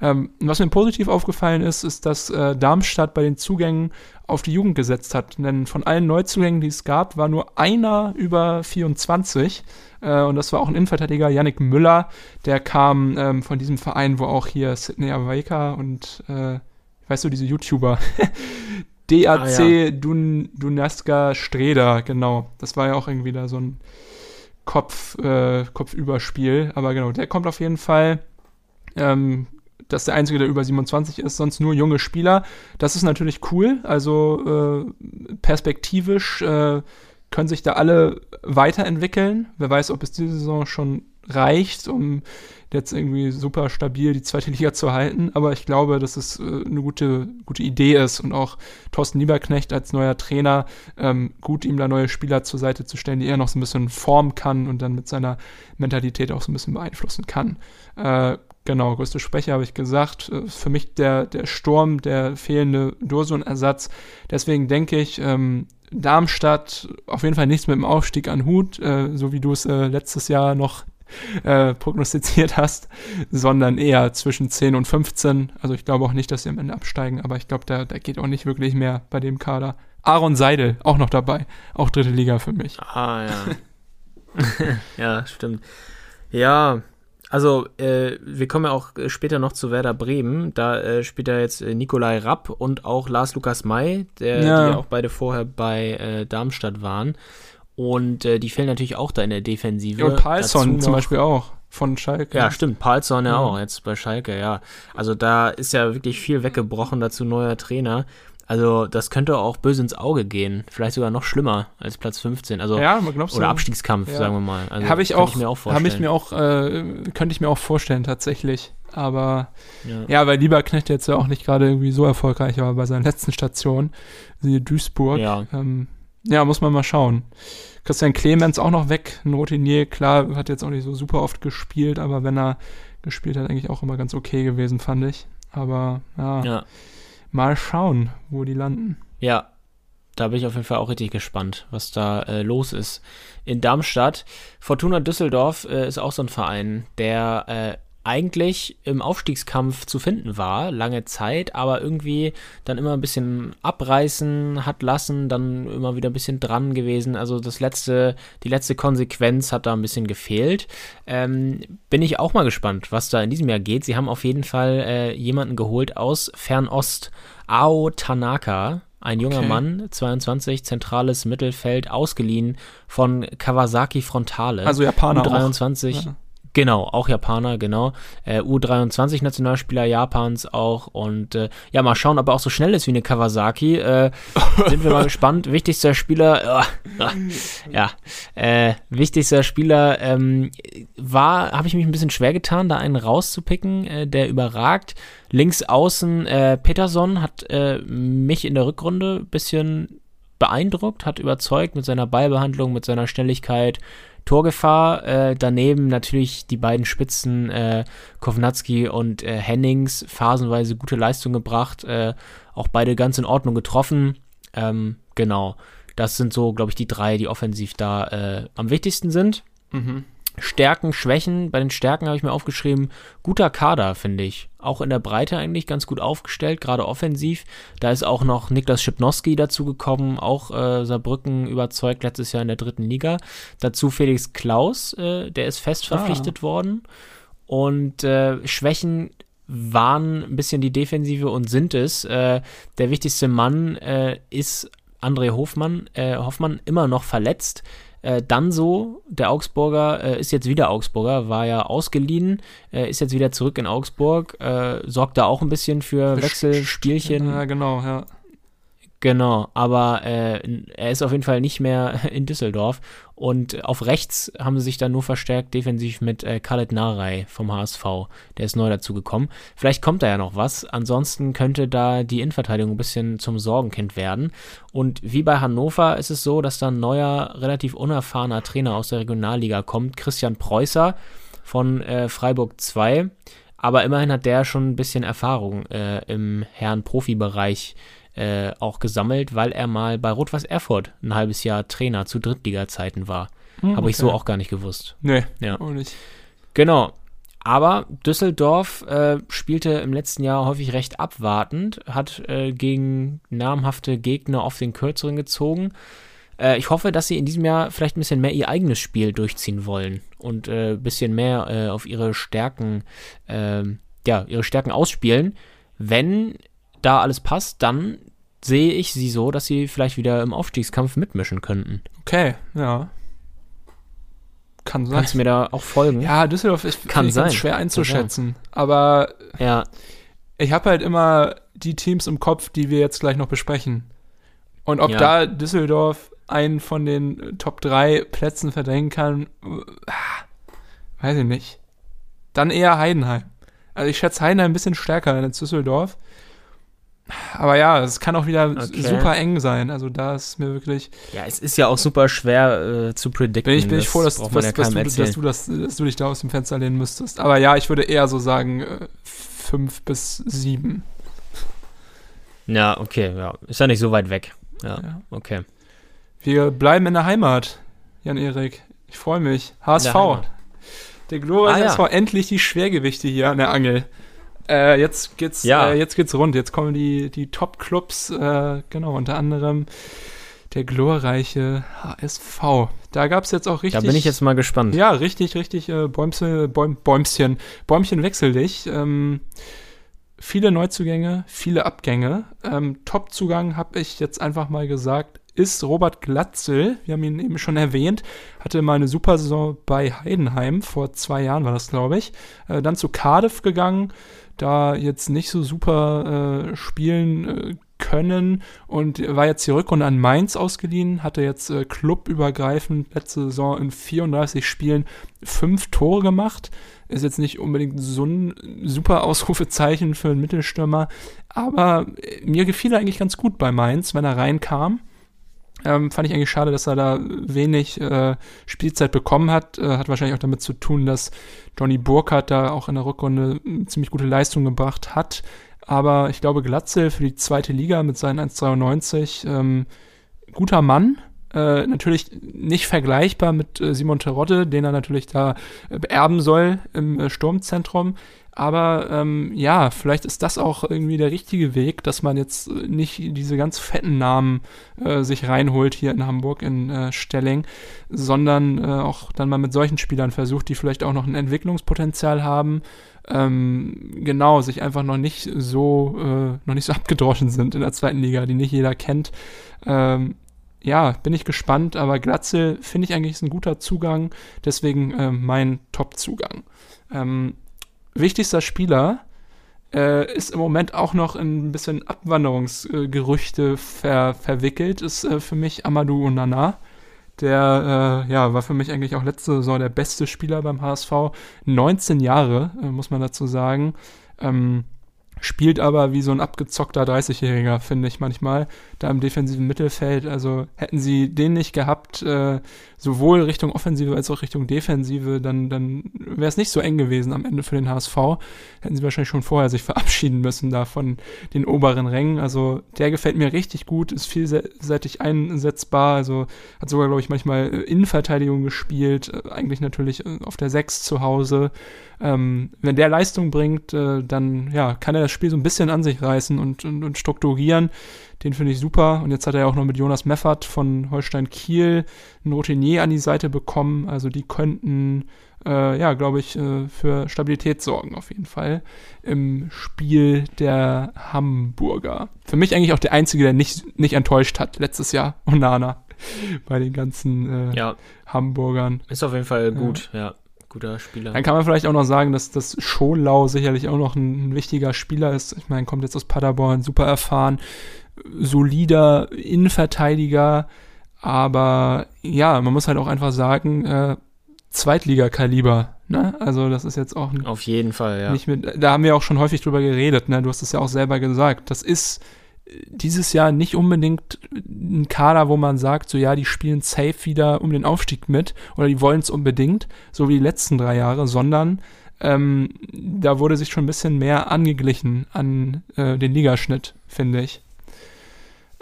Ähm, was mir positiv aufgefallen ist, ist, dass äh, Darmstadt bei den Zugängen auf die Jugend gesetzt hat. Denn von allen Neuzugängen, die es gab, war nur einer über 24. Äh, und das war auch ein Innenverteidiger, Yannick Müller. Der kam ähm, von diesem Verein, wo auch hier Sidney Awaika und, äh, weißt du, diese YouTuber, [laughs] DAC ah, ja. Dun, Dunaska Streda, genau. Das war ja auch irgendwie da so ein Kopf, äh, Kopfüberspiel. Aber genau, der kommt auf jeden Fall. Ähm, das ist der einzige, der über 27 ist, sonst nur junge Spieler. Das ist natürlich cool. Also äh, perspektivisch äh, können sich da alle weiterentwickeln. Wer weiß, ob es diese Saison schon reicht, um jetzt irgendwie super stabil die zweite [laughs] Liga zu halten. Aber ich glaube, dass es äh, eine gute, gute Idee ist und auch Thorsten Lieberknecht als neuer Trainer ähm, gut, ihm da neue Spieler zur Seite zu stellen, die er noch so ein bisschen formen kann und dann mit seiner Mentalität auch so ein bisschen beeinflussen kann. Äh, genau, größte Schwäche habe ich gesagt. Äh, für mich der, der Sturm, der fehlende Dursun-Ersatz. Deswegen denke ich, ähm, Darmstadt auf jeden Fall nichts mit dem Aufstieg an Hut, äh, so wie du es letztes Jahr noch äh, prognostiziert hast, sondern eher zwischen 10 und 15. Also ich glaube auch nicht, dass sie am Ende absteigen, aber ich glaube, da, da geht auch nicht wirklich mehr bei dem Kader. Aaron Seidel auch noch dabei, auch dritte Liga für mich. Ah ja. [laughs] ja, stimmt. Ja, also äh, wir kommen ja auch später noch zu Werder Bremen. Da äh, spielt ja jetzt äh, Nikolai Rapp und auch Lars Lukas May, der, ja. die auch beide vorher bei äh, Darmstadt waren. Und äh, die fehlen natürlich auch da in der Defensive. Ja, und Palsson zum Beispiel auch von Schalke. Ja, stimmt. Palsson ja, ja auch jetzt bei Schalke, ja. Also da ist ja wirklich viel weggebrochen, dazu neuer Trainer. Also das könnte auch böse ins Auge gehen. Vielleicht sogar noch schlimmer als Platz 15. Also ja, oder Abstiegskampf, ja. sagen wir mal. Also, habe ich auch, ich mir auch vorstellen. ich mir auch, äh, könnte ich mir auch vorstellen tatsächlich. Aber ja, ja weil Lieberknecht jetzt ja auch nicht gerade irgendwie so erfolgreich war bei seiner letzten Station, siehe Duisburg. Ja. Ähm, ja, muss man mal schauen. Christian Clemens auch noch weg, ein Routinier, klar, hat jetzt auch nicht so super oft gespielt, aber wenn er gespielt hat, eigentlich auch immer ganz okay gewesen, fand ich. Aber ja, ja. mal schauen, wo die landen. Ja, da bin ich auf jeden Fall auch richtig gespannt, was da äh, los ist. In Darmstadt, Fortuna Düsseldorf äh, ist auch so ein Verein, der äh, eigentlich im Aufstiegskampf zu finden war, lange Zeit, aber irgendwie dann immer ein bisschen abreißen hat lassen, dann immer wieder ein bisschen dran gewesen. Also das letzte, die letzte Konsequenz hat da ein bisschen gefehlt. Ähm, bin ich auch mal gespannt, was da in diesem Jahr geht. Sie haben auf jeden Fall äh, jemanden geholt aus Fernost, Ao Tanaka. Ein junger okay. Mann, 22, zentrales Mittelfeld, ausgeliehen von Kawasaki Frontale. Also Japaner. 23. Ja Genau, auch Japaner, genau. Äh, U23-Nationalspieler Japans auch. Und äh, ja, mal schauen, ob er auch so schnell ist wie eine Kawasaki. Äh, [laughs] sind wir mal gespannt. Wichtigster Spieler, äh, [laughs] ja, äh, wichtigster Spieler ähm, war, habe ich mich ein bisschen schwer getan, da einen rauszupicken, äh, der überragt. Links außen Peterson hat mich in der Rückrunde ein bisschen beeindruckt, hat überzeugt mit seiner Ballbehandlung, mit seiner Schnelligkeit. Torgefahr. Äh, daneben natürlich die beiden Spitzen äh, Kovnatski und äh, Hennings phasenweise gute Leistung gebracht. Äh, auch beide ganz in Ordnung getroffen. Ähm, genau. Das sind so, glaube ich, die drei, die offensiv da äh, am wichtigsten sind. Mhm. Stärken, Schwächen. Bei den Stärken habe ich mir aufgeschrieben, guter Kader, finde ich. Auch in der Breite eigentlich ganz gut aufgestellt, gerade offensiv. Da ist auch noch Niklas Schipnowski dazu gekommen, auch äh, Saarbrücken überzeugt letztes Jahr in der dritten Liga. Dazu Felix Klaus, äh, der ist fest ah. verpflichtet ah. worden. Und äh, Schwächen waren ein bisschen die Defensive und sind es. Äh, der wichtigste Mann äh, ist André Hofmann, äh, Hoffmann immer noch verletzt. Äh, dann so, der Augsburger äh, ist jetzt wieder Augsburger, war ja ausgeliehen, äh, ist jetzt wieder zurück in Augsburg, äh, sorgt da auch ein bisschen für Wechselspielchen. Ja, genau, ja. Genau, aber äh, er ist auf jeden Fall nicht mehr [laughs] in Düsseldorf. Und auf rechts haben sie sich dann nur verstärkt defensiv mit äh, Khaled Narei vom HSV. Der ist neu dazu gekommen. Vielleicht kommt da ja noch was. Ansonsten könnte da die Innenverteidigung ein bisschen zum Sorgenkind werden. Und wie bei Hannover ist es so, dass da ein neuer, relativ unerfahrener Trainer aus der Regionalliga kommt, Christian Preußer von äh, Freiburg 2. Aber immerhin hat der schon ein bisschen Erfahrung äh, im Herren-Profi-Bereich äh, auch gesammelt, weil er mal bei Rot-Weiß Erfurt ein halbes Jahr Trainer zu Drittliga-Zeiten war. Hm, Habe okay. ich so auch gar nicht gewusst. Nee, ja. auch nicht. Genau. Aber Düsseldorf äh, spielte im letzten Jahr häufig recht abwartend, hat äh, gegen namhafte Gegner auf den Kürzeren gezogen. Äh, ich hoffe, dass sie in diesem Jahr vielleicht ein bisschen mehr ihr eigenes Spiel durchziehen wollen und ein äh, bisschen mehr äh, auf ihre Stärken, ähm, ja, ihre Stärken ausspielen. Wenn da alles passt, dann sehe ich sie so, dass sie vielleicht wieder im Aufstiegskampf mitmischen könnten. Okay, ja. Kann sein. Kannst du mir da auch folgen? Ja, Düsseldorf ist Kann sein. schwer einzuschätzen. Aber ja. ich habe halt immer die Teams im Kopf, die wir jetzt gleich noch besprechen. Und ob ja. da Düsseldorf einen von den Top 3 Plätzen verdrängen kann, äh, weiß ich nicht. Dann eher Heidenheim. Also ich schätze Heidenheim ein bisschen stärker als Düsseldorf. Aber ja, es kann auch wieder okay. super eng sein. Also da ist mir wirklich. Ja, es ist ja auch super schwer äh, zu predikten. Bin ich, bin ich froh, dass, dass, ja dass, du, dass, du das, dass du dich da aus dem Fenster lehnen müsstest. Aber ja, ich würde eher so sagen äh, fünf bis sieben. Ja, okay, ja. Ist ja nicht so weit weg. Ja, ja. okay. Wir bleiben in der Heimat, Jan-Erik. Ich freue mich. HSV. Der, der glorreiche ah, HSV, endlich die Schwergewichte hier an der Angel. Äh, jetzt geht's, ja. äh, jetzt geht's rund. Jetzt kommen die, die Top-Clubs, äh, genau, unter anderem der glorreiche HSV. Da gab's jetzt auch richtig. Da bin ich jetzt mal gespannt. Ja, richtig, richtig äh, Bäumse, Bäum, Bäumchen, Bäumchen wechsel dich. Ähm, viele Neuzugänge, viele Abgänge. Ähm, Top-Zugang habe ich jetzt einfach mal gesagt, ist Robert Glatzel. Wir haben ihn eben schon erwähnt. Hatte mal eine super Saison bei Heidenheim. Vor zwei Jahren war das, glaube ich. Äh, dann zu Cardiff gegangen da jetzt nicht so super äh, spielen äh, können und war jetzt die Rückrunde an Mainz ausgeliehen, hatte jetzt äh, clubübergreifend letzte Saison in 34 Spielen fünf Tore gemacht. Ist jetzt nicht unbedingt so ein super Ausrufezeichen für einen Mittelstürmer, aber äh, mir gefiel er eigentlich ganz gut bei Mainz, wenn er reinkam. Ähm, fand ich eigentlich schade, dass er da wenig äh, Spielzeit bekommen hat. Äh, hat wahrscheinlich auch damit zu tun, dass Johnny Burkhardt da auch in der Rückrunde ziemlich gute Leistung gebracht hat. Aber ich glaube, Glatzel für die zweite Liga mit seinen 1,93, ähm, guter Mann. Äh, natürlich nicht vergleichbar mit äh, Simon Terodde, den er natürlich da äh, beerben soll im äh, Sturmzentrum. Aber ähm, ja, vielleicht ist das auch irgendwie der richtige Weg, dass man jetzt nicht diese ganz fetten Namen äh, sich reinholt hier in Hamburg in äh, Stelling, sondern äh, auch dann mal mit solchen Spielern versucht, die vielleicht auch noch ein Entwicklungspotenzial haben. Ähm, genau, sich einfach noch nicht so, äh, noch nicht so abgedroschen sind in der zweiten Liga, die nicht jeder kennt. Ähm, ja, bin ich gespannt, aber Glatzel finde ich eigentlich ist ein guter Zugang, deswegen äh, mein Top-Zugang. Ähm, wichtigster Spieler äh, ist im Moment auch noch in ein bisschen Abwanderungsgerüchte ver verwickelt, ist äh, für mich Amadou Onana. Der äh, ja, war für mich eigentlich auch letzte Saison der beste Spieler beim HSV. 19 Jahre, äh, muss man dazu sagen. Ähm, spielt aber wie so ein abgezockter 30-Jähriger, finde ich manchmal, da im defensiven Mittelfeld. Also hätten sie den nicht gehabt, äh, sowohl Richtung Offensive als auch Richtung Defensive, dann, dann wäre es nicht so eng gewesen am Ende für den HSV. Hätten sie wahrscheinlich schon vorher sich [laughs] verabschieden müssen da von den oberen Rängen. Also der gefällt mir richtig gut, ist vielseitig einsetzbar, also hat sogar, glaube ich, manchmal Innenverteidigung gespielt, äh, eigentlich natürlich äh, auf der 6 zu Hause. Ähm, wenn der Leistung bringt, äh, dann ja, kann er das Spiel so ein bisschen an sich reißen und, und, und strukturieren. Den finde ich super. Und jetzt hat er ja auch noch mit Jonas Meffert von Holstein Kiel einen Routinier an die Seite bekommen. Also die könnten, äh, ja, glaube ich, äh, für Stabilität sorgen auf jeden Fall im Spiel der Hamburger. Für mich eigentlich auch der Einzige, der nicht, nicht enttäuscht hat letztes Jahr, [laughs] Onana, bei den ganzen äh, ja. Hamburgern. Ist auf jeden Fall gut, ja. ja guter Spieler. Dann kann man vielleicht auch noch sagen, dass das Scholau sicherlich auch noch ein, ein wichtiger Spieler ist. Ich meine, kommt jetzt aus Paderborn, super erfahren, solider Innenverteidiger, aber ja, man muss halt auch einfach sagen, äh, Zweitliga-Kaliber. Ne? Also das ist jetzt auch auf jeden Fall, ja. Nicht mit, da haben wir auch schon häufig drüber geredet. Ne? Du hast es ja auch selber gesagt. Das ist dieses Jahr nicht unbedingt ein Kader, wo man sagt, so ja, die spielen safe wieder um den Aufstieg mit oder die wollen es unbedingt, so wie die letzten drei Jahre, sondern ähm, da wurde sich schon ein bisschen mehr angeglichen an äh, den Ligaschnitt, finde ich.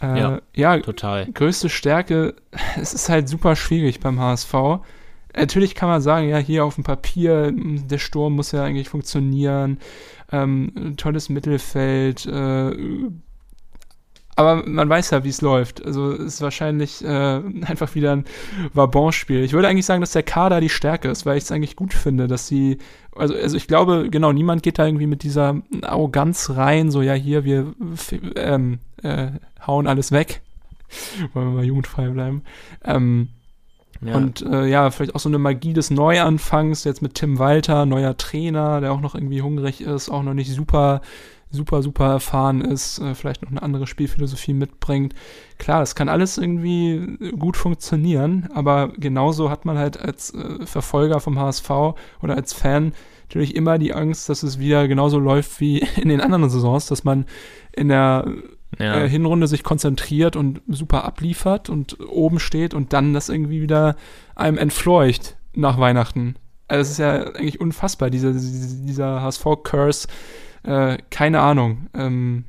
Äh, ja, ja, total. Größte Stärke, [laughs] es ist halt super schwierig beim HSV. Natürlich kann man sagen, ja, hier auf dem Papier, der Sturm muss ja eigentlich funktionieren, ähm, tolles Mittelfeld, äh, aber man weiß ja, wie es läuft. Also es ist wahrscheinlich äh, [laughs] einfach wieder ein Vabon-Spiel. Ich würde eigentlich sagen, dass der Kader die Stärke ist, weil ich es eigentlich gut finde, dass sie, also, also ich glaube, genau, niemand geht da irgendwie mit dieser Arroganz rein, so ja, hier, wir ähm, äh, hauen alles weg. [laughs] Wollen wir mal jugendfrei bleiben. Ähm, ja. Und äh, ja, vielleicht auch so eine Magie des Neuanfangs, jetzt mit Tim Walter, neuer Trainer, der auch noch irgendwie hungrig ist, auch noch nicht super super, super erfahren ist, äh, vielleicht noch eine andere Spielphilosophie mitbringt. Klar, das kann alles irgendwie gut funktionieren, aber genauso hat man halt als äh, Verfolger vom HSV oder als Fan natürlich immer die Angst, dass es wieder genauso läuft wie [laughs] in den anderen Saisons, dass man in der ja. äh, Hinrunde sich konzentriert und super abliefert und oben steht und dann das irgendwie wieder einem entfleucht nach Weihnachten. Also es ist ja eigentlich unfassbar, dieser, dieser HSV-Curse, äh, keine Ahnung. Ähm,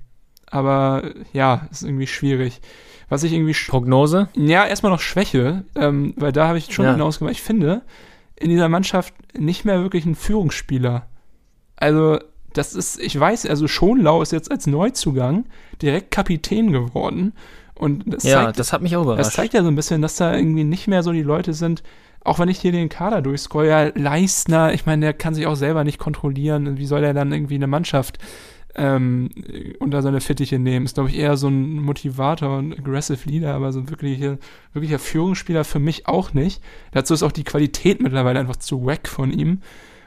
aber ja, ist irgendwie schwierig. Was ich irgendwie. Prognose? Ja, erstmal noch Schwäche, ähm, weil da habe ich schon ja. hinausgemacht. Ich finde, in dieser Mannschaft nicht mehr wirklich ein Führungsspieler. Also, das ist, ich weiß, also Schonlau ist jetzt als Neuzugang direkt Kapitän geworden. Und das ja, zeigt, das hat mich auch überrascht. Das zeigt ja so ein bisschen, dass da irgendwie nicht mehr so die Leute sind, auch wenn ich hier den Kader durchscroll, ja, Leistner, ich meine, der kann sich auch selber nicht kontrollieren. Wie soll er dann irgendwie eine Mannschaft ähm, unter seine Fittiche nehmen? Ist, glaube ich, eher so ein Motivator und Aggressive Leader, aber so wirkliche, wirklicher Führungsspieler für mich auch nicht. Dazu ist auch die Qualität mittlerweile einfach zu wack von ihm.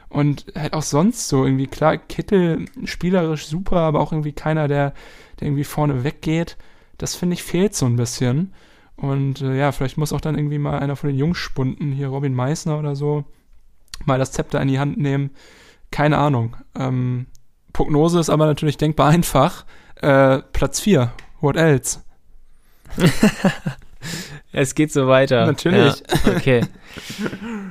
Und halt auch sonst so irgendwie, klar, Kittel spielerisch super, aber auch irgendwie keiner, der, der irgendwie vorne weggeht. Das finde ich fehlt so ein bisschen. Und äh, ja, vielleicht muss auch dann irgendwie mal einer von den Jungspunden, hier Robin Meissner oder so, mal das Zepter in die Hand nehmen. Keine Ahnung. Ähm, Prognose ist aber natürlich denkbar einfach. Äh, Platz 4. What else? [laughs] es geht so weiter. Natürlich. Ja, okay.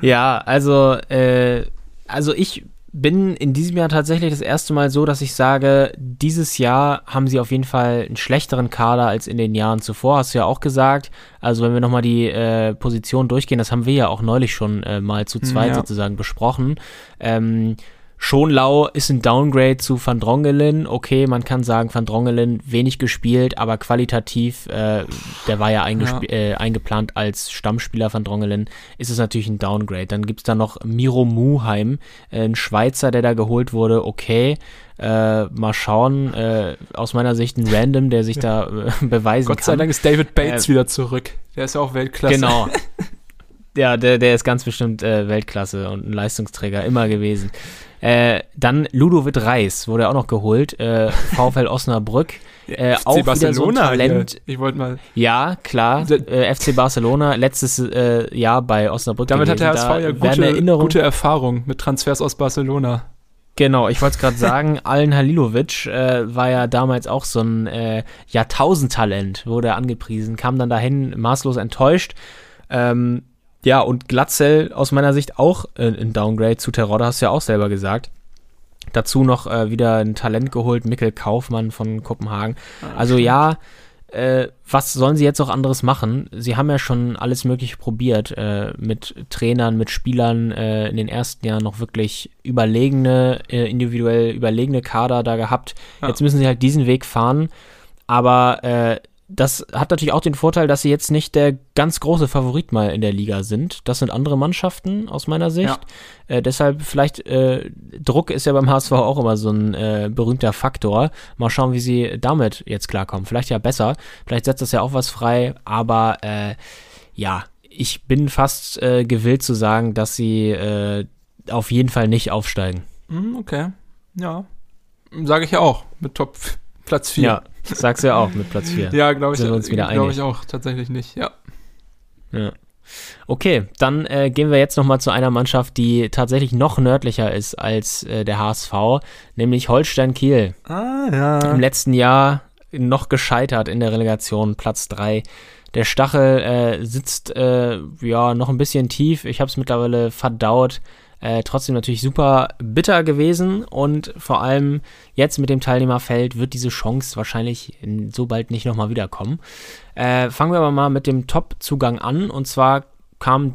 ja, also, äh, also ich bin in diesem Jahr tatsächlich das erste Mal so, dass ich sage, dieses Jahr haben sie auf jeden Fall einen schlechteren Kader als in den Jahren zuvor, hast du ja auch gesagt. Also wenn wir nochmal die äh, Position durchgehen, das haben wir ja auch neulich schon äh, mal zu zweit ja. sozusagen besprochen. Ähm, Schonlau ist ein Downgrade zu Van Drongelen. Okay, man kann sagen, Van Drongelen wenig gespielt, aber qualitativ, äh, der war ja, ja. Äh, eingeplant als Stammspieler Van Drongelen, ist es natürlich ein Downgrade. Dann gibt es da noch Miro Muheim, äh, ein Schweizer, der da geholt wurde. Okay, äh, mal schauen. Äh, aus meiner Sicht ein Random, der sich da äh, [laughs] beweisen Gott kann. Gott sei Dank ist David Bates äh, wieder zurück. Der ist ja auch Weltklasse. Genau. [laughs] ja, der, der ist ganz bestimmt äh, Weltklasse und ein Leistungsträger immer gewesen. Äh, dann Ludovic Reis wurde auch noch geholt, äh, [laughs] VfL Osnabrück. Äh, FC auch Barcelona wieder so ein Talent. Ich wollte mal. Ja, klar. Äh, FC Barcelona, letztes äh, Jahr bei Osnabrück. Damit gewesen. hat der HSV ja gute, gute Erfahrung mit Transfers aus Barcelona. Genau, ich wollte es gerade sagen, [laughs] Allen Halilovic äh, war ja damals auch so ein äh, Jahrtausendtalent, wurde angepriesen, kam dann dahin maßlos enttäuscht. Ähm, ja, und Glatzel aus meiner Sicht auch äh, ein Downgrade zu Terodde, hast du ja auch selber gesagt. Dazu noch äh, wieder ein Talent geholt, Mikkel Kaufmann von Kopenhagen. Ah, also ja, äh, was sollen sie jetzt auch anderes machen? Sie haben ja schon alles Mögliche probiert, äh, mit Trainern, mit Spielern äh, in den ersten Jahren noch wirklich überlegene, äh, individuell überlegene Kader da gehabt. Ja. Jetzt müssen sie halt diesen Weg fahren. Aber äh, das hat natürlich auch den Vorteil, dass sie jetzt nicht der ganz große Favorit mal in der Liga sind. Das sind andere Mannschaften aus meiner Sicht. Ja. Äh, deshalb vielleicht, äh, Druck ist ja beim HSV auch immer so ein äh, berühmter Faktor. Mal schauen, wie sie damit jetzt klarkommen. Vielleicht ja besser. Vielleicht setzt das ja auch was frei. Aber äh, ja, ich bin fast äh, gewillt zu sagen, dass sie äh, auf jeden Fall nicht aufsteigen. Hm, okay. Ja. Sage ich ja auch. Mit Top Platz 4. Ja. Sagst du ja auch mit Platz 4. ja, glaube ich, glaub ich auch tatsächlich nicht, ja. Ja. Okay, dann äh, gehen wir jetzt nochmal zu einer Mannschaft, die tatsächlich noch nördlicher ist als äh, der HSV, nämlich Holstein Kiel. Ah, ja. Im letzten Jahr noch gescheitert in der Relegation, Platz 3. Der Stachel äh, sitzt äh, ja noch ein bisschen tief. Ich habe es mittlerweile verdaut. Äh, trotzdem natürlich super bitter gewesen und vor allem jetzt mit dem Teilnehmerfeld wird diese Chance wahrscheinlich so bald nicht nochmal wiederkommen. Äh, fangen wir aber mal mit dem Top-Zugang an und zwar kam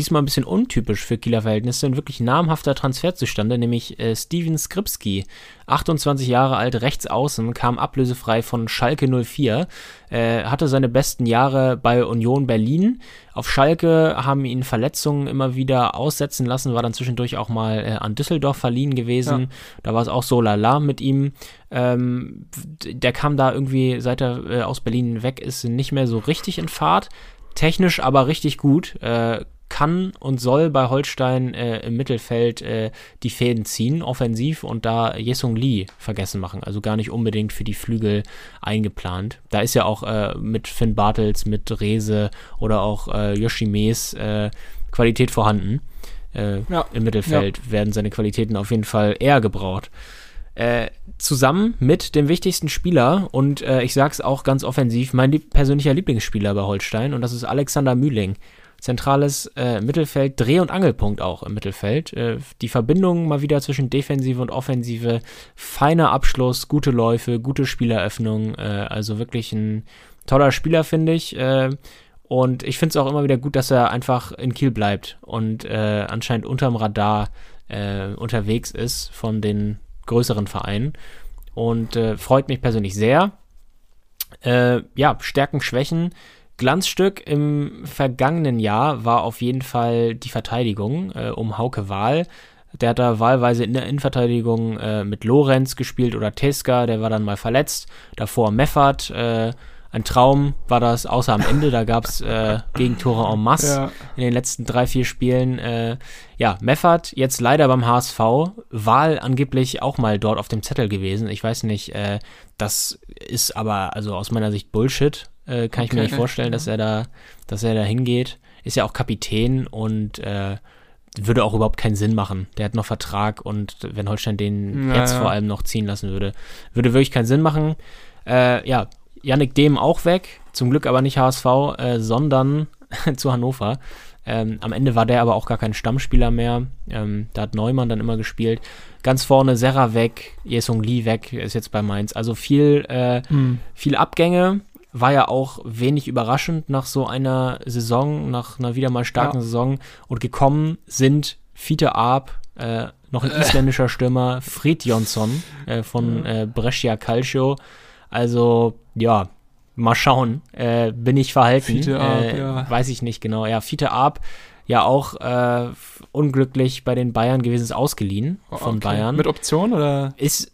diesmal ein bisschen untypisch für Kieler Verhältnisse, ein wirklich namhafter Transfer zustande, nämlich äh, Steven Skripski, 28 Jahre alt, rechts außen, kam ablösefrei von Schalke 04, äh, hatte seine besten Jahre bei Union Berlin. Auf Schalke haben ihn Verletzungen immer wieder aussetzen lassen, war dann zwischendurch auch mal äh, an Düsseldorf verliehen gewesen. Ja. Da war es auch so lala mit ihm. Ähm, der kam da irgendwie, seit er äh, aus Berlin weg ist, nicht mehr so richtig in Fahrt technisch aber richtig gut. Äh, kann und soll bei Holstein äh, im Mittelfeld äh, die Fäden ziehen, offensiv und da Jesung Lee vergessen machen. Also gar nicht unbedingt für die Flügel eingeplant. Da ist ja auch äh, mit Finn Bartels, mit Rese oder auch äh, Yoshimes äh, Qualität vorhanden. Äh, ja. Im Mittelfeld ja. werden seine Qualitäten auf jeden Fall eher gebraucht. Äh, zusammen mit dem wichtigsten Spieler und äh, ich sag's auch ganz offensiv, mein lieb persönlicher Lieblingsspieler bei Holstein und das ist Alexander Mühling zentrales äh, Mittelfeld, Dreh- und Angelpunkt auch im Mittelfeld. Äh, die Verbindung mal wieder zwischen Defensive und Offensive, feiner Abschluss, gute Läufe, gute Spieleröffnung, äh, also wirklich ein toller Spieler, finde ich. Äh, und ich finde es auch immer wieder gut, dass er einfach in Kiel bleibt und äh, anscheinend unterm Radar äh, unterwegs ist von den größeren Vereinen. Und freut mich persönlich sehr. ja, Stärken, Schwächen Glanzstück im vergangenen Jahr war auf jeden Fall die Verteidigung äh, um Hauke Wahl. Der hat da wahlweise in der Innenverteidigung äh, mit Lorenz gespielt oder Teska, der war dann mal verletzt. Davor Meffert, äh, ein Traum war das, außer am Ende, da gab es äh, Gegentore en masse ja. in den letzten drei, vier Spielen. Ja, Meffert jetzt leider beim HSV, Wahl angeblich auch mal dort auf dem Zettel gewesen. Ich weiß nicht, äh, das ist aber also aus meiner Sicht Bullshit. Äh, kann okay. ich mir nicht vorstellen, dass er da, dass er da hingeht. Ist ja auch Kapitän und äh, würde auch überhaupt keinen Sinn machen. Der hat noch Vertrag und wenn Holstein den naja. jetzt vor allem noch ziehen lassen würde, würde wirklich keinen Sinn machen. Äh, ja, Yannick Dehm auch weg, zum Glück aber nicht HSV, äh, sondern [laughs] zu Hannover. Ähm, am Ende war der aber auch gar kein Stammspieler mehr. Ähm, da hat Neumann dann immer gespielt. Ganz vorne Serra weg, Jesung Lee weg, ist jetzt bei Mainz. Also viel, äh, mhm. viel Abgänge war ja auch wenig überraschend nach so einer Saison, nach einer wieder mal starken ja. Saison. Und gekommen sind Fiete Arp, äh, noch ein isländischer Stürmer, Frid Jonsson äh, von äh, Brescia Calcio. Also, ja, mal schauen. Äh, bin ich verhalten? Fiete Arp, äh, ja. Weiß ich nicht genau. Ja, Fiete Arp, ja auch äh, unglücklich bei den Bayern gewesen, ist ausgeliehen von Okay. Bayern. Mit Option oder? Ist,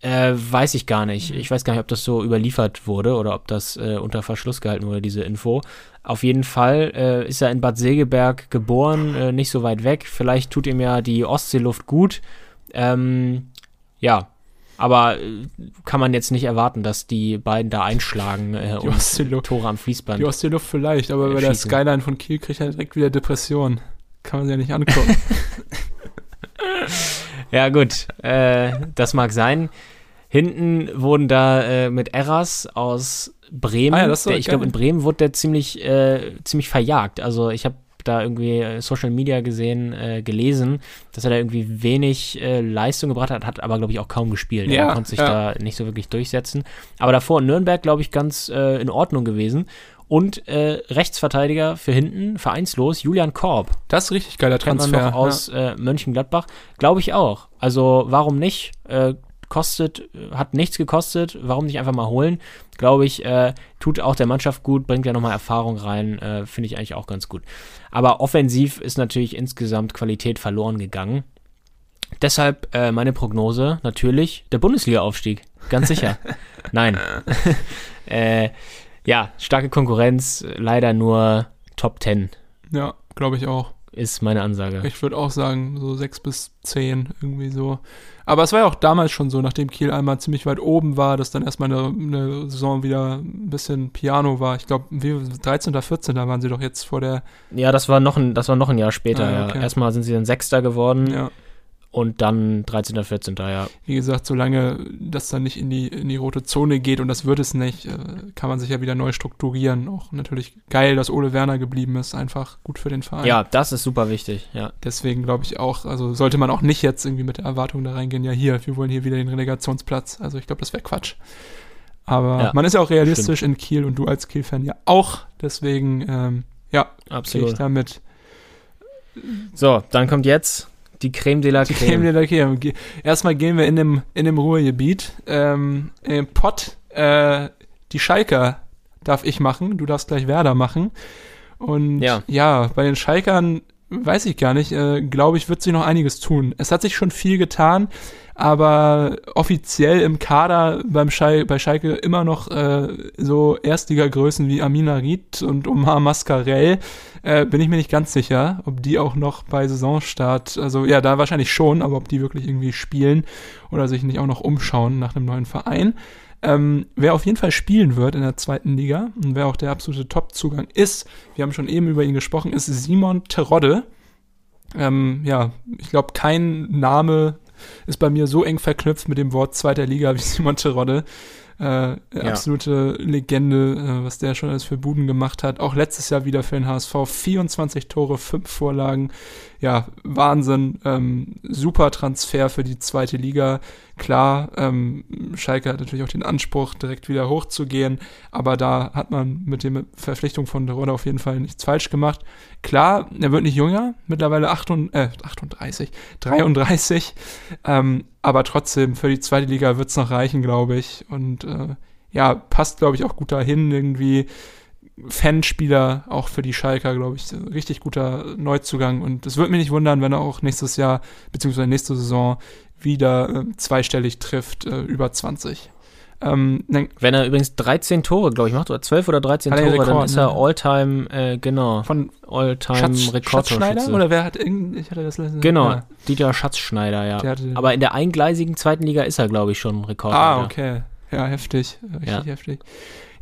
äh, weiß ich gar nicht. Ich weiß gar nicht, ob das so überliefert wurde oder ob das äh, unter Verschluss gehalten wurde, diese Info. Auf jeden Fall äh, ist er in Bad Segeberg geboren, äh, nicht so weit weg. Vielleicht tut ihm ja die Ostseeluft gut. Ähm, ja, aber äh, kann man jetzt nicht erwarten, dass die beiden da einschlagen äh, Die und. Tore am Fließband. Die Ostseeluft vielleicht, aber bei der. Skyline von Kiel kriegt er direkt wieder Depression. Kann man sich ja nicht angucken. [laughs] Ja, gut, äh, das mag sein. Hinten wurden da äh, mit Erras aus Bremen, Ah ja, der, ich glaube in Bremen wurde der ziemlich, äh, ziemlich verjagt. Also ich habe da irgendwie äh, Social Media gesehen, äh, gelesen, dass er da irgendwie wenig äh, Leistung gebracht hat, hat aber glaube ich auch kaum gespielt. Ja, er konnte sich ja. da nicht so wirklich durchsetzen. Aber davor in Nürnberg glaube ich ganz äh, in Ordnung gewesen. Und äh, Rechtsverteidiger für hinten, vereinslos, Julian Korb. Das ist richtig geiler Kennt man Transfer. noch aus äh, Mönchengladbach. Glaube ich auch. Also warum nicht? Kostet, hat nichts gekostet. Warum nicht einfach mal holen? Glaube ich, äh, tut auch der Mannschaft gut, bringt ja nochmal Erfahrung rein. Äh, Finde ich eigentlich auch ganz gut. Aber offensiv ist natürlich insgesamt Qualität verloren gegangen. Deshalb äh, meine Prognose natürlich der Bundesliga-Aufstieg. Ganz sicher. [laughs] Nein. [laughs] äh, ja, starke Konkurrenz, leider nur Top 10 Ja, ja glaube ich auch. ist meine Ansage. Ich würde auch sagen, so sechs bis zehn irgendwie so. Aber es war ja auch damals schon so, nachdem Kiel einmal ziemlich weit oben war, dass dann erstmal eine, eine Saison wieder ein bisschen Piano war. Ich glaube, 13. oder 14. waren sie doch jetzt vor der. Ja, das war noch ein, das war noch ein Jahr später. Ah, ja. okay. Erstmal sind sie dann Sechster geworden Ja, und dann 13. 14. Ja. wie gesagt, solange das dann nicht in die, in die rote Zone geht und das wird es nicht, äh, kann man sich ja wieder neu strukturieren. Auch natürlich geil, dass Ole Werner geblieben ist. Einfach gut für den Verein. ja, das ist super wichtig. Ja, Deswegen glaube ich auch, also sollte man auch nicht jetzt irgendwie mit der Erwartung da reingehen, ja hier, wir wollen hier wieder den Relegationsplatz. Also ich glaube, das wäre Quatsch. Aber Ja, man ist ja auch realistisch in Kiel und du als Kiel-Fan ja auch. Deswegen, ähm, ja, gehe ich absolut. damit. So, dann kommt jetzt die Creme de la Die Creme. Creme de la Creme. Erstmal gehen wir in dem, in dem Ruhrgebiet. Ähm, Im Pott, äh, die Schalker darf ich machen, du darfst gleich Werder machen. Und Ja. ja, bei den Schalkern weiß ich gar nicht, äh, glaube ich, wird sich noch einiges tun. Es hat sich schon viel getan, aber offiziell im Kader beim Schal bei Schalke immer noch äh, so Erstligagrößen wie Amina Ried und Omar Mascarell. Äh, bin ich mir nicht ganz sicher, ob die auch noch bei Saisonstart, also ja, da wahrscheinlich schon, aber ob die wirklich irgendwie spielen oder sich nicht auch noch umschauen nach einem neuen Verein. Ähm, wer auf jeden Fall spielen wird in der zweiten Liga und wer auch der absolute Top-Zugang ist, wir haben schon eben über ihn gesprochen, ist Simon Terodde. Ähm, ja, ich glaube, kein Name ist bei mir so eng verknüpft mit dem Wort zweiter Liga [laughs] wie Simon Terodde. Äh, Absolute Legende, äh, was der schon alles für Buden gemacht hat. Auch letztes Jahr wieder für den HSV. 24 Tore, 5 Vorlagen. Ja, Wahnsinn. Ähm, super Transfer für die zweite Liga. Klar, ähm, Schalke hat natürlich auch den Anspruch, direkt wieder hochzugehen. Aber da hat man mit der Verpflichtung von Terodde auf jeden Fall nichts falsch gemacht. Klar, er wird nicht jünger, mittlerweile 38, äh, 38 33. Ähm, aber trotzdem, für die zweite Liga wird es noch reichen, glaube ich. Und äh, ja, passt, glaube ich, auch gut dahin. Irgendwie Fanspieler, auch für die Schalker, glaube ich, richtig guter Neuzugang. Und es würde mich nicht wundern, wenn er auch nächstes Jahr, beziehungsweise nächste Saison, wieder äh, zweistellig trifft, äh, über 20. Ähm, dann Wenn er übrigens 13 Tore, glaube ich, macht, oder 12 oder 13 Hat er Tore, den dann Rekord, ist er ne? Alltime, äh, genau, von Alltime? Rekordtorschütze. Oder wer hat ich hatte das letzte Genau, Ja, Dieter Schatzschneider, ja. Aber in der eingleisigen zweiten Liga ist er, glaube ich, schon Rekord. Ah, okay. Ja, heftig. Richtig Ja. heftig.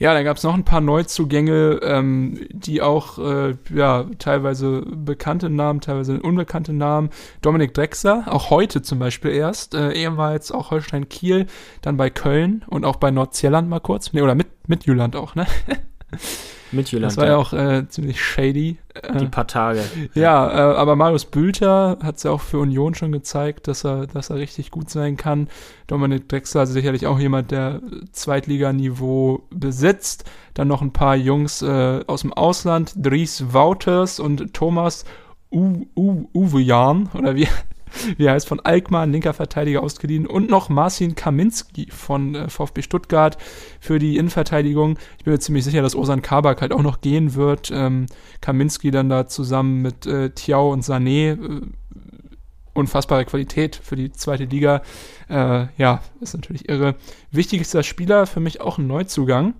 Ja, dann gab es noch ein paar Neuzugänge, ähm, die auch äh, ja, teilweise bekannte Namen, teilweise unbekannte Namen. Dominik Drexler, auch heute zum Beispiel erst. Äh, ehemals auch Holstein Kiel, dann bei Köln und auch bei Nordsjelland mal kurz. Nee, oder mit, mit Jüland auch, ne? [laughs] Mit Jüland. Das war ja auch äh, ziemlich shady. die Äh, paar Tage. ja, äh, aber Marius Bülter hat es ja auch für Union schon gezeigt, dass er, dass er richtig gut sein kann. Dominik Drexler ist sicherlich auch jemand, der Zweitliganiveau besitzt. Dann noch ein paar Jungs äh, aus dem Ausland, Dries Wouters und Thomas Uwejan, oder wie, [laughs] wie heißt, von Alkmaar, linker Verteidiger ausgeliehen und noch Marcin Kaminski von äh, VfB Stuttgart für die Innenverteidigung. Ich bin mir ziemlich sicher, dass Osan Kabak halt auch noch gehen wird. Ähm, Kaminski dann da zusammen mit äh, Tiao und Sané. Äh, unfassbare Qualität für die zweite Liga. Äh, ja, ist natürlich irre. Wichtigster Spieler für mich auch ein Neuzugang.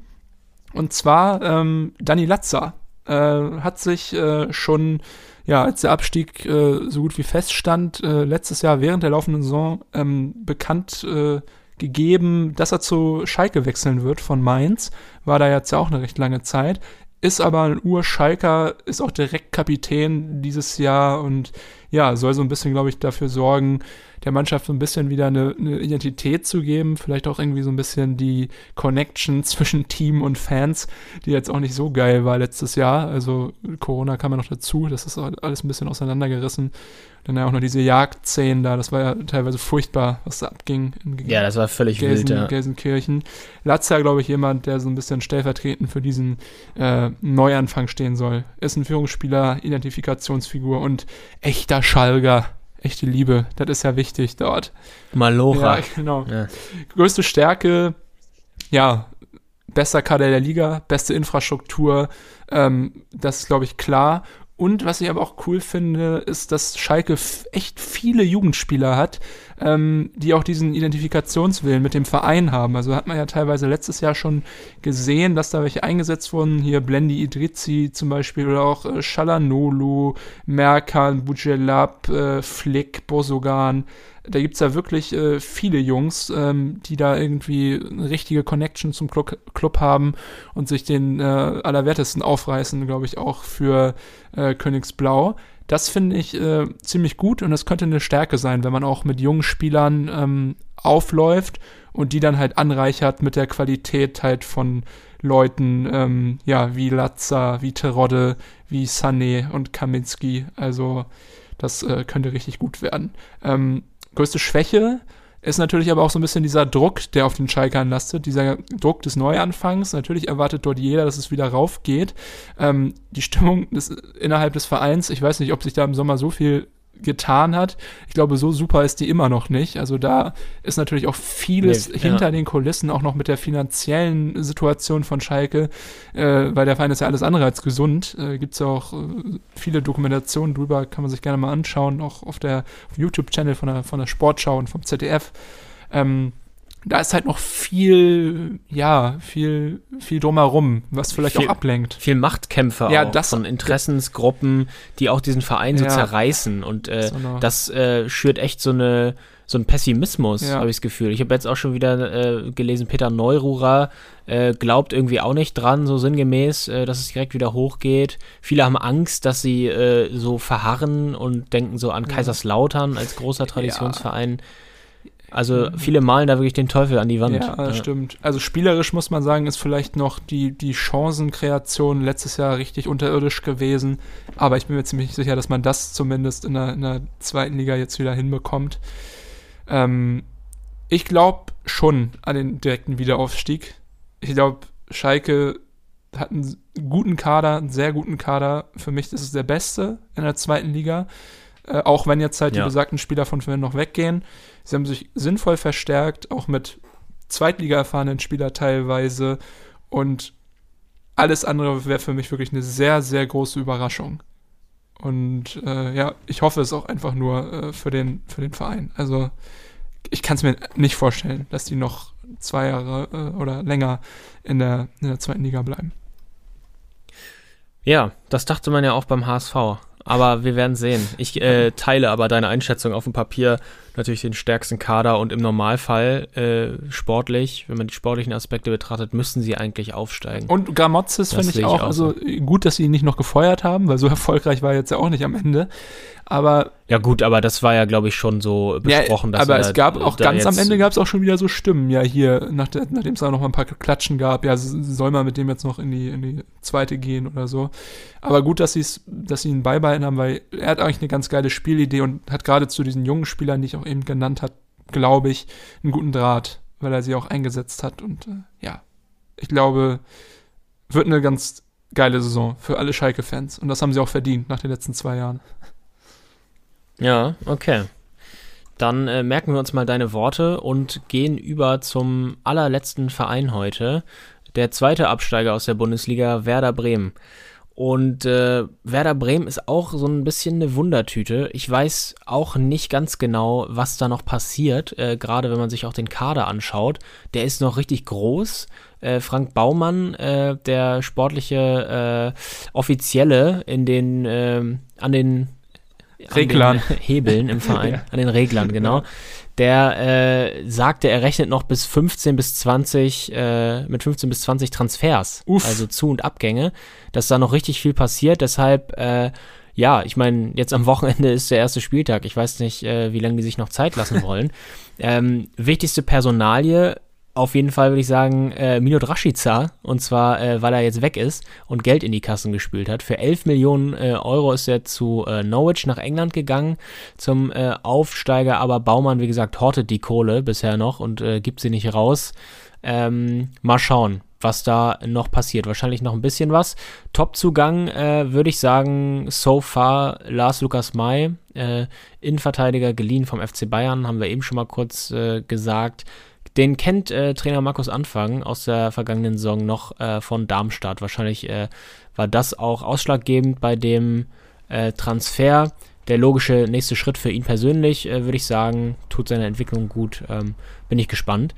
Und zwar ähm, Dani Latza. Äh, hat sich äh, schon, ja, als der Abstieg äh, so gut wie feststand, äh, letztes Jahr während der laufenden Saison ähm, bekannt äh, gegeben, dass er zu Schalke wechseln wird von Mainz. War da jetzt ja auch eine recht lange Zeit ist aber ein Urschalker, ist auch direkt Kapitän dieses Jahr und ja, soll so ein bisschen, glaube ich, dafür sorgen, der Mannschaft so ein bisschen wieder eine, eine, Identität zu geben, vielleicht auch irgendwie so ein bisschen die Connection [laughs] zwischen Team und Fans, die jetzt auch nicht so geil war letztes Jahr. Also Corona kam ja noch dazu, das ist alles ein bisschen auseinandergerissen dann ja auch noch diese Jagdszenen da, das war ja teilweise furchtbar, was da abging. ja, das war völlig Gelsen, wild, ja. Gelsenkirchen. Latza, glaube ich, jemand, der so ein bisschen stellvertretend für diesen äh, Neuanfang stehen soll. Ist ein Führungsspieler, Identifikationsfigur und echter Schalger. Echte Liebe, das ist ja wichtig dort. Malora. Ja, genau. Ja. Größte Stärke, ja, bester Kader der Liga, beste Infrastruktur, ähm, das ist, glaube ich, klar. Und was ich aber auch cool finde, ist, dass Schalke echt viele Jugendspieler hat, ähm, die auch diesen Identifikationswillen mit dem Verein haben. Also hat man ja teilweise letztes Jahr schon gesehen, dass da welche eingesetzt wurden. Hier Blendi Idrizi zum Beispiel oder auch äh, Shalanolu, Merkan, Bujelab, äh, Flick, Bosogan. Da gibt's ja wirklich äh, viele Jungs, ähm, die da irgendwie eine richtige Connection zum Club, Club haben und sich den äh, Allerwertesten aufreißen, glaube ich, auch für äh, Königsblau. Das finde ich äh, ziemlich gut und das könnte eine Stärke sein, wenn man auch mit jungen Spielern ähm, aufläuft und die dann halt anreichert mit der Qualität halt von Leuten, ähm, ja, wie Latza, wie Terodde, wie Sané und Kaminski. Also das äh, könnte richtig gut werden. Ähm, größte Schwäche ist natürlich aber auch so ein bisschen dieser Druck, der auf den Schalkern lastet, dieser Druck des Neuanfangs. Natürlich erwartet dort jeder, dass es wieder raufgeht. Ähm, die Stimmung des, innerhalb des Vereins, ich weiß nicht, ob sich da im Sommer so viel getan hat. Ich glaube, so super ist die immer noch nicht. Also da ist natürlich auch vieles nee, hinter ja. den Kulissen, auch noch mit der finanziellen Situation von Schalke, äh, weil der Verein ist ja alles andere als gesund. Äh, Gibt es ja auch äh, viele Dokumentationen drüber, kann man sich gerne mal anschauen, auch auf der YouTube-Channel von der, von der Sportschau und vom ZDF. Ähm, da ist halt noch viel, ja, viel, viel drumherum, was vielleicht viel, auch ablenkt. Viel Machtkämpfe ja, auch das, von Interessensgruppen, die auch diesen Verein so ja, zerreißen und äh, so das äh, schürt echt so eine so ein Pessimismus, ja. habe ich das Gefühl. Ich habe jetzt auch schon wieder äh, gelesen, Peter Neururer äh, glaubt irgendwie auch nicht dran, so sinngemäß, äh, dass es direkt wieder hochgeht. Viele haben Angst, dass sie äh, so verharren und denken so an Kaiserslautern als großer Traditionsverein. Ja also viele malen da wirklich den Teufel an die Wand. Ja, ja, stimmt. Also spielerisch muss man sagen, ist vielleicht noch die, die Chancenkreation letztes Jahr richtig unterirdisch gewesen. Aber ich bin mir ziemlich sicher, dass man das zumindest in der, in der zweiten Liga jetzt wieder hinbekommt. Ähm, ich glaube schon an den direkten Wiederaufstieg. Ich glaube, Schalke hat einen guten Kader, einen sehr guten Kader. Für mich ist es der beste in der zweiten Liga. Äh, auch wenn jetzt halt ja. die besagten Spieler von vorhin noch weggehen. Sie haben sich sinnvoll verstärkt, auch mit Zweitliga erfahrenen Spieler teilweise. Und alles andere wäre für mich wirklich eine sehr, sehr große Überraschung. Und äh, ja, ich hoffe es auch einfach nur äh, für, den, für den Verein. Also ich kann es mir nicht vorstellen, dass die noch zwei Jahre äh, oder länger in der, in der zweiten Liga bleiben. Ja, das dachte man ja auch beim HSV. Aber wir werden sehen. Ich äh, teile aber deine Einschätzung auf dem Papier natürlich den stärksten Kader und im Normalfall äh, sportlich, wenn man die sportlichen Aspekte betrachtet, müssten sie eigentlich aufsteigen. Und Gramozis finde ich auch, auch also gut, dass sie ihn nicht noch gefeuert haben, weil so [laughs] erfolgreich war er jetzt ja auch nicht am Ende. Aber ja gut, aber das war ja, glaube ich, schon so besprochen. Ja, aber es gab auch ganz am Ende gab es auch schon wieder so Stimmen. Ja, hier, nach nachdem es da noch mal ein paar Klatschen gab, ja, soll man mit dem jetzt noch in die, in die zweite gehen oder so. Aber gut, dass, dass sie ihn beibehalten haben, weil er hat eigentlich eine ganz geile Spielidee und hat gerade zu diesen jungen Spielern, die ich auch eben genannt habe, glaube ich, einen guten Draht, weil er sie auch eingesetzt hat. Und äh, ja, ich glaube, wird eine ganz geile Saison für alle Schalke-Fans. Und das haben sie auch verdient nach den letzten zwei Jahren. Ja, okay. dann äh, merken wir uns mal deine Worte und gehen über zum allerletzten Verein heute. Der zweite Absteiger aus der Bundesliga, Werder Bremen. Und äh, Werder Bremen ist auch so ein bisschen eine Wundertüte. Ich weiß auch nicht ganz genau, was da noch passiert, äh, gerade wenn man sich auch den Kader anschaut. Der ist noch richtig groß. Äh, Frank Baumann, äh, der sportliche äh, Offizielle in den, äh, an den Reglern. An den [laughs] Hebeln im Verein, an den Reglern, genau. Der äh, sagte, er rechnet noch bis 15 bis 20, äh, mit 15 bis 20 Transfers, Uff. also Zu- und Abgänge, dass da noch richtig viel passiert. Deshalb, äh, ja, ich meine, jetzt am Wochenende ist der erste Spieltag. Ich weiß nicht, äh, wie lange die sich noch Zeit lassen wollen. [laughs] ähm, wichtigste Personalie auf jeden Fall würde ich sagen, äh, Minot Rashica, und zwar, äh, weil er jetzt weg ist und Geld in die Kassen gespült hat. Für 11 Millionen äh, Euro ist er zu äh, Norwich nach England gegangen, zum äh, Aufsteiger, aber Baumann, wie gesagt, hortet die Kohle bisher noch und äh, gibt sie nicht raus. Ähm, mal schauen, was da noch passiert. Wahrscheinlich noch ein bisschen was. Top-Zugang äh, würde ich sagen, so far Lars Lukas May, äh, Innenverteidiger geliehen vom FC Bayern, haben wir eben schon mal kurz äh, gesagt. Den kennt äh, Trainer Markus Anfang aus der vergangenen Saison noch äh, von Darmstadt. Wahrscheinlich äh, war das auch ausschlaggebend bei dem äh, Transfer. Der logische nächste Schritt für ihn persönlich, äh, würde ich sagen, tut seine Entwicklung gut. Ähm, bin ich gespannt.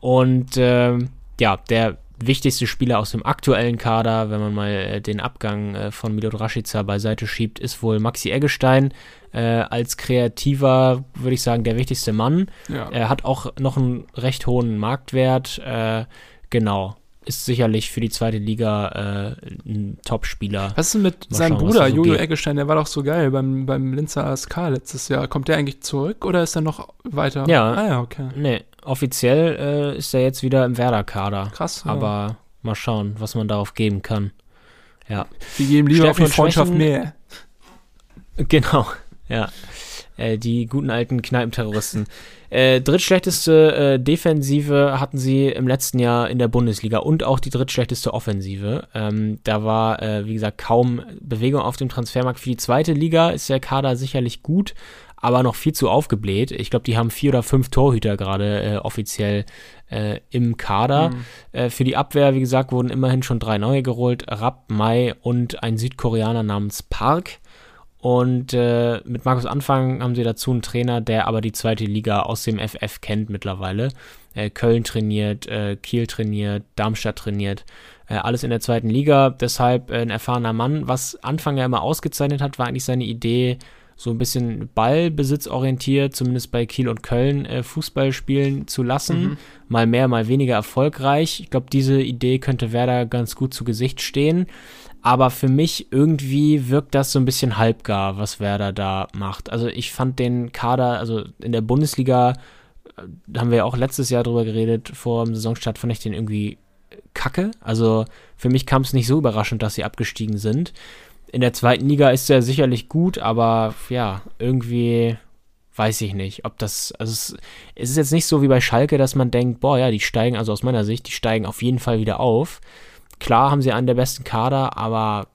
Und ähm, ja, der wichtigste Spieler aus dem aktuellen Kader, wenn man mal äh, den Abgang von Milot Rashica beiseite schiebt, ist wohl Maxi Eggestein. Äh, als kreativer, würde ich sagen, der wichtigste Mann. Ja. Er hat auch noch einen recht hohen Marktwert. Äh, genau. Ist sicherlich für die zweite Liga äh, ein Top-Spieler. Was ist denn mit Mal seinem schauen, Bruder, so Jojo. Eggestein? Der war doch so geil beim, beim Linzer ASK letztes Jahr. Kommt der eigentlich zurück oder ist er noch weiter? Ja. Ah ja, okay. Nee, offiziell äh, ist er jetzt wieder im Werder-Kader. Krass. ja. Aber mal schauen, was man darauf geben kann. Ja. wir geben lieber auf Stärken die und Freundschaft mehr. Genau, ja. Äh, die guten alten Kneipenterroristen. Äh, drittschlechteste äh, Defensive hatten sie im letzten Jahr in der Bundesliga und auch die drittschlechteste Offensive. Ähm, da war, äh, wie gesagt, kaum Bewegung auf dem Transfermarkt. Für die zweite Liga ist der Kader sicherlich gut, aber noch viel zu aufgebläht. Ich glaube, die haben vier oder fünf Torhüter gerade äh, offiziell äh, im Kader. Äh, für die Abwehr, wie gesagt, wurden immerhin schon drei neue geholt. Rapp, Mai und ein Südkoreaner namens Park. Und äh, mit Markus Anfang haben sie dazu einen Trainer, der aber die zweite Liga aus dem FF kennt mittlerweile. Äh, Köln trainiert, äh, Kiel trainiert, Darmstadt trainiert. Äh, alles in der zweiten Liga. Deshalb äh, ein erfahrener Mann. Was Anfang ja immer ausgezeichnet hat, war eigentlich seine Idee, so ein bisschen ballbesitzorientiert, zumindest bei Kiel und Köln, äh, Fußball spielen zu lassen. Mal mehr, mal weniger erfolgreich. Ich glaube, diese Idee könnte Werder ganz gut zu Gesicht stehen. Aber für mich irgendwie wirkt das so ein bisschen halbgar, was Werder da macht. Also ich fand den Kader, also in der Bundesliga, äh, da haben wir ja auch letztes Jahr drüber geredet, vor dem Saisonstart fand ich den irgendwie kacke. Also für mich kam es nicht so überraschend, dass sie abgestiegen sind. In der zweiten Liga ist er sicherlich gut, aber ja, irgendwie weiß ich nicht, ob das, also es, es ist jetzt nicht so wie bei Schalke, dass man denkt, boah, ja, die steigen, also aus meiner Sicht, die steigen auf jeden Fall wieder auf. Klar haben sie einen der besten Kader, aber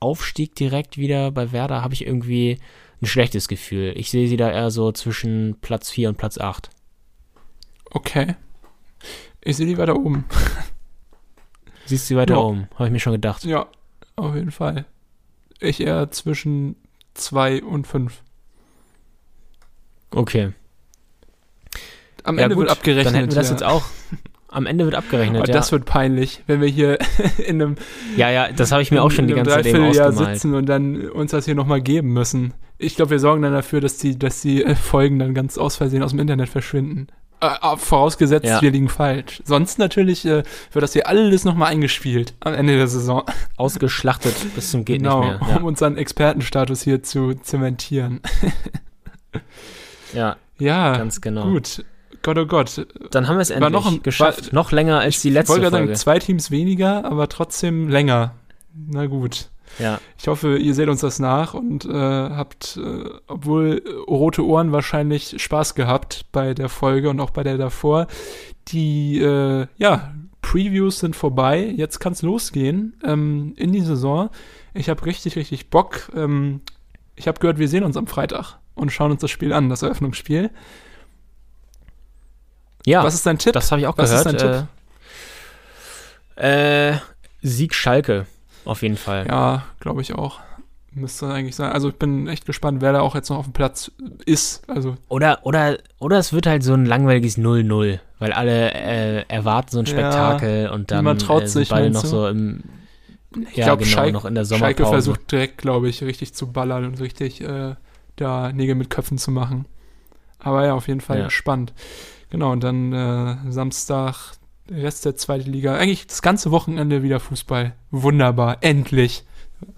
Aufstieg direkt wieder bei Werder habe ich irgendwie ein schlechtes Gefühl. Ich sehe sie da eher so zwischen Platz 4 und Platz 8. Okay. Ich sehe die weiter oben. [laughs] Siehst du sie weiter Ja. oben? Habe ich mir schon gedacht. Ja, auf jeden Fall. Ich eher zwischen zwei und fünf. Okay. Am Ja, Ende gut, wird abgerechnet. Dann hätten wir das ja. jetzt auch. [laughs] Am Ende wird abgerechnet, Aber ja. das wird peinlich, wenn wir hier [laughs] in einem, ja, ja, das habe ich mir auch schon die ganze Zeit Dreivierteljahr sitzen und dann uns das hier nochmal geben müssen. Ich glaube, wir sorgen dann dafür, dass die, dass die äh, Folgen dann ganz aus Versehen aus dem Internet verschwinden. Äh, äh, vorausgesetzt, Ja. wir liegen falsch. Sonst natürlich äh, wird das hier alles nochmal eingespielt am Ende der Saison. [laughs] Ausgeschlachtet bis zum geht genau, nicht mehr. um unseren Expertenstatus hier zu zementieren. Ja, [laughs] Ja, ja ganz genau. gut. Gott, oh Gott. Dann haben wir es War endlich noch ein- geschafft. war- noch länger als die Ich letzte wollte gerade Folge. sagen, zwei Teams weniger, aber trotzdem länger. Na gut. ja. Ich hoffe, ihr seht uns das nach und äh, habt, äh, obwohl rote Ohren wahrscheinlich Spaß gehabt bei der Folge und auch bei der davor. Die, äh, ja, Previews sind vorbei. Jetzt kann's losgehen ähm, in die Saison. Ich habe richtig, richtig Bock. Ähm, ich habe gehört, wir sehen uns am Freitag. und schauen uns das Spiel an, das Eröffnungsspiel. Ja, Was ist dein Tipp? das habe ich auch Was ist gehört. dein Äh, äh, Sieg Schalke, auf jeden Fall. Ja, glaube ich auch. Müsste eigentlich sein. Also ich bin echt gespannt, wer da auch jetzt noch auf dem Platz ist. Also Oder, oder, oder es wird halt so ein langweiliges 0-0, weil alle äh, erwarten so ein Ja, Spektakel und dann niemand traut äh, sind sich, beide noch du? so im ich ja, glaube, genau, Schalke, noch in der Schalke Sommerpause. versucht direkt, glaube ich, richtig zu ballern und richtig äh, da Nägel mit Köpfen zu machen. Aber ja, auf jeden Fall Ja. spannend. Genau, und dann äh, Samstag, Rest der zweiten Liga. Eigentlich das ganze Wochenende wieder Fußball. Wunderbar, endlich.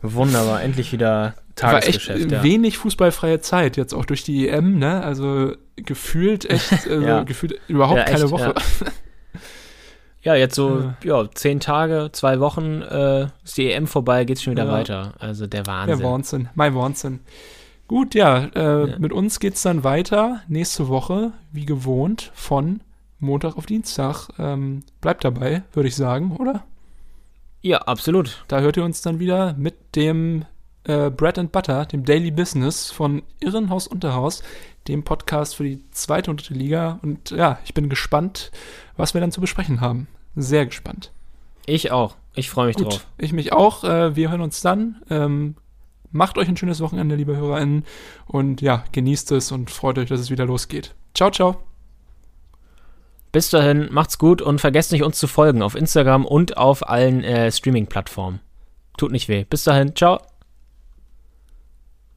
Wunderbar, endlich wieder War echt Tagesgeschäft. ja. wenig fußballfreie Zeit, jetzt auch durch die EM, ne? Also gefühlt echt, [laughs] also Ja. gefühlt überhaupt Ja, keine echt, Woche. [laughs] Ja, jetzt so, ja, zehn Tage, zwei Wochen äh, ist die EM vorbei, geht's schon wieder weiter. Also der Der Wahnsinn. Wahnsinn, mein Wahnsinn. Gut, ja, äh, Ja. mit uns geht's dann weiter nächste Woche, wie gewohnt, von Montag auf Dienstag. Ähm, bleibt dabei, würde ich sagen, oder? Ja, absolut. Da hört ihr uns dann wieder mit dem äh, Bread and Butter, dem Daily Business von Irrenhaus Unterhaus, dem Podcast für die zweite und dritte Liga. Und ja, ich bin gespannt, was wir dann zu besprechen haben. Sehr gespannt. Ich auch. Ich freue mich Gut, drauf. ich mich auch. Äh, wir hören uns dann. Ähm, macht euch ein schönes Wochenende, liebe HörerInnen. Und ja, genießt es und freut euch, dass es wieder losgeht. Ciao, ciao. Bis dahin, macht's gut und vergesst nicht, uns zu folgen auf Instagram und auf allen äh, Streaming-Plattformen. Tut nicht weh. Bis dahin, ciao.